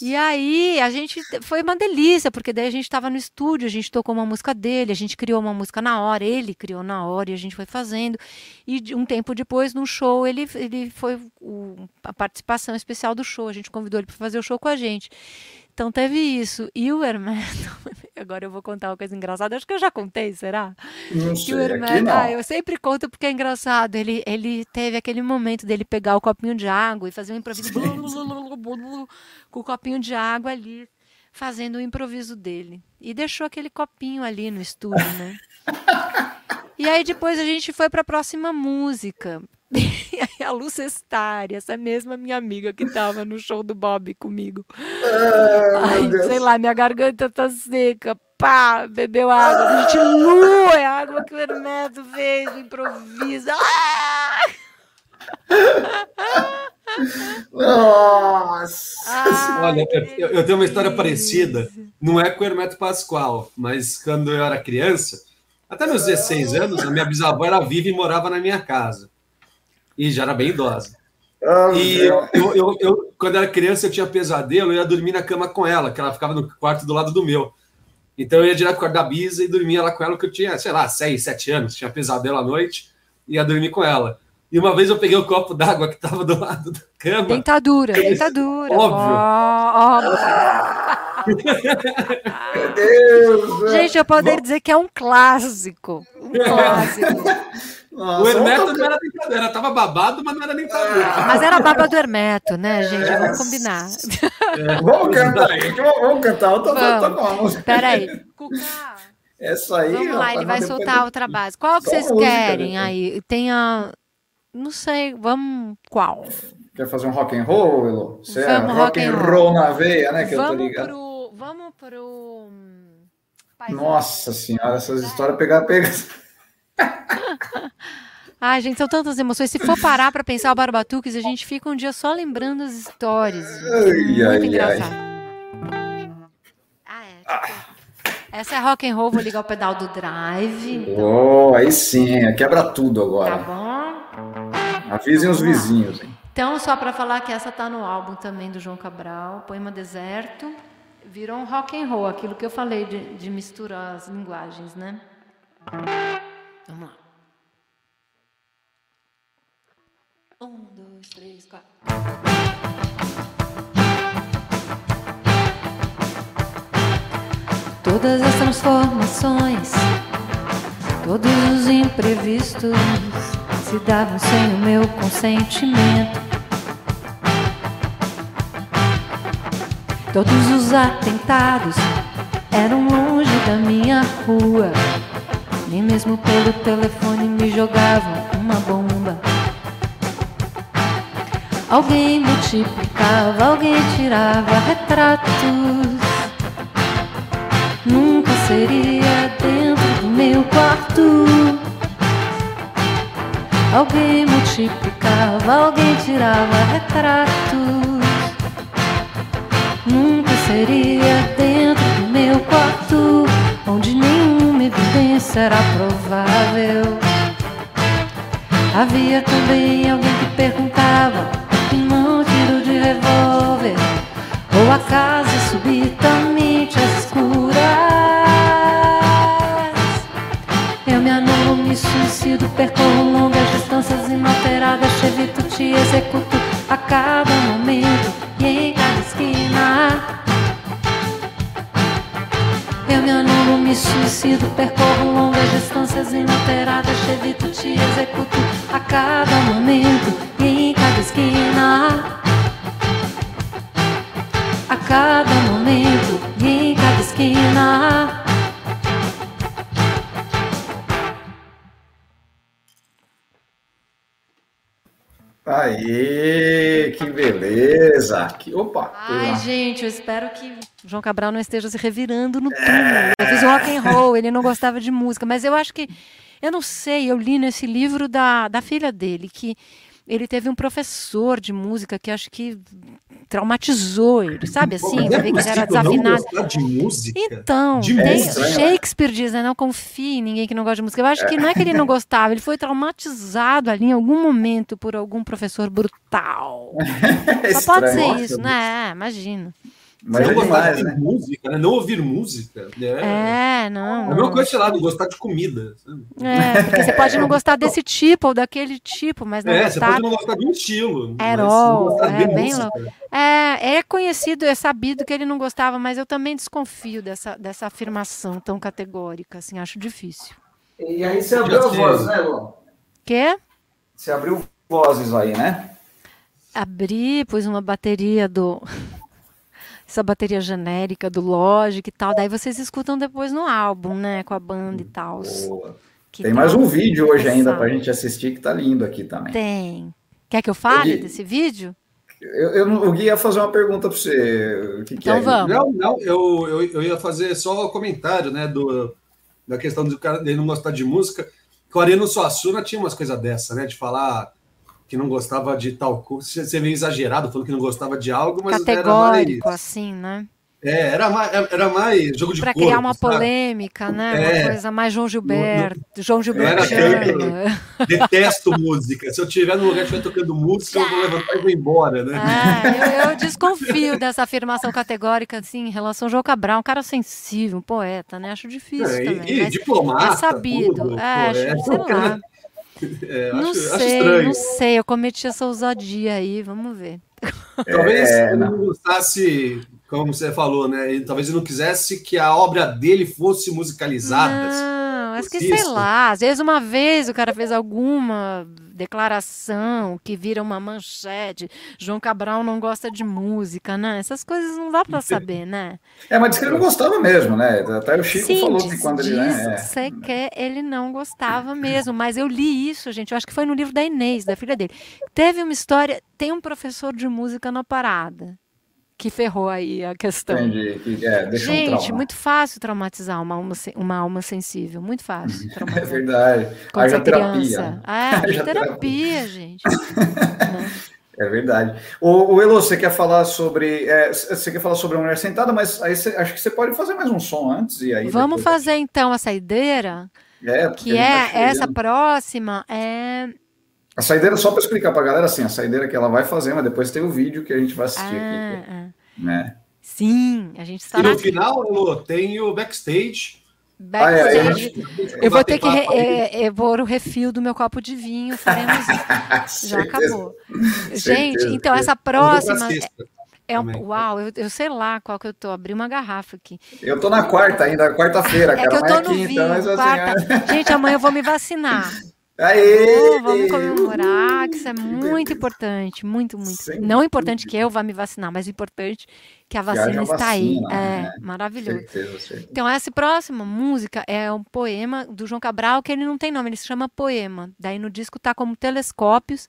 E aí a gente foi uma delícia, porque daí a gente estava no estúdio, a gente tocou uma música dele, a gente criou uma música na hora, ele criou na hora e a gente foi fazendo. E um tempo depois, no show, ele, ele foi o- a participação especial do show, a gente convidou ele para fazer o show com a gente. Então teve isso. E o Hermeto, (laughs) agora eu vou contar uma coisa engraçada, acho que eu já contei, será? Não Que o sei, aqui Hermeto, não. ah, eu sempre conto porque é engraçado. Ele, ele teve aquele momento dele pegar o copinho de água e fazer um improviso blu, blu, blu, com o copinho de água ali, fazendo o improviso dele. E deixou aquele copinho ali no estúdio, né? (laughs) E aí depois a gente foi para a próxima música. (laughs) E aí a Lu Cestari, essa mesma minha amiga que estava no show do Bob comigo. Ah, Ai, sei lá, minha garganta tá seca. Pá, bebeu água. Gente, Lu, é a água que o Hermeto fez, o improviso. Ah! (laughs) Nossa. Ai, Olha, eu, eu tenho uma história delícia. parecida. Não é com o Hermeto Pascoal, mas quando eu era criança, até meus 16 anos, a minha bisavó era viva e morava na minha casa. E já era bem idosa. Ah, E eu, eu, eu, quando era criança, eu tinha pesadelo, eu ia dormir na cama com ela, que ela ficava no quarto do lado do meu. Então eu ia direto pro quarto da Bisa e dormia lá com ela, que eu tinha, sei lá, 6, 7 anos, tinha pesadelo à noite, ia dormir com ela. E uma vez eu peguei o copo d'água que estava do lado da cama. Dentadura, dentadura. Óbvio. Ó, ó. Meu Deus. Gente, eu poderia dizer que é um clássico. Um (laughs) clássico. Nossa, O Hermeto vamos não era dentadura, tava babado, mas não era dentadura. Mas era a baba do Hermeto, né, gente? Vamos combinar. tocar- Vamos cantar aí. Vamos, vamos cantar. Eu tô, tô, tô Vamos. com uma música. Peraí. Cuca, Essa aí. vamos lá, ele vai soltar depois- outra base. Qual que Só vocês música, querem né? aí? Tem a... Não sei, vamos... Qual? Quer fazer um rock and roll, Elo? Você é Vamos, rock and roll na veia, né? Que eu tô Vamos ligado. pro... Vamos pro... hum, Paisagem. Nossa senhora, essas histórias pegar, pegar. (laughs) Ai, gente, são tantas emoções. Se for parar pra pensar o Barbatuques, a gente fica um dia só lembrando as histórias. Ai, Muito ai, engraçado. Ah, é. Essa é rock and roll, vou ligar o pedal do drive. Então, Oh, aí sim, quebra tudo tá agora. bom? Avisem os vizinhos, hein? Então, só pra falar que essa tá no álbum também do João Cabral, Poema Deserto. Virou um rock and roll, aquilo que eu falei de, de misturar as linguagens, né? Vamos lá. Um, dois, três, quatro. Todas as transformações, todos os imprevistos se davam sem o meu consentimento. Todos os atentados eram longe da minha rua. Nem mesmo pelo telefone me jogavam uma bomba. Alguém multiplicava, alguém tirava retratos. Nunca seria dentro do meu quarto. Alguém multiplicava, alguém tirava retratos. Nunca seria dentro do meu quarto, onde nenhuma evidência era provável. Havia também alguém que perguntava que não tiro de revólver, ou a casa subitamente às escuras. Eu me anulo, me suicido, percorro longas distâncias inalteradas, te te executo a cada momento e em cada esquina. Eu me anulo, me suicido, percorro longas distâncias inalteradas, te te executo a cada momento e em cada esquina. A cada momento e em cada esquina. Aê, que que beleza! Que, opa! Ai, gente, eu espero que o João Cabral não esteja se revirando no túmulo. Eu fiz rock and roll, ele não gostava de música, mas eu acho que eu não sei, eu li nesse livro da, da filha dele que ele teve um professor de música que acho que traumatizou ele, sabe assim? Pô, Ver que era desafinado. de música? Então, De tem- música, né? Shakespeare diz, né? Não confie em ninguém que não gosta de música. Eu acho que não é que ele não gostava, ele foi traumatizado ali em algum momento por algum professor brutal. É (laughs) Só pode ser isso, né? Imagina. Mas não é gostar demais, de né? música, né? Não ouvir música. É, É, é não. a mesma não. coisa, sei lá, não gostar de comida. sabe? É, porque você pode não gostar desse tipo ou daquele tipo, mas não É, você gostar. pode não gostar de um estilo. gostar é, de bem música. louco. É, é conhecido, é sabido que ele não gostava, mas eu também desconfio dessa, dessa afirmação tão categórica, assim, acho difícil. E aí você abriu as vozes, né, Luan? Quê? Você abriu vozes aí, né? Abri, pus uma bateria do. Essa bateria genérica do Logic e tal. Daí vocês escutam depois no álbum, né? Com a banda e tal. Boa. que Tem tá mais um vídeo hoje ainda lançado. pra gente assistir que tá lindo aqui também. Tem. Quer que eu fale Ele- desse vídeo? Eu, eu, não- o Gui ia fazer uma pergunta pra você. O que, que Então é? Gui? vamos. Não, não, eu, eu, eu ia fazer só o comentário, né, do, da questão do cara dele não gostar de música. Que o Ariano Suassuna tinha umas coisas dessa, né, de falar que não gostava de tal coisa. Você é meio exagerado, falando que não gostava de algo, mas Categórico, era mais, assim, né? é, era mais, era mais jogo de Para criar uma sabe? polêmica, né? É. Uma coisa mais João Gilberto, João Gilberto Era aquele- chama. Detesto música. Se eu estiver no lugar e estiver tocando música, eu vou levantar e vou embora, né? É, eu, eu desconfio dessa afirmação categórica, assim, em relação ao João Cabral, um cara sensível, um poeta, né? Acho difícil É, também. e, e mas diplomata. é sabido. tudo, é, acho, sei lá. (laughs) é, não acho, acho sei, estranho. não sei. Eu cometi essa ousadia aí, vamos ver. Talvez É, ele não. gostasse, como você falou, né? Ele, talvez ele não quisesse que a obra dele fosse musicalizada. Não, acho que sei lá. Às vezes uma vez o cara fez alguma declaração que vira uma manchete. João Cabral não gosta de música, né? Essas coisas não dá pra (laughs) saber, né? É, mas disse que ele não gostava mesmo, né? Até o Chico Sim, falou diz, que quando ele. Né, que você quer, ele não gostava mesmo, mas eu li isso, gente, eu acho que foi no livro da Inês, da filha dele. Teve uma história, tem um professor de música na parada, que ferrou aí a questão. entendi. É, deixa um Gente, trauma. muito fácil traumatizar uma alma, uma alma sensível, muito fácil (laughs) É verdade. Quando você Haja é terapia. criança. (laughs) É, Haja terapia, gente. (laughs) É verdade. O, o Elo, você quer falar sobre. é, você quer falar sobre a mulher sentada, mas aí você- acho que você pode fazer mais um som antes e aí. Vamos depois- fazer então a saideira, É, que a é tá essa próxima, é A saideira, só para explicar para a galera, assim, a saideira que ela vai fazer, mas depois tem o vídeo que a gente vai assistir aqui. ah, ah. Né? Sim, a gente está E na no final, Elô, tem o backstage. Ah, é, é, backstage. Eu vou ter que re, é, é, pôr o refil do meu copo de vinho, faremos isso. (laughs) Já Certeza. acabou. Gente, Certeza. então essa próxima sexta é um, uau, eu, eu sei lá qual que eu tô, abri uma garrafa aqui. Eu tô na quarta ainda, quarta-feira, É cara. que eu tô é no quinta, vinho, mas assim. quarta. Gente, amanhã eu vou me vacinar. (laughs) Aê! Oh, vamos comemorar, que isso é muito importante, muito, muito. Sem Não importante que eu vá me vacinar, mas importante que a vacina está aí. vacina, É, né? maravilhoso. Certeza, certeza. Então, essa próxima música é um poema do João Cabral, que ele não tem nome, ele se chama Poema. Daí no disco tá como Telescópios.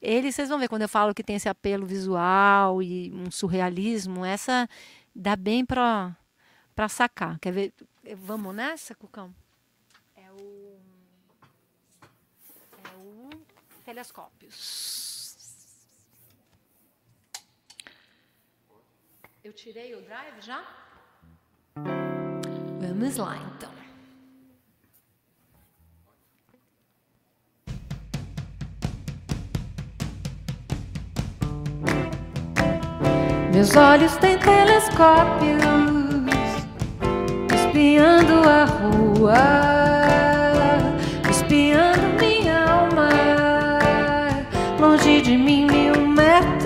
Ele, vocês vão ver quando eu falo que tem esse apelo visual e um surrealismo, essa dá bem pra sacar. Quer ver? Vamos nessa, Cucão? É o. É o Telescópios. Eu tirei o drive já? Vamos lá, então. Meus olhos têm telescópios espiando a rua,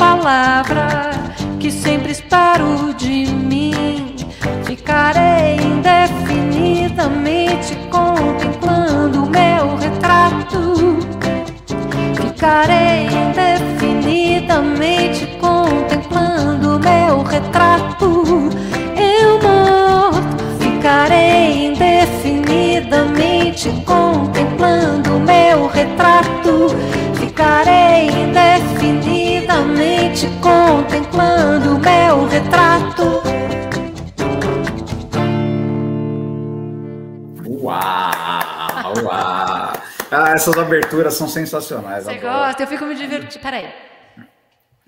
palavra que sempre espero essas aberturas são sensacionais. Você adoro. gosta? Eu fico me divertindo. Peraí.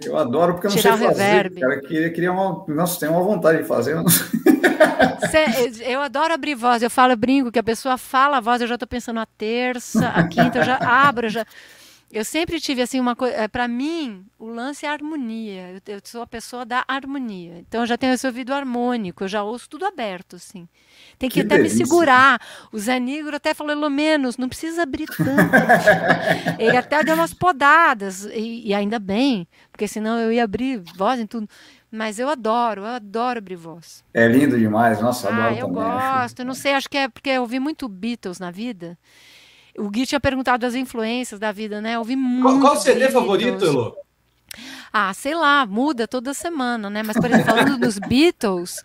Eu adoro porque eu não Tirar sei fazer. reverb. Cara, eu queria, queria uma. Nossa, tem uma vontade de fazer. eu. Cê- eu adoro abrir voz. Eu falo, eu brinco, que a pessoa fala a voz, eu já tô pensando a terça, a quinta, eu já abro, eu já. Eu sempre tive assim uma coisa. Para mim, o lance é a harmonia. Eu, eu sou a pessoa da harmonia. Então eu já tenho esse ouvido harmônico, eu já ouço tudo aberto, assim. Tem que, Que até delícia. me segurar. O Zé Negro até falou, pelo menos, não precisa abrir tanto. Ele até deu umas podadas, e, e ainda bem, porque senão eu ia abrir voz em tudo. Mas eu adoro, eu adoro abrir voz. É lindo demais. Nossa, Ah, adoro eu também. acho- gosto. Eu não sei, acho que é porque eu ouvi muito Beatles na vida. O Gui tinha perguntado as influências da vida, né? Eu ouvi muito. Qual, qual o CD Beatles. favorito, Elo? Ah, sei lá, muda toda semana, né? Mas, por exemplo, falando nos Beatles,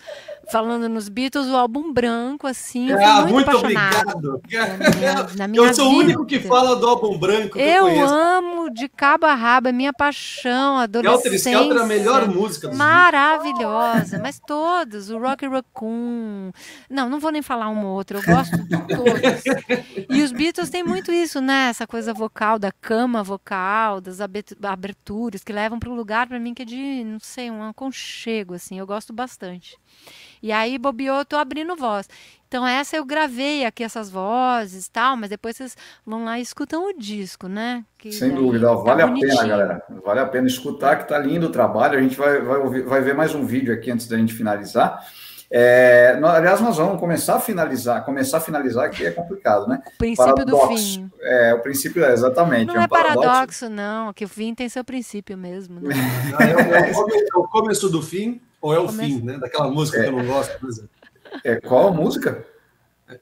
falando nos Beatles, o álbum branco, assim, Ah, muito, muito obrigado. Na minha, na minha (laughs) Eu sou o único que vida. fala do álbum branco eu, Eu amo de cabo a rabo, é minha paixão, Skelter adolescência. Skelter é a melhor música dos Maravilhosa, mas todos, o Rock Raccoon. Não, não vou nem falar um ou outro, eu gosto de todos. E os Beatles têm muito isso, né? Essa coisa vocal, da cama vocal, das abe- aberturas que levam para um lugar para mim que é de, não sei, um aconchego, assim, eu gosto bastante. E aí, bobeou, eu tô abrindo voz. Então, essa eu gravei aqui, essas vozes e tal, mas depois vocês vão lá e escutam o disco, né? Que Sem dúvida, tá vale a pena, galera. Vale a pena escutar, que tá lindo o trabalho. A gente vai, vai, ouvir- vai ver mais um vídeo aqui antes da gente finalizar. É, nó- aliás, nós vamos começar a finalizar. Começar a finalizar aqui é complicado, né? O princípio do Paradoxo. fim. É, o princípio é exatamente. Não é um é paradoxo, não, que o fim tem seu princípio mesmo. Né? É, é é o começo do fim ou é o Começo. fim, né? Daquela música que eu não gosto, por exemplo. É, qual a música?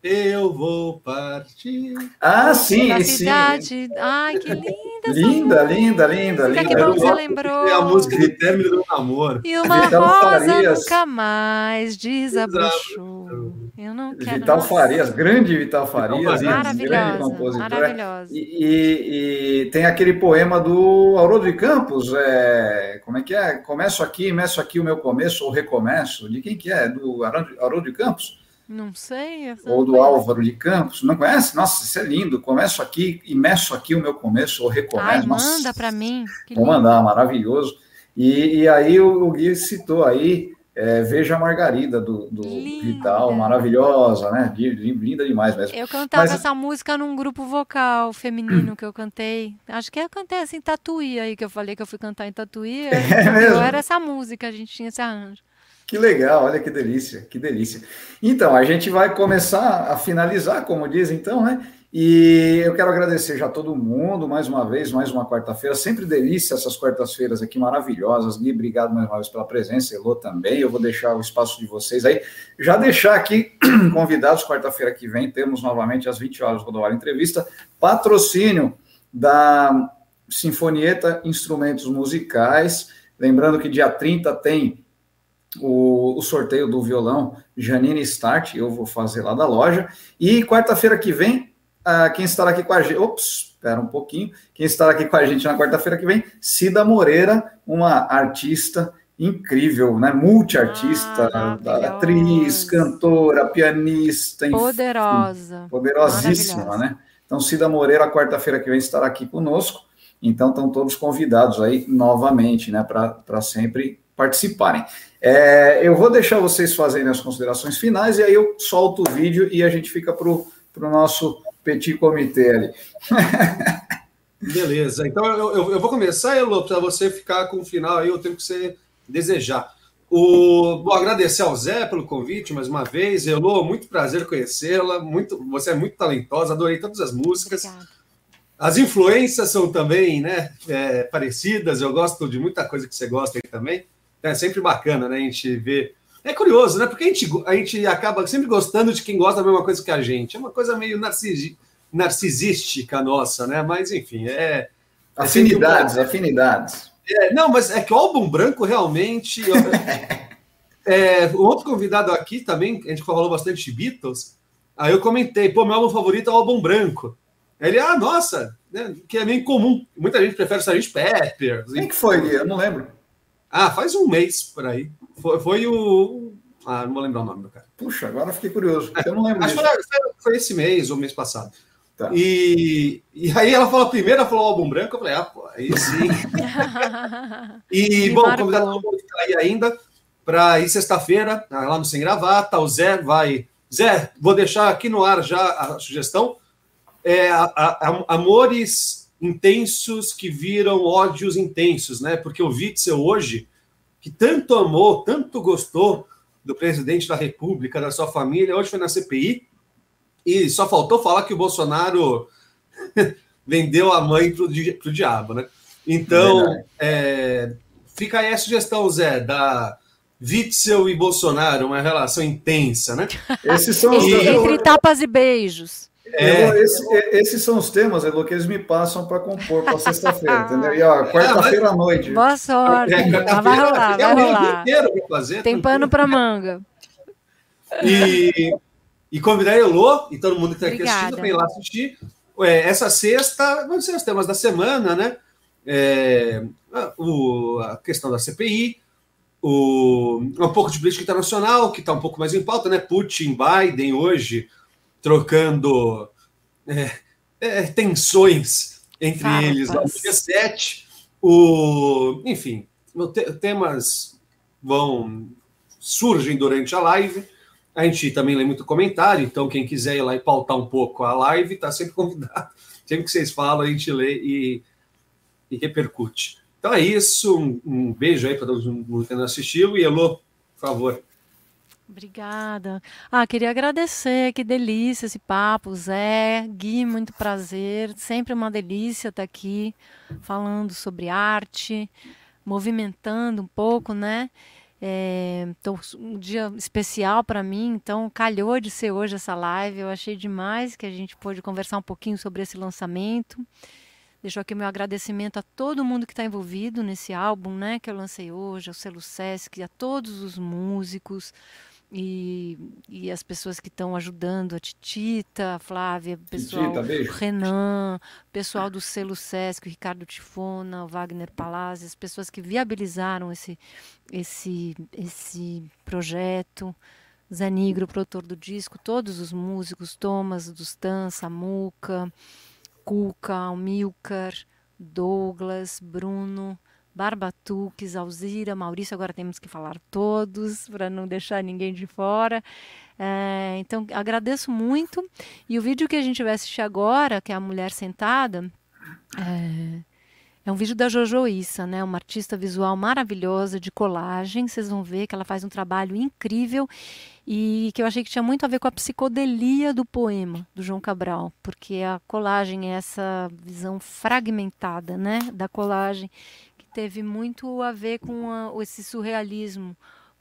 Eu vou partir. Ah, sim, da sim. cidade. Ai, que linda essa Linda, música. linda, linda, Que linda. bom que você lembrou. É a música de término do namoro. E uma Vital rosa Farias. nunca mais desabrochou. Eu não quero. Vital Nossa, Farias, grande Vital Farias, Farias. grande Maravilhosa, compositor. maravilhosa. E, e- e tem aquele poema do Haroldo de Campos, é, como é que é? Começo aqui, meço aqui o meu começo, ou recomeço. De quem que é? Do Haroldo de Campos? Não sei. Ou não do conheço. Álvaro de Campos? Não conhece? Nossa, isso é lindo. Começo aqui e meço aqui o meu começo, ou recomeço. Ai, Nossa, manda pra mim. Vou mandar, maravilhoso. E, e aí o, o Gui citou aí, é, Veja a Margarida, do, do Linda. Vital, maravilhosa, né? Li- li- Linda demais mesmo. Eu cantava Mas- essa música num grupo vocal feminino (clears throat) que eu cantei. Acho que eu cantei assim, Tatuí, aí que eu falei que eu fui cantar em Tatuí. É mesmo? Eu era essa música, a gente tinha esse arranjo. Que legal, olha que delícia, que delícia. Então, a gente vai começar a finalizar, como diz, então, né? E eu quero agradecer já todo mundo, mais uma vez, mais uma quarta-feira. Sempre delícia essas quartas-feiras aqui maravilhosas. Gui, obrigado mais uma vez pela presença. Elô também. Eu vou deixar o espaço de vocês aí. Já deixar aqui (clears throat) convidados, quarta-feira que vem, temos novamente às 20 horas Rodovalho Entrevista. Patrocínio da Sinfonieta Instrumentos Musicais. Lembrando que dia 30 tem o, o sorteio do violão Janine Start, eu vou fazer lá da loja. E quarta-feira que vem, ah, quem estará aqui com a gente. Ops, espera um pouquinho. Quem estará aqui com a gente na quarta-feira que vem, Cida Moreira, uma artista incrível, né? Multiartista, Ah, atriz, cantora, pianista, enfim, Poderosa. poderosíssima, né? Então, Cida Moreira, quarta-feira que vem, estará aqui conosco. Então, estão todos convidados aí novamente, né, para sempre participarem. É, eu vou deixar vocês fazerem as considerações finais e aí eu solto o vídeo e a gente fica para o nosso petit comitê ali. (laughs) Beleza, então eu, eu, eu vou começar, Elô, para você ficar com o final aí, o tempo que você desejar. O, vou agradecer ao Zé pelo convite mais uma vez. Elô, muito prazer conhecê-la. Muito, você é muito talentosa, adorei todas as músicas. Obrigada. as influências são também né, é, parecidas. Eu gosto de muita coisa que você gosta aí também. É sempre bacana, né? A gente ver. É curioso, né? Porque a gente, a gente acaba sempre gostando de quem gosta da mesma coisa que a gente. É uma coisa meio narcisi, narcisística nossa, né? Mas, enfim, é. é afinidades, afinidades. É, não, mas é que o álbum branco realmente. (laughs) é, o outro convidado aqui também, a gente falou bastante de Beatles. Aí eu comentei, pô, meu álbum favorito é o álbum branco. Ele, ah, nossa, né, que é meio comum. Muita gente prefere Sgt. Pepper. Quem que foi? Eu não lembro. Ah, faz um mês por aí. Foi, foi o. Ah, não vou lembrar o nome do cara. Puxa, agora fiquei curioso. Eu não lembro. Acho que foi, foi esse mês ou mês passado. Tá. E, e aí ela falou primeiro, ela falou álbum branco, eu falei, ah, pô, aí sim. (laughs) e, bom, convidado que tá aí ainda para ir sexta-feira, lá no Sem Gravata, o Zé vai. Zé, vou deixar aqui no ar já a sugestão é, a, a, amores intensos que viram ódios intensos, né? Porque o Witzel hoje, que tanto amou, tanto gostou do presidente da República, da sua família, hoje foi na CPI e só faltou falar que o Bolsonaro (laughs) vendeu a mãe para o diabo, né? Então, é, fica aí a sugestão, Zé, da Witzel e Bolsonaro, uma relação intensa, né? (laughs) Esses são os... Entre tapas e beijos. É. esse, esses são os temas, Elo, que eles me passam para compor para sexta-feira, (laughs) entendeu? E ó, quarta-feira à noite. Boa sorte. É, vai rolar, vai rolar. Fazer, Tem pano para manga. E, e convidar a Elô e todo mundo que está aqui assistindo para ir lá assistir. É, essa sexta vão ser os temas da semana, né? É, o, a questão da CPI, o, um pouco de política internacional, que está um pouco mais em pauta, né? Putin, Biden hoje trocando é, é, tensões entre Farpas. eles no dia 7. O, enfim, temas vão surgem durante a live. A gente também lê muito comentário, então quem quiser ir lá e pautar um pouco a live, está sempre (laughs) convidado. Sempre que vocês falam, a gente lê e, e repercute. Então é isso, um, um beijo aí para todo mundo que nos assistiu e Elô, por favor. Obrigada. Ah, queria agradecer, que delícia esse papo, Zé, Gui, muito prazer, sempre uma delícia estar aqui falando sobre arte, movimentando um pouco, né? É, então, um dia especial para mim, então calhou de ser hoje essa live. Eu achei demais que a gente pôde conversar um pouquinho sobre esse lançamento. Deixo aqui meu agradecimento a todo mundo que está envolvido nesse álbum, né, que eu lancei hoje, ao Selo Sesc, a todos os músicos, e, e as pessoas que estão ajudando, a Titita, a Flávia, o pessoal, Titita, o Renan, o pessoal do selo Sesc, o Ricardo Tifona, o Wagner Palazzi, as pessoas que viabilizaram esse, esse, esse projeto. Zé Nigro, produtor do disco, todos os músicos, Thomas, Dustan, Samuca, Cuca, Almilcar, Douglas, Bruno, Barbatuques, Alzira, Maurício, agora temos que falar todos para não deixar ninguém de fora. É, então, agradeço muito. E o vídeo que a gente vai assistir agora, que é a Mulher Sentada, é, é um vídeo da Jojo Issa, né? Uma artista visual maravilhosa de colagem. Vocês vão ver que ela faz um trabalho incrível e que eu achei que tinha muito a ver com a psicodelia do poema do João Cabral, porque a colagem é essa visão fragmentada, né, da colagem teve muito a ver com a, esse surrealismo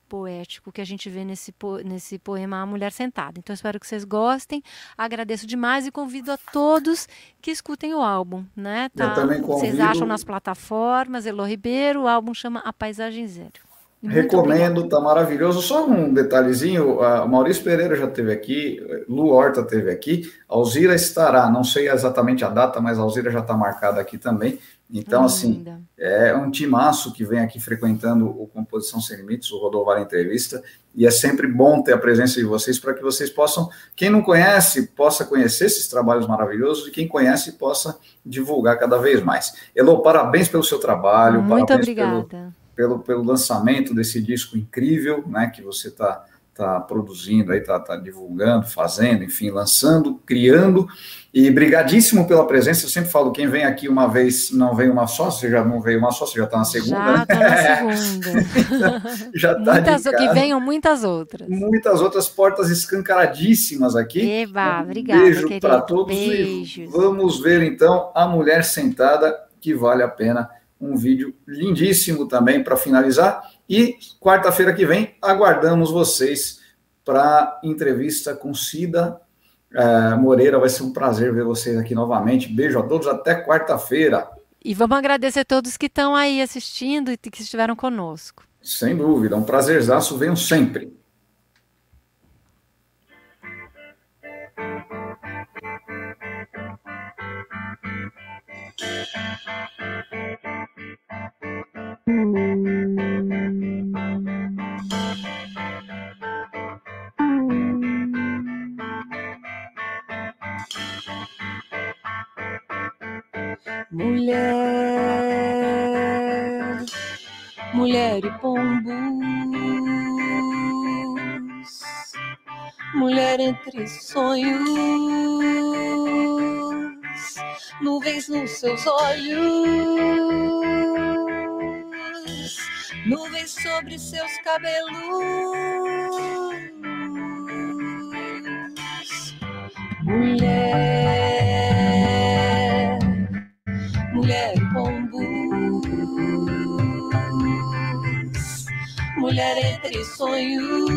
poético que a gente vê nesse, nesse poema A Mulher Sentada. Então espero que vocês gostem. Agradeço demais e convido a todos que escutem o álbum, né? Tá? Eu também convido... Vocês acham nas plataformas, Elo Ribeiro, o álbum chama A Paisagem Zero. Recomendo, tá maravilhoso. Só um detalhezinho, a Maurício Pereira já esteve aqui, Lu Horta esteve aqui, Alzira estará, não sei exatamente a data, mas a Alzira já está marcada aqui também. Então, assim, linda. é um timaço que vem aqui frequentando o Composição Sem Limites, o Rodovar Entrevista, e é sempre bom ter a presença de vocês para que vocês possam, quem não conhece, possa conhecer esses trabalhos maravilhosos, e quem conhece, possa divulgar cada vez mais. Elô, parabéns pelo seu trabalho, Muito parabéns obrigada. Pelo, pelo, pelo lançamento desse disco incrível, né, que você está tá produzindo aí, tá, tá divulgando, fazendo, enfim, lançando, criando. E brigadíssimo pela presença. Eu sempre falo, quem vem aqui uma vez não vem uma só, você já não veio uma só, você já está na segunda. Já está na segunda. já tá (laughs) muitas, que venham muitas outras. Muitas outras portas escancaradíssimas aqui. Eba, um obrigada, beijo para todos. Beijos. vamos ver então a mulher sentada, que vale a pena. Um vídeo lindíssimo também para finalizar. E quarta-feira que vem aguardamos vocês para entrevista com Cida é, Moreira. Vai ser um prazer ver vocês aqui novamente. Beijo a todos, até quarta-feira. E vamos agradecer a todos que estão aí assistindo e que estiveram conosco. Sem dúvida, um prazerzaço, venham sempre. Mulher, mulher e pombos, mulher entre sonhos, nuvens nos seus olhos, nuvens sobre seus cabelos. Mulher, mulher pombos, mulher entre sonhos,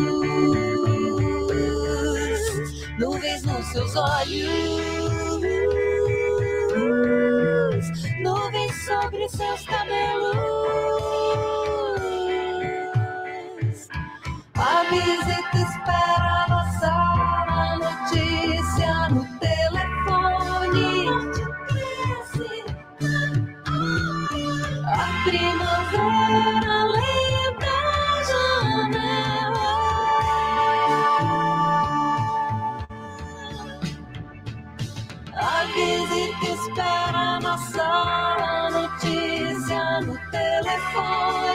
nuvens nos seus olhos, nuvens sobre seus cabelos. Visita espera na sala, notícia no telefone. A primavera lembra a janela. A visita espera na sala, notícia no telefone.